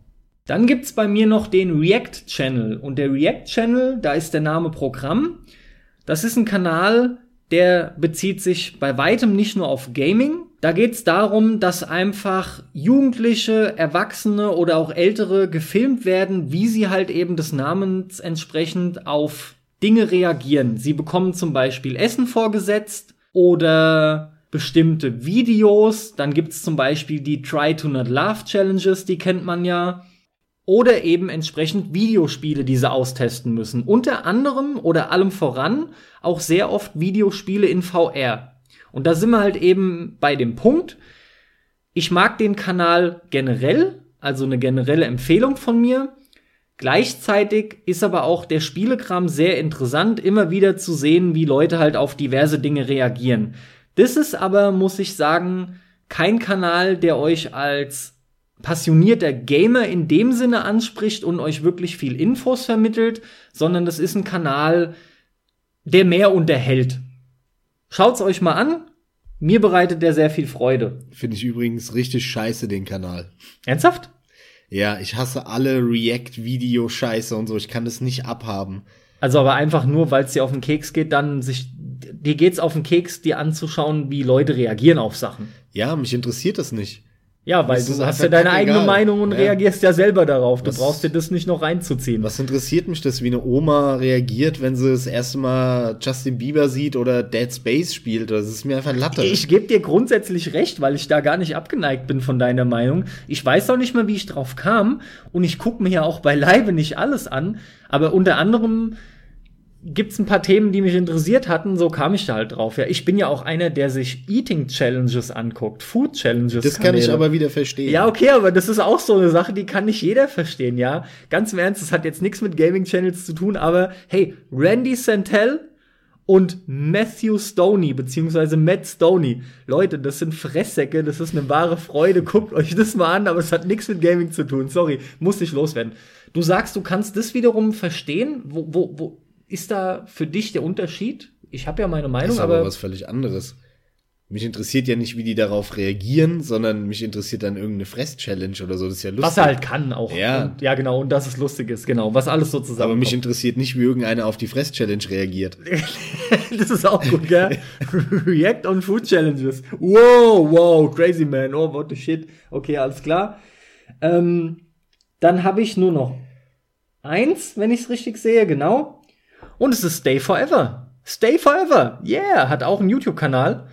Dann gibt's bei mir noch den React Channel und der React Channel, da ist der Name Programm. Das ist ein Kanal, der bezieht sich bei weitem nicht nur auf Gaming. Da geht's darum, dass einfach Jugendliche, Erwachsene oder auch Ältere gefilmt werden, wie sie halt eben des Namens entsprechend auf Dinge reagieren. Sie bekommen zum Beispiel Essen vorgesetzt oder bestimmte Videos. Dann gibt's zum Beispiel die Try to Not Laugh Challenges, die kennt man ja oder eben entsprechend Videospiele, die sie austesten müssen. Unter anderem oder allem voran auch sehr oft Videospiele in VR. Und da sind wir halt eben bei dem Punkt, ich mag den Kanal generell, also eine generelle Empfehlung von mir. Gleichzeitig ist aber auch der Spielekram sehr interessant, immer wieder zu sehen, wie Leute halt auf diverse Dinge reagieren. Das ist aber, muss ich sagen, kein Kanal, der euch als passionierter Gamer in dem Sinne anspricht und euch wirklich viel Infos vermittelt, sondern das ist ein Kanal, der mehr unterhält. Schaut's euch mal an. Mir bereitet der sehr viel Freude. Finde ich übrigens richtig scheiße, den Kanal. Ernsthaft? Ja, ich hasse alle React-Video-Scheiße und so. Ich kann das nicht abhaben. Also aber einfach nur, weil es dir auf den Keks geht, dann sich, dir geht's auf den Keks, dir anzuschauen, wie Leute reagieren auf Sachen. Ja, mich interessiert das nicht. Ja, weil du hast ja deine eigene egal. Meinung und ja. reagierst ja selber darauf. Du was, brauchst dir das nicht noch reinzuziehen. Was interessiert mich das, wie eine Oma reagiert, wenn sie das erste Mal Justin Bieber sieht oder Dead Space spielt? Das ist mir einfach Latte. Ich gebe dir grundsätzlich recht, weil ich da gar nicht abgeneigt bin von deiner Meinung. Ich weiß auch nicht mal, wie ich drauf kam. Und ich gucke mir ja auch beileibe nicht alles an. Aber unter anderem gibt's ein paar Themen, die mich interessiert hatten, so kam ich da halt drauf. Ja, ich bin ja auch einer, der sich Eating Challenges anguckt, Food Challenges. Das kann ich aber wieder verstehen. Ja, okay, aber das ist auch so eine Sache, die kann nicht jeder verstehen, ja. Ganz im Ernst, das hat jetzt nichts mit Gaming Channels zu tun, aber hey, Randy Santel und Matthew Stoney, beziehungsweise Matt Stoney. Leute, das sind Fresssäcke, das ist eine wahre Freude. Guckt euch das mal an, aber es hat nichts mit Gaming zu tun. Sorry, muss ich loswerden. Du sagst, du kannst das wiederum verstehen, wo, wo, wo, ist da für dich der Unterschied? Ich habe ja meine Meinung, das ist aber, aber was völlig anderes. Mich interessiert ja nicht, wie die darauf reagieren, sondern mich interessiert dann irgendeine Fress-Challenge oder so. Das ist ja lustig. Was er halt kann auch. Ja. Und, ja, genau. Und dass es lustig ist, genau. Was alles so zusammen. Aber mich interessiert nicht, wie irgendeiner auf die Fress-Challenge reagiert. das ist auch gut, gell? React on Food Challenges. Wow, wow, crazy man. Oh, what the shit. Okay, alles klar. Ähm, dann habe ich nur noch eins, wenn ich es richtig sehe, genau. Und es ist Stay Forever. Stay Forever. Yeah, hat auch einen YouTube-Kanal.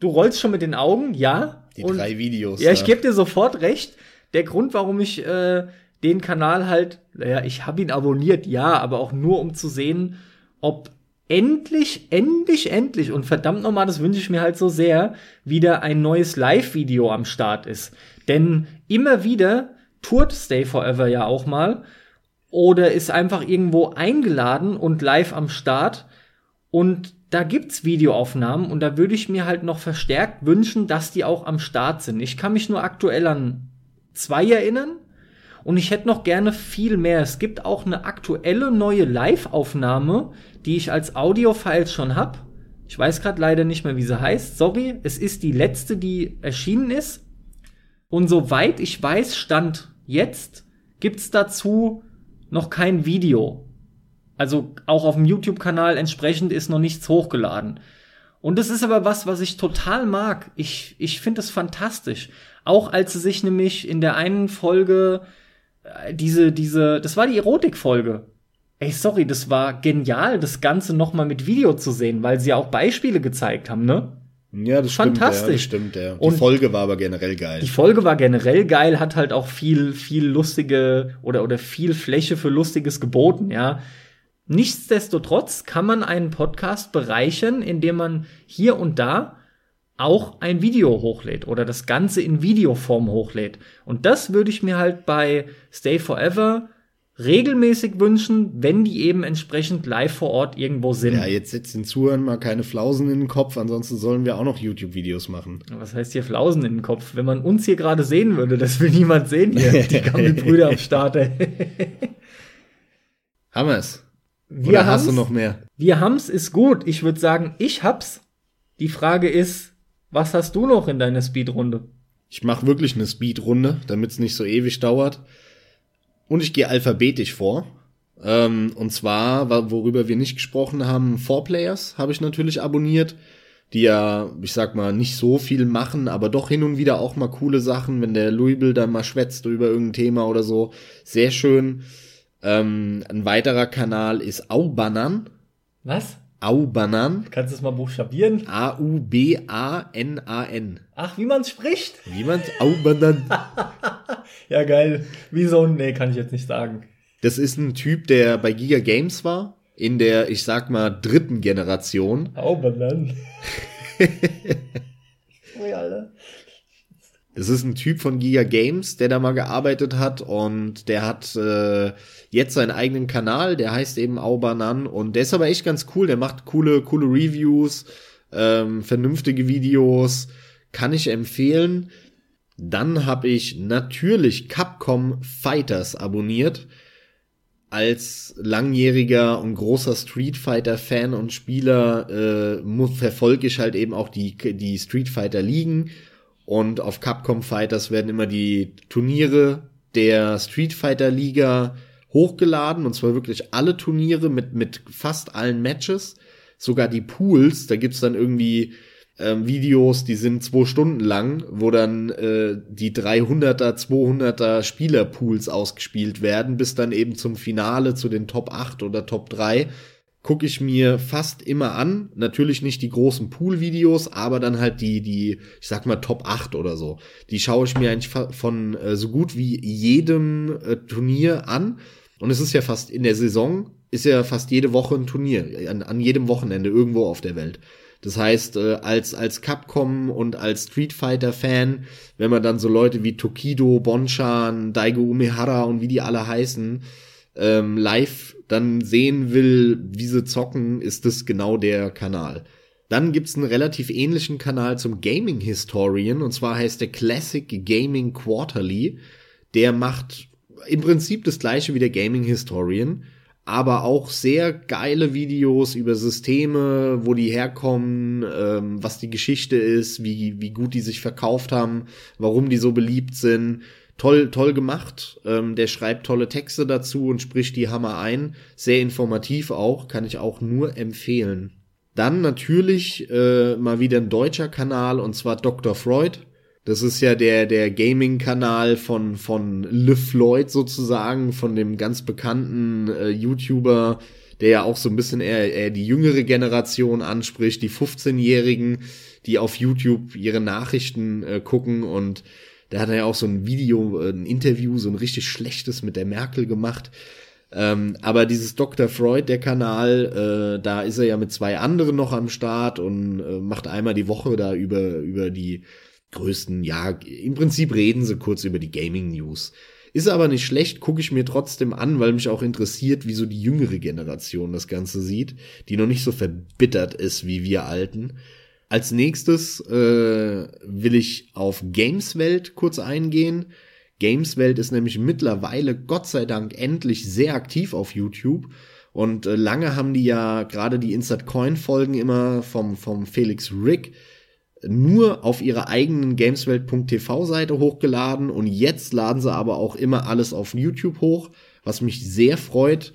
Du rollst schon mit den Augen, ja. Die und, drei Videos. Ja, ich gebe dir sofort recht. Der Grund, warum ich äh, den Kanal halt, naja, ich habe ihn abonniert, ja, aber auch nur um zu sehen, ob endlich, endlich, endlich und verdammt nochmal, das wünsche ich mir halt so sehr, wieder ein neues Live-Video am Start ist. Denn immer wieder tourt Stay Forever ja auch mal oder ist einfach irgendwo eingeladen und live am Start. Und da gibt's Videoaufnahmen und da würde ich mir halt noch verstärkt wünschen, dass die auch am Start sind. Ich kann mich nur aktuell an zwei erinnern und ich hätte noch gerne viel mehr. Es gibt auch eine aktuelle neue Live-Aufnahme, die ich als Audio-Files schon hab. Ich weiß gerade leider nicht mehr, wie sie heißt. Sorry, es ist die letzte, die erschienen ist. Und soweit ich weiß, stand jetzt, gibt's dazu noch kein Video. Also auch auf dem YouTube-Kanal entsprechend ist noch nichts hochgeladen. Und das ist aber was, was ich total mag. Ich, ich finde es fantastisch. Auch als sie sich nämlich in der einen Folge äh, diese, diese, das war die Erotik-Folge. Ey, sorry, das war genial, das Ganze noch mal mit Video zu sehen, weil sie ja auch Beispiele gezeigt haben, ne? Ja, das Fantastisch. stimmt, ja. Das stimmt, ja. Die und Folge war aber generell geil. Die Folge war generell geil, hat halt auch viel, viel lustige oder, oder viel Fläche für Lustiges geboten, ja. Nichtsdestotrotz kann man einen Podcast bereichern, indem man hier und da auch ein Video hochlädt oder das Ganze in Videoform hochlädt. Und das würde ich mir halt bei Stay Forever regelmäßig wünschen, wenn die eben entsprechend live vor Ort irgendwo sind. Ja, jetzt setzt den Zuhörern mal keine Flausen in den Kopf, ansonsten sollen wir auch noch YouTube-Videos machen. Was heißt hier Flausen in den Kopf? Wenn man uns hier gerade sehen würde, das will niemand sehen hier. Die Gammelbrüder am Start. Hammers. Wir Oder hast du noch mehr? Wir haben's ist gut. Ich würde sagen, ich hab's. Die Frage ist, was hast du noch in deiner Speedrunde? Ich mache wirklich eine Speedrunde, damit es nicht so ewig dauert. Und ich gehe alphabetisch vor. Ähm, und zwar, wa- worüber wir nicht gesprochen haben, Four Players habe ich natürlich abonniert, die ja, ich sag mal, nicht so viel machen, aber doch hin und wieder auch mal coole Sachen, wenn der Louisville dann mal schwätzt über irgendein Thema oder so. Sehr schön. Ähm, ein weiterer Kanal ist Aubanan. Was? Aubanan. Kannst du es mal buchstabieren? A-U-B-A-N-A-N. Ach, wie man's spricht? Wie man's? Aubanan. Ja, geil. Wie so ein, nee, kann ich jetzt nicht sagen. Das ist ein Typ, der bei Giga Games war, in der, ich sag mal, dritten Generation. Aubermann. Ui, Alter. Es ist ein Typ von Giga Games, der da mal gearbeitet hat und der hat äh, jetzt seinen eigenen Kanal, der heißt eben Aubanan und der ist aber echt ganz cool, der macht coole, coole Reviews, ähm, vernünftige Videos, kann ich empfehlen. Dann habe ich natürlich Capcom Fighters abonniert. Als langjähriger und großer Street Fighter Fan und Spieler äh, verfolge ich halt eben auch die, die Street Fighter Ligen und auf Capcom Fighters werden immer die Turniere der Street Fighter Liga hochgeladen und zwar wirklich alle Turniere mit, mit fast allen Matches, sogar die Pools, da gibt's dann irgendwie ähm, Videos, die sind zwei Stunden lang, wo dann äh, die 300er, 200er Spielerpools ausgespielt werden, bis dann eben zum Finale zu den Top 8 oder Top 3 gucke ich mir fast immer an. Natürlich nicht die großen Pool-Videos, aber dann halt die, die, ich sag mal Top 8 oder so. Die schaue ich mir eigentlich von äh, so gut wie jedem äh, Turnier an. Und es ist ja fast in der Saison, ist ja fast jede Woche ein Turnier, an, an jedem Wochenende irgendwo auf der Welt. Das heißt, äh, als, als Capcom und als Street Fighter Fan, wenn man dann so Leute wie Tokido, Bonchan, Daigo Umehara und wie die alle heißen, ähm, live dann sehen will, wie sie zocken, ist das genau der Kanal. Dann gibt's einen relativ ähnlichen Kanal zum Gaming Historian und zwar heißt der Classic Gaming Quarterly. Der macht im Prinzip das gleiche wie der Gaming Historian, aber auch sehr geile Videos über Systeme, wo die herkommen, ähm, was die Geschichte ist, wie, wie gut die sich verkauft haben, warum die so beliebt sind. Toll, toll gemacht. Ähm, der schreibt tolle Texte dazu und spricht die Hammer ein. Sehr informativ auch, kann ich auch nur empfehlen. Dann natürlich äh, mal wieder ein deutscher Kanal und zwar Dr. Freud. Das ist ja der, der Gaming-Kanal von, von Le Floyd sozusagen, von dem ganz bekannten äh, YouTuber, der ja auch so ein bisschen eher, eher die jüngere Generation anspricht, die 15-Jährigen, die auf YouTube ihre Nachrichten äh, gucken und da hat er ja auch so ein Video, äh, ein Interview, so ein richtig schlechtes mit der Merkel gemacht. Ähm, aber dieses Dr. Freud, der Kanal, äh, da ist er ja mit zwei anderen noch am Start und äh, macht einmal die Woche da über, über die größten, ja, im Prinzip reden sie kurz über die Gaming News. Ist aber nicht schlecht, gucke ich mir trotzdem an, weil mich auch interessiert, wie so die jüngere Generation das Ganze sieht, die noch nicht so verbittert ist wie wir Alten. Als nächstes äh, will ich auf Gameswelt kurz eingehen. Gameswelt ist nämlich mittlerweile Gott sei Dank endlich sehr aktiv auf YouTube. Und äh, lange haben die ja gerade die Insert Coin Folgen immer vom, vom Felix Rick nur auf ihrer eigenen Gameswelt.tv Seite hochgeladen und jetzt laden sie aber auch immer alles auf YouTube hoch, was mich sehr freut.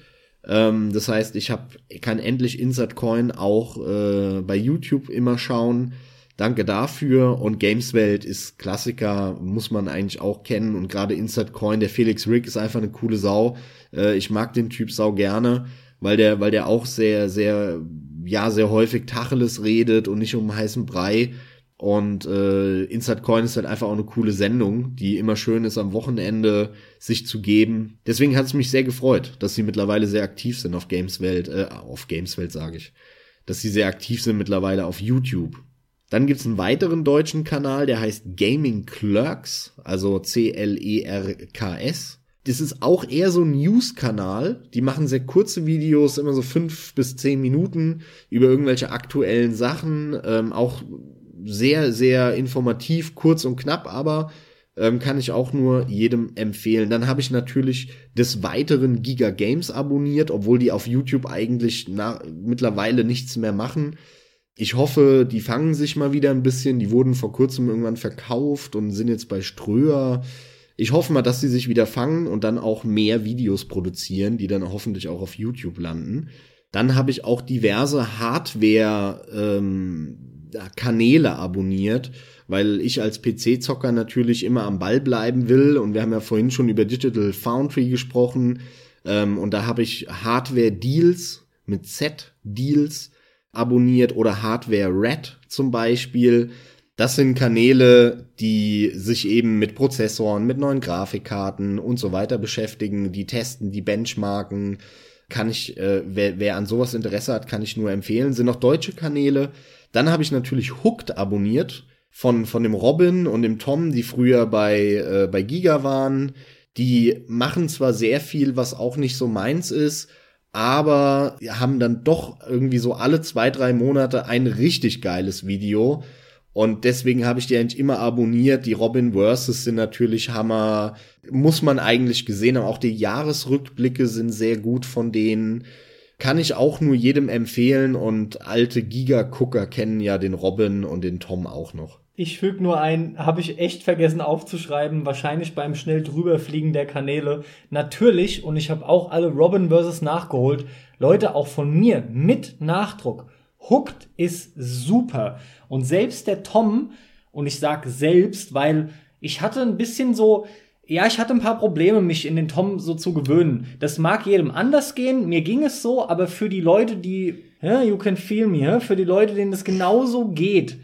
Ähm, das heißt, ich hab, kann endlich Insert Coin auch äh, bei YouTube immer schauen. Danke dafür. Und Gameswelt ist Klassiker, muss man eigentlich auch kennen. Und gerade Insert Coin, der Felix Rick ist einfach eine coole Sau. Äh, ich mag den Typ sau gerne, weil der, weil der auch sehr, sehr, ja, sehr häufig Tacheles redet und nicht um heißen Brei. Und äh, Inside Coin ist halt einfach auch eine coole Sendung, die immer schön ist, am Wochenende sich zu geben. Deswegen hat es mich sehr gefreut, dass sie mittlerweile sehr aktiv sind auf Gameswelt, äh, auf Gameswelt sage ich, dass sie sehr aktiv sind mittlerweile auf YouTube. Dann gibt's einen weiteren deutschen Kanal, der heißt Gaming Clerks, also C-L-E-R-K-S. Das ist auch eher so ein News-Kanal. Die machen sehr kurze Videos, immer so fünf bis zehn Minuten über irgendwelche aktuellen Sachen. Ähm, auch sehr, sehr informativ, kurz und knapp, aber ähm, kann ich auch nur jedem empfehlen. Dann habe ich natürlich des Weiteren Giga Games abonniert, obwohl die auf YouTube eigentlich mittlerweile nichts mehr machen. Ich hoffe, die fangen sich mal wieder ein bisschen. Die wurden vor kurzem irgendwann verkauft und sind jetzt bei Ströer. Ich hoffe mal, dass sie sich wieder fangen und dann auch mehr Videos produzieren, die dann hoffentlich auch auf YouTube landen. Dann habe ich auch diverse Hardware-Kanäle ähm, abonniert, weil ich als PC-Zocker natürlich immer am Ball bleiben will. Und wir haben ja vorhin schon über Digital Foundry gesprochen. Ähm, und da habe ich Hardware-Deals mit Z-Deals abonniert oder Hardware Red zum Beispiel. Das sind Kanäle, die sich eben mit Prozessoren, mit neuen Grafikkarten und so weiter beschäftigen, die testen, die benchmarken. Kann ich, äh, wer, wer an sowas Interesse hat, kann ich nur empfehlen. Sind noch deutsche Kanäle. Dann habe ich natürlich Hooked abonniert von, von dem Robin und dem Tom, die früher bei, äh, bei Giga waren. Die machen zwar sehr viel, was auch nicht so meins ist, aber haben dann doch irgendwie so alle zwei, drei Monate ein richtig geiles Video. Und deswegen habe ich die eigentlich immer abonniert. Die Robin Versus sind natürlich Hammer. Muss man eigentlich gesehen haben. Auch die Jahresrückblicke sind sehr gut von denen. Kann ich auch nur jedem empfehlen. Und alte Giga-Gucker kennen ja den Robin und den Tom auch noch. Ich füge nur ein, habe ich echt vergessen aufzuschreiben, wahrscheinlich beim schnell drüberfliegen der Kanäle. Natürlich, und ich habe auch alle Robin vs. nachgeholt, Leute, auch von mir mit Nachdruck. Hooked ist super. Und selbst der Tom, und ich sag selbst, weil ich hatte ein bisschen so, ja, ich hatte ein paar Probleme, mich in den Tom so zu gewöhnen. Das mag jedem anders gehen, mir ging es so, aber für die Leute, die, ja, you can feel me, für die Leute, denen es genauso geht,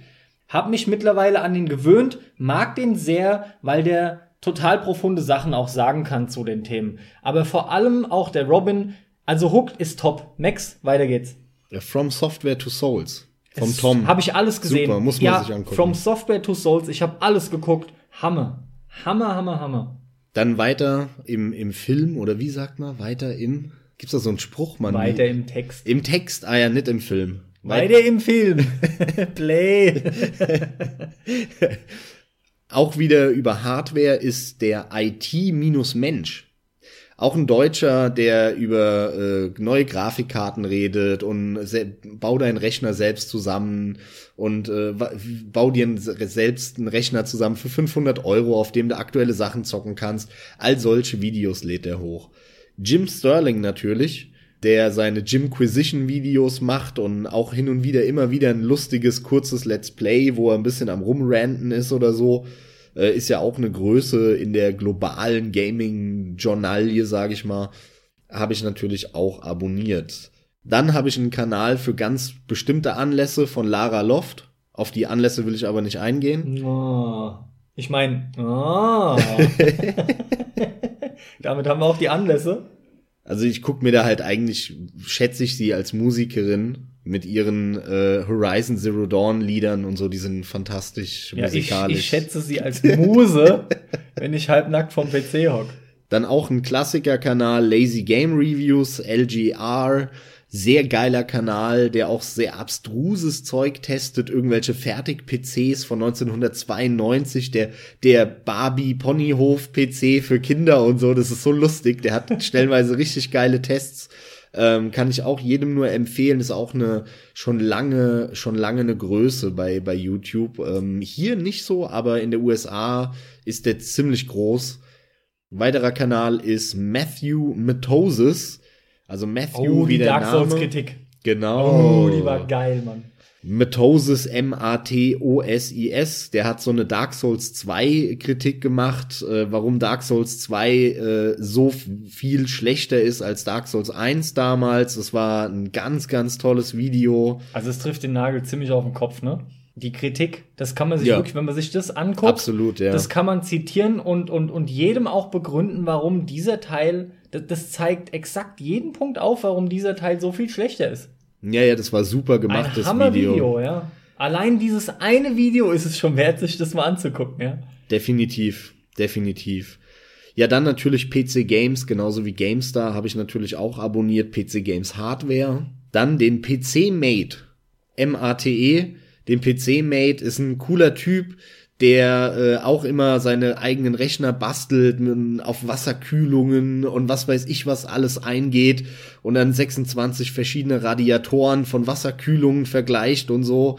hab mich mittlerweile an ihn gewöhnt, mag den sehr, weil der total profunde Sachen auch sagen kann zu den Themen. Aber vor allem auch der Robin, also Hooked ist top. Max, weiter geht's. From Software to Souls. Vom es Tom. Habe ich alles gesehen. Super, muss man ja, sich angucken. From Software to Souls, ich habe alles geguckt. Hammer. Hammer, Hammer, Hammer. Dann weiter im, im Film, oder wie sagt man, weiter im, gibt's da so einen Spruch, man? Weiter im Text. Im Text, ah ja, nicht im Film. Weiter im Film. Play. Auch wieder über Hardware ist der IT-Mensch. Auch ein Deutscher, der über äh, neue Grafikkarten redet und bau deinen Rechner selbst zusammen und äh, bau dir selbst einen Rechner zusammen für 500 Euro, auf dem du aktuelle Sachen zocken kannst. All solche Videos lädt er hoch. Jim Sterling natürlich, der seine Jimquisition-Videos macht und auch hin und wieder immer wieder ein lustiges, kurzes Let's Play, wo er ein bisschen am Rumranten ist oder so. Äh, ist ja auch eine Größe in der globalen Gaming-Journalie, sage ich mal. Habe ich natürlich auch abonniert. Dann habe ich einen Kanal für ganz bestimmte Anlässe von Lara Loft. Auf die Anlässe will ich aber nicht eingehen. Oh. Ich meine, oh. damit haben wir auch die Anlässe. Also ich guck mir da halt eigentlich, schätze ich sie als Musikerin mit ihren äh, Horizon Zero Dawn Liedern und so, die sind fantastisch ja, musikalisch. Ich, ich schätze sie als Muse, wenn ich halbnackt vom PC hock. Dann auch ein Klassiker-Kanal, Lazy Game Reviews, LGR, sehr geiler Kanal, der auch sehr abstruses Zeug testet, irgendwelche Fertig-PCs von 1992, der, der Barbie-Ponyhof-PC für Kinder und so, das ist so lustig, der hat stellenweise richtig geile Tests. Ähm, kann ich auch jedem nur empfehlen, ist auch eine schon lange, schon lange eine Größe bei, bei YouTube. Ähm, hier nicht so, aber in der USA ist der ziemlich groß. weiterer Kanal ist Matthew Metosis also Matthew oh, wie der Dark Souls Kritik. Genau. Oh, die war geil, Mann. Matosis M-A-T-O-S-I-S, der hat so eine Dark Souls 2 Kritik gemacht, äh, warum Dark Souls 2 äh, so viel schlechter ist als Dark Souls 1 damals. Das war ein ganz, ganz tolles Video. Also es trifft den Nagel ziemlich auf den Kopf, ne? die Kritik, das kann man sich Ja. wirklich, wenn man sich das anguckt, Absolut, ja. das kann man zitieren und, und, und jedem auch begründen, warum dieser Teil, das, das zeigt exakt jeden Punkt auf, warum dieser Teil so viel schlechter ist. Ja, ja, das war super Ein gemachtes Hammer-Video, Video. ja. Allein dieses eine Video ist es schon wert, sich das mal anzugucken, ja. Definitiv, definitiv. Ja, dann natürlich PC Games, genauso wie GameStar habe ich natürlich auch abonniert, PC Games Hardware. Dann den PC Mate, M-A-T-E. Den PC Mate ist ein cooler Typ, der äh, auch immer seine eigenen Rechner bastelt, auf Wasserkühlungen und was weiß ich was alles eingeht und dann 26 verschiedene Radiatoren von Wasserkühlungen vergleicht und so.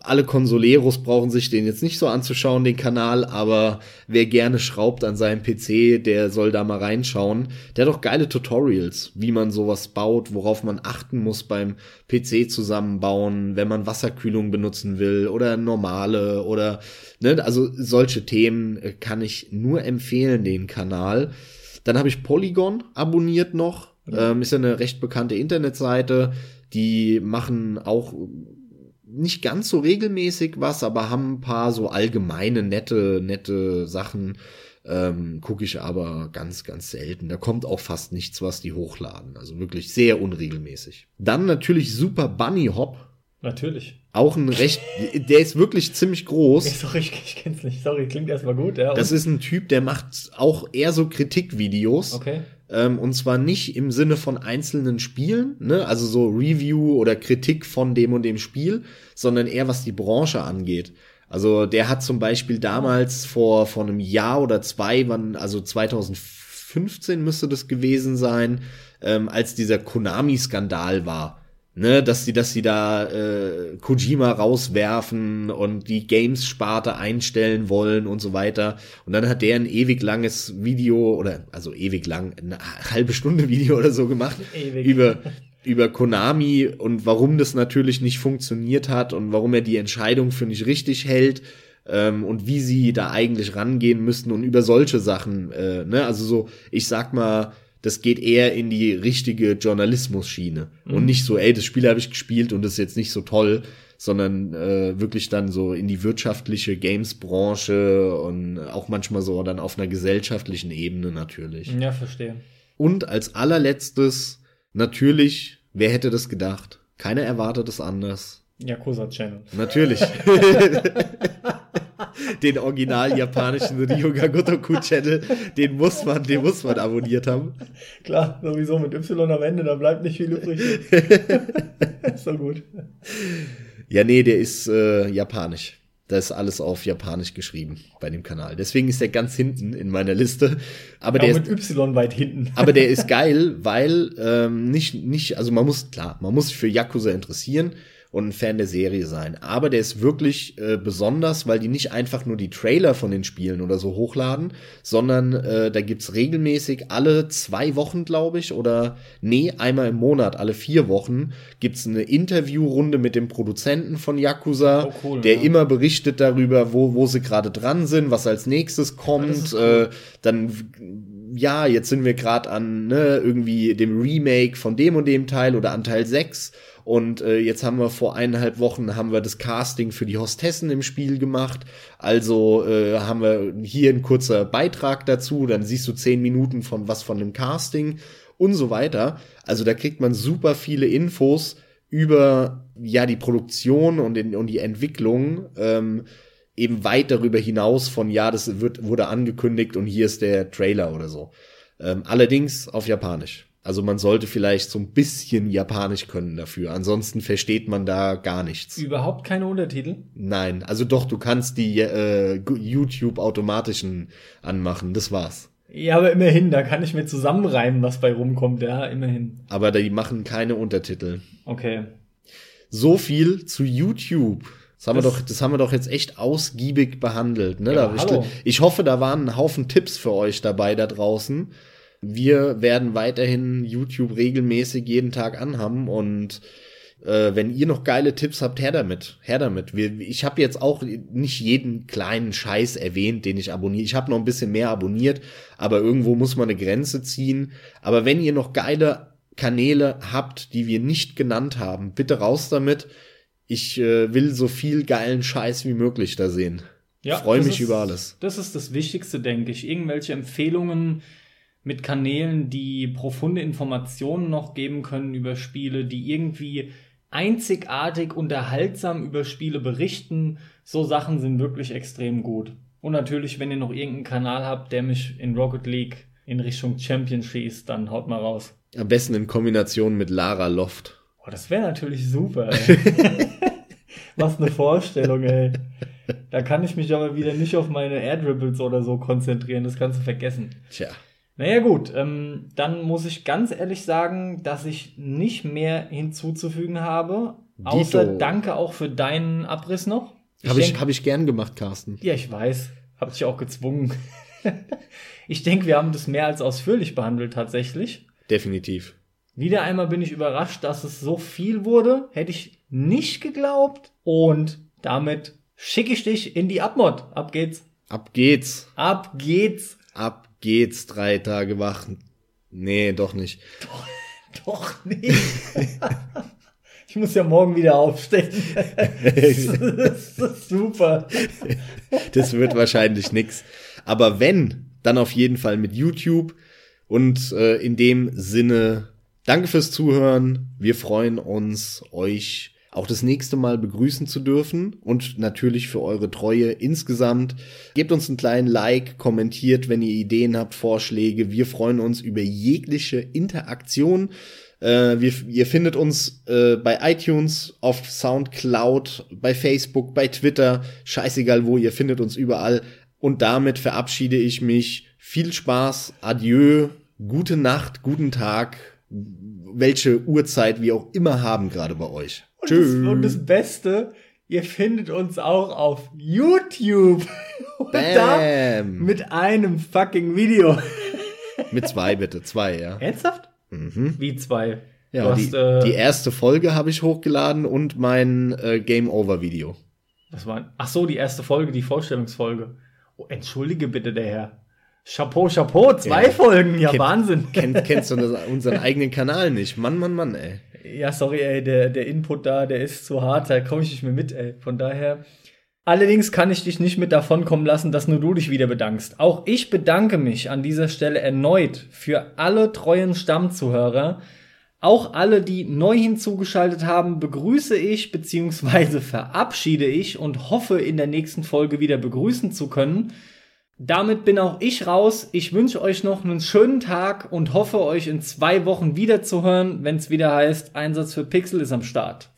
Alle Konsoleros brauchen sich den jetzt nicht so anzuschauen, den Kanal, aber wer gerne schraubt an seinem PC, der soll da mal reinschauen. Der hat auch geile Tutorials, wie man sowas baut, worauf man achten muss beim PC zusammenbauen, wenn man Wasserkühlung benutzen will oder normale oder ne, also solche Themen äh, kann ich nur empfehlen, den Kanal. Dann habe ich Polygon abonniert noch. Ähm, ist ja eine recht bekannte Internetseite. Die machen auch nicht ganz so regelmäßig was, aber haben ein paar so allgemeine, nette, nette Sachen. Ähm, Gucke ich aber ganz, ganz selten. Da kommt auch fast nichts, was die hochladen. Also wirklich sehr unregelmäßig. Dann natürlich Super Bunny Hop. Natürlich. Auch ein recht, der ist wirklich ziemlich groß. Sorry, ich, ich kenn's nicht. Sorry, klingt erstmal gut, ja. Das ist ein Typ, der macht auch eher so Kritikvideos. okay. Ähm, und zwar nicht im Sinne von einzelnen Spielen, ne? also so Review oder Kritik von dem und dem Spiel, sondern eher was die Branche angeht. Also der hat zum Beispiel damals vor, vor einem Jahr oder zwei, wann, also 2015 müsste das gewesen sein, ähm, als dieser Konami-Skandal war. Ne, dass sie, dass sie da äh, Kojima rauswerfen und die Games-Sparte einstellen wollen und so weiter. Und dann hat der ein ewig langes Video oder also ewig lang, eine halbe Stunde Video oder so gemacht Ewig. über über Konami und warum das natürlich nicht funktioniert hat und warum er die Entscheidung für nicht richtig hält ähm, und wie sie da eigentlich rangehen müssten und über solche Sachen. Äh, ne? Also so, ich sag mal, das geht eher in die richtige Journalismus-Schiene und nicht so, ey, das Spiel habe ich gespielt und das ist jetzt nicht so toll, sondern äh, wirklich dann so in die wirtschaftliche Games-Branche und auch manchmal so dann auf einer gesellschaftlichen Ebene natürlich. Ja, verstehe. Und als allerletztes, natürlich, wer hätte das gedacht? Keiner erwartet es anders. Yakuza Channel. Natürlich. den original japanischen Ryuga Gotoku Channel, den muss man, den muss man abonniert haben. Klar, sowieso mit Y am Ende, da bleibt nicht viel übrig. so gut. Ja, nee, der ist äh, japanisch. Da ist alles auf Japanisch geschrieben bei dem Kanal. Deswegen ist der ganz hinten in meiner Liste. Aber Auch der mit ist, Y weit hinten. aber der ist geil, weil ähm, nicht, nicht, also man muss, klar, man muss sich für Yakuza interessieren und ein Fan der Serie sein. Aber der ist wirklich äh, besonders, weil die nicht einfach nur die Trailer von den Spielen oder so hochladen, sondern äh, da gibt's regelmäßig alle zwei Wochen, glaube ich, oder nee, einmal im Monat, alle vier Wochen, gibt's eine Interviewrunde mit dem Produzenten von Yakuza, Oh, cool, der ja. immer berichtet darüber, wo, wo sie gerade dran sind, was als nächstes kommt. ist cool. äh, dann ja, jetzt sind wir gerade an ne, irgendwie dem Remake von dem und dem Teil oder an Teil 6 und äh, jetzt haben wir vor eineinhalb Wochen haben wir das Casting für die Hostessen im Spiel gemacht. Also äh, haben wir hier ein kurzer Beitrag dazu, dann siehst du zehn Minuten von was von dem Casting und so weiter. Also da kriegt man super viele Infos über ja die Produktion und, in, und die Entwicklung. Ähm, eben weit darüber hinaus von, ja, das wird, wurde angekündigt und hier ist der Trailer oder so. Ähm, allerdings auf Japanisch. Also man sollte vielleicht so ein bisschen Japanisch können dafür. Ansonsten versteht man da gar nichts. Überhaupt keine Untertitel. Nein, also doch, du kannst die äh, YouTube-automatischen anmachen, das war's. Ja, aber immerhin, da kann ich mir zusammenreimen, was bei rumkommt, ja, immerhin. Aber die machen keine Untertitel. Okay. So viel zu YouTube. Das haben, wir Das- doch, das haben wir doch jetzt echt ausgiebig behandelt. Ne? Ja, ich, ich hoffe, da waren ein Haufen Tipps für euch dabei da draußen. Wir werden weiterhin YouTube regelmäßig jeden Tag anhaben und äh, wenn ihr noch geile Tipps habt, her damit. Her damit. Wir, ich habe jetzt auch nicht jeden kleinen Scheiß erwähnt, den ich abonniere. Ich habe noch ein bisschen mehr abonniert, aber irgendwo muss man eine Grenze ziehen. Aber wenn ihr noch geile Kanäle habt, die wir nicht genannt haben, bitte raus damit. ich äh, will so viel geilen Scheiß wie möglich da sehen. Ja, Freue das mich ist- über alles. Das ist das Wichtigste, denke ich. Irgendwelche Empfehlungen mit Kanälen, die profunde Informationen noch geben können über Spiele, die irgendwie einzigartig unterhaltsam über Spiele berichten. So Sachen sind wirklich extrem gut. Und natürlich, wenn ihr noch irgendeinen Kanal habt, der mich in Rocket League in Richtung Champion schießt, dann haut mal raus. Am besten in Kombination mit Lara Loft. Boah, das wäre natürlich super, ey. Was eine Vorstellung, ey. Da kann ich mich aber wieder nicht auf meine Air Dribbles oder so konzentrieren. Das kannst du vergessen. Tja. Naja, gut. Ähm, dann muss ich ganz ehrlich sagen, dass ich nicht mehr hinzuzufügen habe. Außer Dito. danke auch für deinen Abriss noch. Habe ich, hab ich gern gemacht, Carsten. ja, ich weiß. Hab dich auch gezwungen. ich denke, wir haben das mehr als ausführlich behandelt tatsächlich. Definitiv. Wieder einmal bin ich überrascht, dass es so viel wurde. Hätte ich nicht geglaubt. Und damit schicke ich dich in die Abmod. Ab geht's. Ab geht's. Ab geht's. Ab geht's. Drei Tage wach. Nee, doch nicht. Doch nicht. ich muss ja morgen wieder aufstehen. das ist super. Das wird wahrscheinlich nix. Aber wenn, dann auf jeden Fall mit YouTube. Und äh, in dem Sinne, danke fürs Zuhören. Wir freuen uns, euch auch das nächste Mal begrüßen zu dürfen und natürlich für eure Treue insgesamt. Gebt uns einen kleinen Like, kommentiert, wenn ihr Ideen habt, Vorschläge. Wir freuen uns über jegliche Interaktion. Äh, wir, ihr findet uns äh, bei iTunes, auf Soundcloud, bei Facebook, bei Twitter. Scheißegal wo, ihr findet uns überall. Und damit verabschiede ich mich. Viel Spaß, adieu, gute Nacht, guten Tag, welche Uhrzeit wir auch immer haben gerade bei euch. Und das, und das Beste, ihr findet uns auch auf YouTube. Und da Bam. mit einem fucking Video. Mit zwei bitte, zwei, ja. Ernsthaft? Mhm. Wie zwei? Ja, hast, die, äh, die erste Folge habe ich hochgeladen und mein äh, Game Over Video. Das war, ach so, die erste Folge, die Vorstellungsfolge. Oh, entschuldige bitte, der Herr. Chapeau, Chapeau, zwei Ja. Folgen, ja Kennt- Wahnsinn. Kenn, kennst du unseren eigenen Kanal nicht? Mann, Mann, Mann, ey. Ja, sorry, ey, der, der Input da, der ist zu hart, da komme ich nicht mehr mit, ey. Von daher. Allerdings kann ich dich nicht mit davonkommen lassen, dass nur du dich wieder bedankst. Auch ich bedanke mich an dieser Stelle erneut für alle treuen Stammzuhörer. Auch alle, die neu hinzugeschaltet haben, begrüße ich bzw. verabschiede ich und hoffe in der nächsten Folge wieder begrüßen zu können. Damit bin auch ich raus. Ich wünsche euch noch einen schönen Tag und hoffe euch in zwei Wochen wiederzuhören, wenn es wieder heißt, Einsatz für Pixel ist am Start.